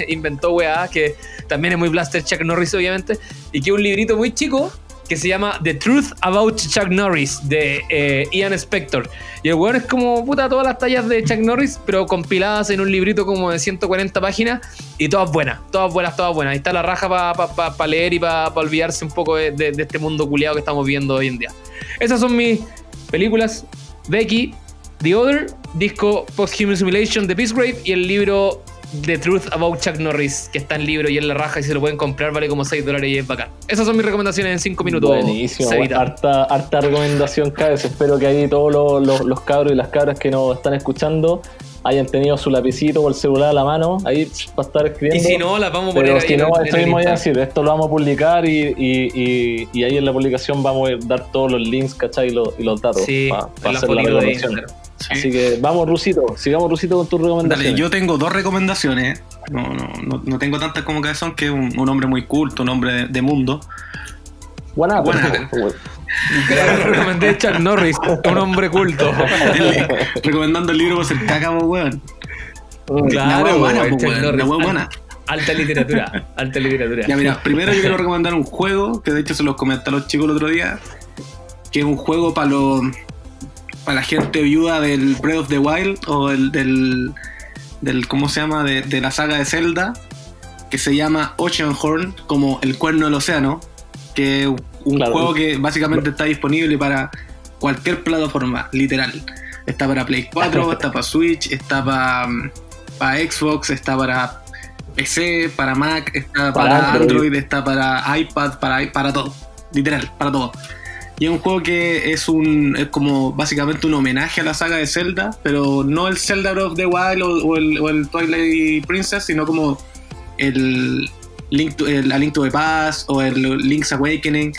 <laughs> inventó weá, que también es muy blaster Chuck Norris, obviamente, y que es un librito muy chico que se llama The Truth About Chuck Norris de eh, Ian Spector. Y el weón es como puta todas las tallas de Chuck Norris, pero compiladas en un librito como de 140 páginas y todas buenas, todas buenas, todas buenas. Ahí está la raja para leer y para olvidarse un poco de, este mundo culiado que estamos viviendo hoy en día. Esas son mis películas. Becky, The Other, disco Post-Human Simulation de Peace Grave y el libro The Truth About Chuck Norris, que está en libro y en la raja y se lo pueden comprar, vale como 6 dólares y es bacán. Esas son mis recomendaciones en 5 minutos. Buenísimo, harta, harta recomendación, Cabez. Espero que ahí todos los, los- los cabros y las cabras que nos están escuchando hayan tenido su lapicito o el celular a la mano ahí para estar escribiendo. Y si no, las vamos a poner Pero ahí si no, esto mismo a decir, lo vamos a publicar y, y- y- y ahí en la publicación vamos a dar todos los links, ¿cachai? Y los, y los datos Sí, para hacer la recomendación. Así que vamos, Rusito, sigamos, Rusito, con tus recomendaciones. Dale, yo tengo dos recomendaciones. No, no, no, no tengo tantas como que son, que es un, un hombre muy culto, un hombre de, de mundo. Buena, Buena. Recomendé Chuck Norris, un hombre culto. El- <laughs> recomendando el libro por ser caca, weón. Claro, buena, buena. Alta literatura, alta literatura. Ya, mira, primero yo quiero recomendar un juego, que de hecho se los comenté a los chicos el otro día, que es un juego para los para la gente viuda del Breath of the Wild o el, del, del ¿cómo se llama? De, de la saga de Zelda, que se llama Oceanhorn, como el cuerno del océano, que es un Claro. juego que básicamente está disponible para cualquier plataforma, literal. Está para Play 4, está para Switch, está para, para Xbox, está para PC, para Mac, está Para para, Android. Android. está para iPad, para, para todo. Literal, para todo. Y es un juego que es un es como básicamente un homenaje a la saga de Zelda, pero no el Zelda of the Wild o, el, o el Twilight Princess, sino como el Link to, el A Link to the Past o el Link's Awakening.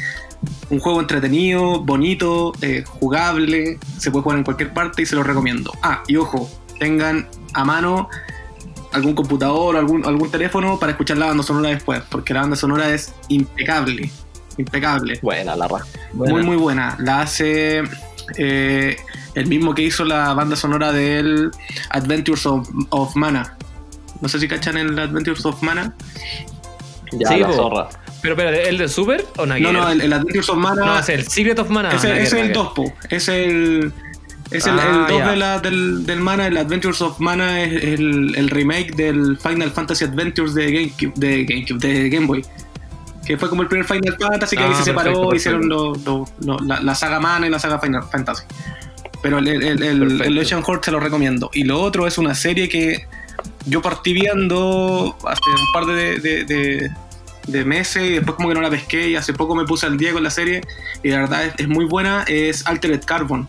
Un juego entretenido, bonito, eh, jugable, se puede jugar en cualquier parte y se lo recomiendo. Ah, y ojo, tengan a mano algún computador algún, algún teléfono para escuchar la banda sonora después, porque la banda sonora es impecable, impecable. Buena la raja. Muy, muy buena. La hace eh, el mismo que hizo la banda sonora del Adventures of, of Mana. No sé si cachan el Adventures of Mana. Ya, Sí, la zorra. Pero, pero, ¿el de Super o que No, no, el, el Adventures of Mana. No, es el Secret of Mana. es el nada 2, po. Es el. Es el, Ah, el 2 ya. de la- del, del Mana, el Adventures of Mana es el, el remake del Final Fantasy Adventures de GameCube, de GameCube, de Game Boy. Que fue como el primer Final Fantasy que ahí Ah, se separó, perfecto, hicieron lo- lo- lo- la, la saga Mana y la saga Final Fantasy. Pero el, el, el, el, Ocean Horde se lo recomiendo. Y lo otro es una serie que yo partí viendo hace un par de, de, de- de meses y después como que no la pesqué y hace poco me puse al día con la serie y la verdad es, es muy buena, es Altered Carbon.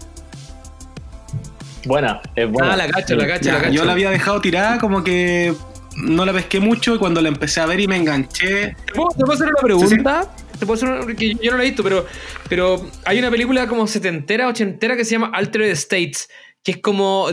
Buena, es buena. Ah, la cacho, la cacho, la cacho. yo la había dejado tirada como que no la pesqué mucho y cuando la empecé a ver y me enganché, ¿Te puedo, te puedo hacer una pregunta? Te puedo hacer una, porque yo no la he visto, pero, pero hay una película como setentera, ochentera que se llama Altered States. Que es como.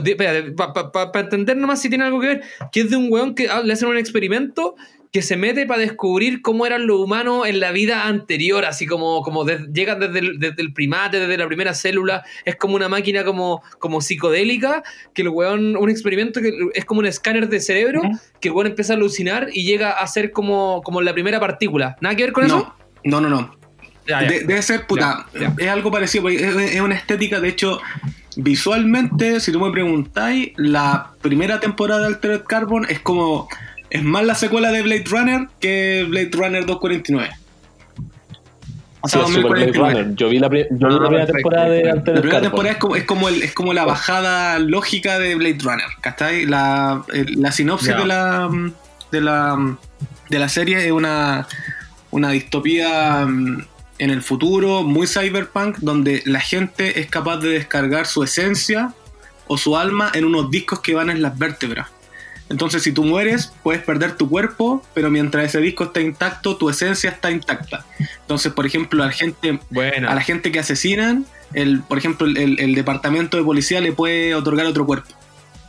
Para entender nomás si tiene algo que ver. Que es de un weón que ah, le hacen un experimento que se mete para descubrir cómo eran los humanos en la vida anterior. Así como, como de- llegan desde el, desde el primate, desde la primera célula. Es como una máquina como, como psicodélica. Que el weón. Un experimento que es como un escáner de cerebro. Ujú. Que el weón empieza a alucinar y llega a ser como, como la primera partícula. ¿Nada que ver con eso? no, no, no, no. Ya, ya. De- debe ser, puta, Ya, es algo parecido, es, es una estética, de hecho, visualmente, si tú me preguntáis, la primera temporada de Altered Carbon es como, es más la secuela de Blade Runner que Blade Runner 249. O sea, Sí, Blade 2049. Runner. Yo vi la, pri- yo vi Ah, la primera temporada de Altered La primera Carbon. temporada es como, es como, el, es como la bajada lógica de Blade Runner, ¿cachai? La, la sinopsis de, la, de, la, de la serie es una, una distopía mm, en el futuro, muy cyberpunk, donde la gente es capaz de descargar su esencia o su alma en unos discos que van en las vértebras. Entonces, si tú mueres, puedes perder tu cuerpo, pero mientras ese disco está intacto, tu esencia está intacta. Entonces, por ejemplo, a la gente Buena. a la gente que asesinan, el, por ejemplo, el, el- departamento de policía le puede otorgar otro cuerpo.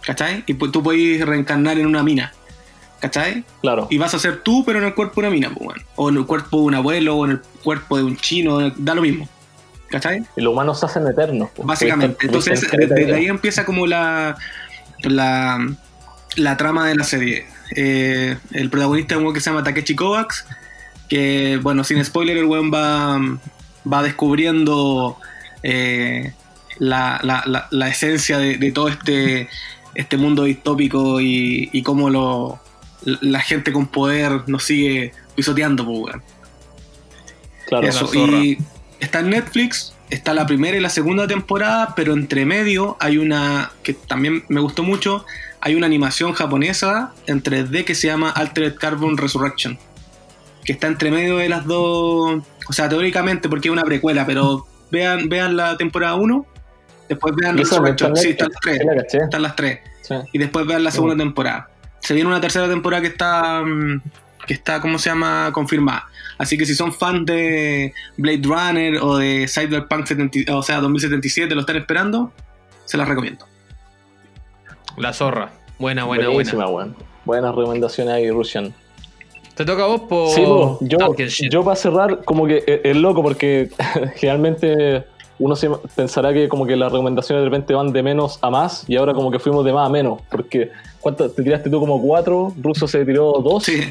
¿Cachai? Y tú puedes reencarnar en una mina. ¿Cachai? Claro. Y vas a ser tú, pero en el cuerpo de una mina, pues. O en el cuerpo de un abuelo, o en el cuerpo de un chino, da lo mismo. ¿Cachai? Y los humanos se hacen eternos. po. Básicamente. Entonces, desde ahí empieza como la, la, la trama de la serie. Eh, el protagonista es un weón que se llama Takechi Kovacs, que, bueno, sin spoiler, el weón va, va descubriendo eh, la, la- la- la esencia de, de todo este, este mundo distópico y, y cómo lo, la gente con poder nos sigue pisoteando, pues, weón. Claro. Eso, y está en Netflix, está la primera y la segunda temporada, pero entre medio hay una que también me gustó mucho, hay una animación japonesa en 3D que se llama Altered Carbon Resurrection, que está entre medio de las dos, o sea, teóricamente porque es una precuela, pero vean, vean la temporada 1, después vean Resurrection, sí, están las tres, están las tres, Sí. y después vean la segunda temporada. Se viene una tercera temporada que está, mm, que está, ¿cómo se llama? Confirmada. Así que si son fans de Blade Runner o de Cyberpunk 70, o sea, 2077, lo están esperando, se las recomiendo. La zorra. Buena, buena, Buenísima, buena. weón. Buenas recomendaciones ahí, Russian. ¿Te toca a vos por Sí, po, yo, yo para cerrar, como que es, es loco porque <laughs> generalmente uno se pensará que como que las recomendaciones de repente van de menos a más y ahora como que fuimos de más a menos. Porque ¿cuántas te tiraste tú como cuatro? Russo se tiró dos. Sí,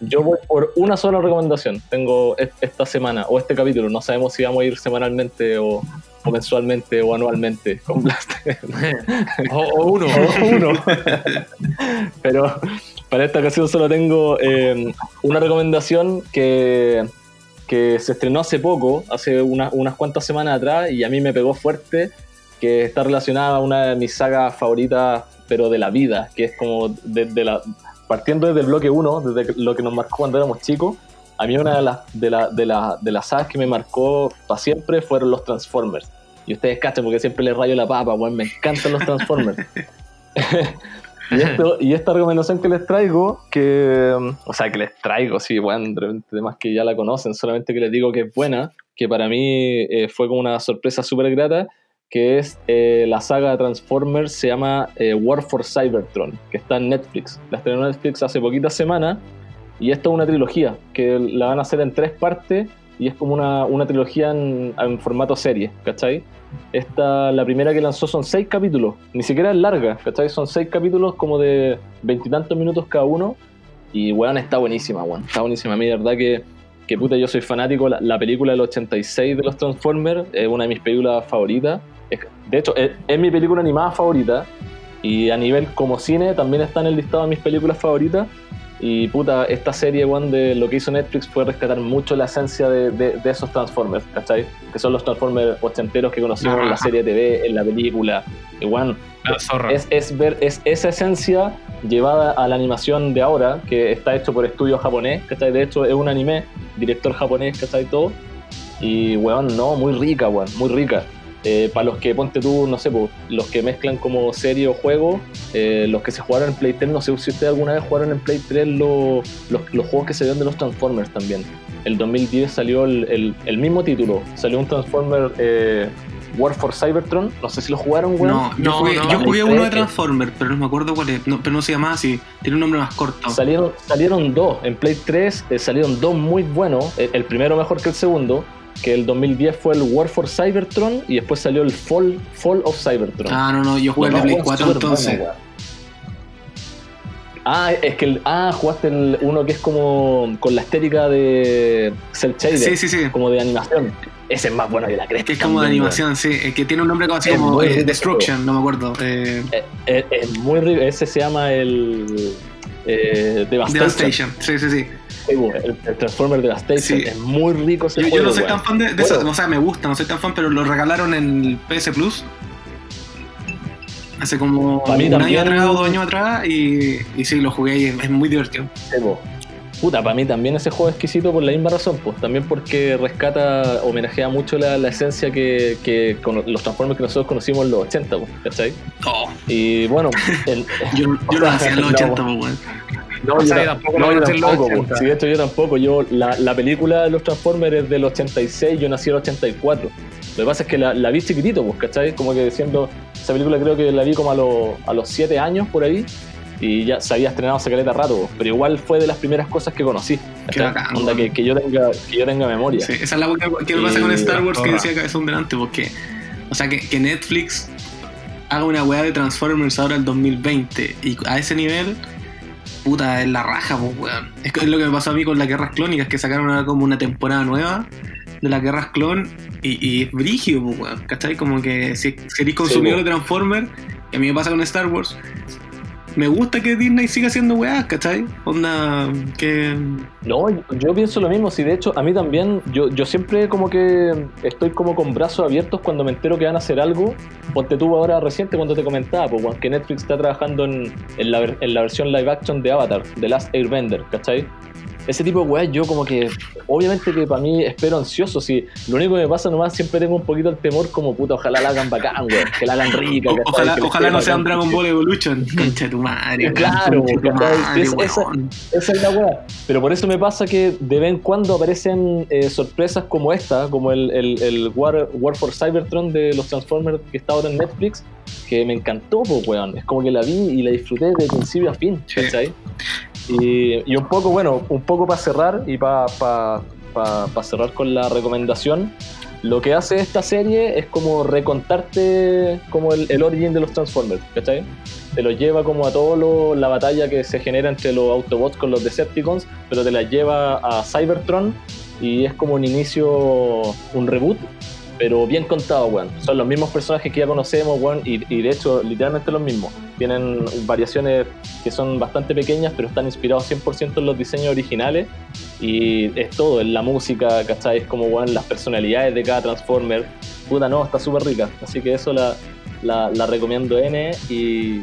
Yo voy por una sola recomendación. Tengo es- esta semana o este capítulo. No sabemos si vamos a ir semanalmente o, o mensualmente o anualmente con Blaster. <laughs> o, o uno. O uno. Pero para esta ocasión solo tengo eh, una recomendación que, que se estrenó hace poco, hace una- unas cuantas semanas atrás, y a mí me pegó fuerte, que está relacionada a una de mis sagas favoritas, pero de la vida, que es como partiendo desde el bloque 1, desde lo que nos marcó cuando éramos chicos. A mí una de las, de, la, de, la- de las sagas que me marcó para siempre fueron los Transformers. Y ustedes cachan porque siempre les rayo la papa, weón, me encantan los Transformers. <laughs> y, <laughs> esto, y esta recomendación que les traigo, que, o sea, que les traigo, sí, bueno, de repente, además que ya la conocen, solamente que les digo que es buena, que para mí eh, fue como una sorpresa súper grata, que es eh, la saga de Transformers, se llama eh, War for Cybertron, que está en Netflix. La estrenó en Netflix hace poquitas semanas, y esta es una trilogía, que la van a hacer en tres partes, y es como una, una trilogía en, en formato serie, ¿cachai? Esta, la primera que lanzó son seis capítulos, ni siquiera es larga, ¿cachai? Son seis capítulos como de veintitantos minutos cada uno. Y weón, está buenísima, weón. Está buenísima. A mí, de verdad que, que puta, yo soy fanático. La, la película del 86 de los Transformers es una de mis películas favoritas. Es- de hecho, es, es mi película animada favorita. Y a nivel como cine también está en el listado de mis películas favoritas. Y puta, esta serie, weón, de lo que hizo Netflix fue rescatar mucho la esencia de, de- de esos Transformers, ¿cachai? Que son los Transformers ochenteros que conocimos en la serie TV, en la película. Y zorra. es, es ver es esa esencia llevada a la animación de ahora, que está hecho por estudio japonés, ¿cachai? De hecho, es un anime, director japonés, ¿cachai? Todo. Y, weón, no, muy rica, weón, muy rica. Para los que, ponte tú, no sé, po, los que mezclan como serie o juego, eh, los que se jugaron en Play 3, no sé si ustedes alguna vez jugaron en Play 3 lo- los, los juegos que se dieron de los Transformers también. El 2010 salió el, el- el mismo título, salió un Transformer eh, War for Cybertron, no sé si lo jugaron, weón. No, yo No, jugué, no, yo no. jugué uno de Eh, Transformers, pero no me acuerdo cuál es. No, pero no se llamaba así. Tiene un nombre más corto. Salieron, salieron dos. En Play 3 eh, salieron dos muy buenos. El, el primero mejor que el segundo. Que el 2010 fue el War for Cybertron. Y después salió el Fall, Fall of Cybertron. Ah, no, no, yo jugué el Play dos 4 súper entonces. Ah, es que el, ah, jugaste el, uno que es como con la estética de Cell Shader, Sí, sí, sí. como de animación. Ese es más bueno que la cresta. Que es como de animación, sí. Es que tiene un nombre como así Es como eh. Destruction, no me acuerdo. Eh, weón. Es, es muy rico. Ese se llama el eh, Devastation. Devastation, sí, sí, sí. El, el Transformer de la Station Sí. es muy rico ese Yo, no soy weón. tan fan de, de Bueno, eso, o sea, me gusta, no soy tan fan, pero lo regalaron en el PS Plus. Hace como Pa' mí un también- año atrás o dos años atrás y, y sí, lo jugué y es, es muy divertido. Puta, para mí también ese juego es exquisito por la misma razón, pues también porque rescata, homenajea mucho la, la esencia que, que con los Transformers que nosotros conocimos en los 80, pues, ¿cachai? Oh, Y bueno, <laughs> en- yo yo lo hacía en los <laughs> No, 80, pues, weón. No, O sea, yo, yo ta- tampoco no, lo yo tampoco, 80. po. Sí, de hecho yo tampoco. Yo, la, la película de los Transformers es del 86, yo nací en el 84. Lo que pasa es que la, la vi chiquitito, pues, ¿cachai? Como que diciendo, esa película creo que la vi como a, los a los 7 años por ahí. Y ya se había estrenado hace caleta rato, po. pero igual fue de las primeras cosas que conocí. Qué que, que yo tenga, que yo tenga memoria. Sí, esa es la que, que me pasa Y con Star Wars que decía Cabezón delante, porque, o sea, que, que Netflix haga una weá de Transformers ahora en 2020 y a ese nivel, puta, es la raja, pues, weón. Es, que es lo que me pasó a mí con las guerras clónicas, que sacaron ahora como una temporada nueva de las guerras clon y, y es brígido, pues, weón. ¿Cachai? Como que si, si eres consumidor Sí, de Transformers, y a mí me pasa con Star Wars. Me gusta que Disney siga haciendo weas, ¿cachai? Onda, que. No, yo- pienso lo mismo, si de hecho a mí también, yo, yo siempre como que estoy como con brazos abiertos cuando me entero que van a hacer algo. Ponte tú ahora reciente cuando te comentaba, pues que Netflix está trabajando en, la, en la versión live action de Avatar, The Last Airbender, ¿cachai? Ese tipo de weas yo como que, obviamente que para mí espero ansioso, si lo único que me pasa nomás siempre tengo un poquito el temor como puta, ojalá la hagan bacán, weón, que la hagan rica, ojalá Que ojalá quede no sea un. Dragon Ball Evolution. Concha tu madre. Claro, esa- es la weá. Pero por eso me pasa que de vez en cuando aparecen eh, sorpresas como esta, como el, el, el War, War for Cybertron de los Transformers que está ahora en Netflix, que me encantó, pues, weón. Es como que la vi y la disfruté de principio a fin, Sí. Y, un poco, bueno, un poco para cerrar y para pa, pa- cerrar con la recomendación, lo que hace esta serie es como recontarte como el, el origin de los Transformers, ¿cachai? Te lo lleva como a todo la batalla que se genera entre los Autobots con los Decepticons, pero te la lleva a Cybertron y es como un inicio, un reboot, pero bien contado, weón. Son los mismos personajes que ya conocemos, weón, y, y de hecho, literalmente los mismos. Tienen variaciones que son bastante pequeñas, pero están inspirados 100% en los diseños originales. Y es todo, en la música, ¿cachai? Es como, weón, las personalidades de cada Transformer. Puta, no, está súper rica. Así que eso la, la, la recomiendo N y...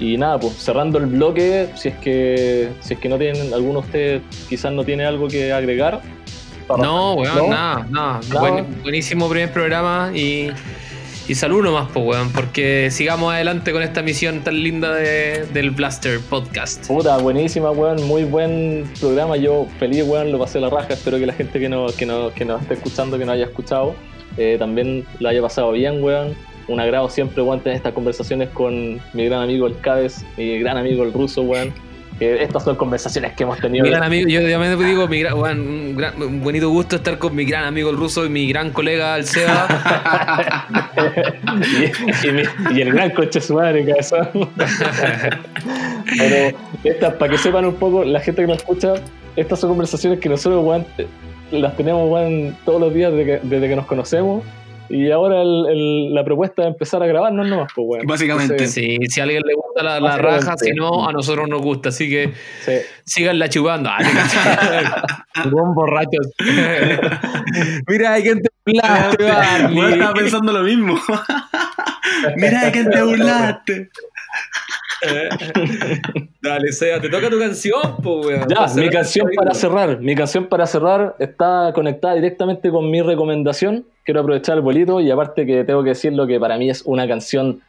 Y nada, pues cerrando el bloque, si es que si es que no tienen, alguno de ustedes quizás no tiene algo que agregar. No, weón, ¿No? nada, nada. Nada. Buen- buenísimo primer programa y, y salud nomás, pues, weón, porque sigamos adelante con esta misión tan linda de- del Blaster Podcast. Puta, buenísima, weón, muy buen programa. Yo feliz, weón, lo pasé la raja. Espero que la gente que, no, que, no, que nos esté escuchando, que no haya escuchado, eh, también la haya pasado bien, weón. Un agrado siempre, weón, tener estas conversaciones con mi gran amigo el Cabez, mi gran amigo el ruso, weón. Que estas son conversaciones que hemos tenido. Mi gran amigo, yo obviamente digo, mi gran, un, gran- un bonito gusto estar con mi gran amigo el ruso y mi gran colega el Seba. <laughs> y, y mi- y el gran coche su madre, cabezón. <laughs> Pero estas, para que sepan un poco, la gente que nos escucha, estas son conversaciones que nosotros, eh, las tenemos, todos los días desde que, desde que nos conocemos. Y ahora el- el- la propuesta de empezar a grabarnos nomás, pues, weón. Básicamente. Entonces, Sí, si a alguien le gusta la, la raja, si no, a nosotros nos gusta. Así que sí. síganla chupando. Ah. <laughs> Buen borrachos. <laughs> Mira, hay gente Blaster, Barney. Weón, estaba pensando lo mismo. <laughs> Mira de quién te burlaste. <laughs> Dale, Seba, te toca tu canción, pues, weón. Ya, mi canción para cerrar. Mi canción para cerrar está conectada directamente con mi recomendación. Quiero aprovechar el bolito y aparte que tengo que decir lo que para mí es una canción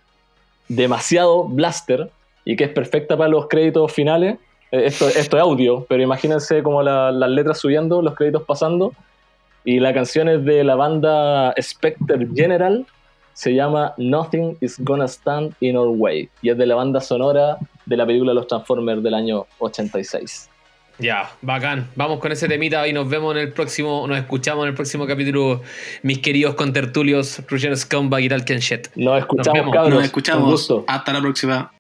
demasiado blaster y que es perfecta para los créditos finales. Eh, Esto, esto es audio, pero imagínense como la- las letras subiendo, los créditos pasando. Y la canción es de la banda Spectre General. Se llama Nothing is Gonna Stand in Our Way. Y es de la banda sonora de la película Los Transformers del año 86. Ya, bacán. Vamos con ese temita y nos vemos en el próximo, nos escuchamos en el próximo capítulo, mis queridos contertulios, Russian Scumbag y Talken Shit. Nos escuchamos, vemos. cabros. Nos Un escuchamos. gusto. Hasta la próxima.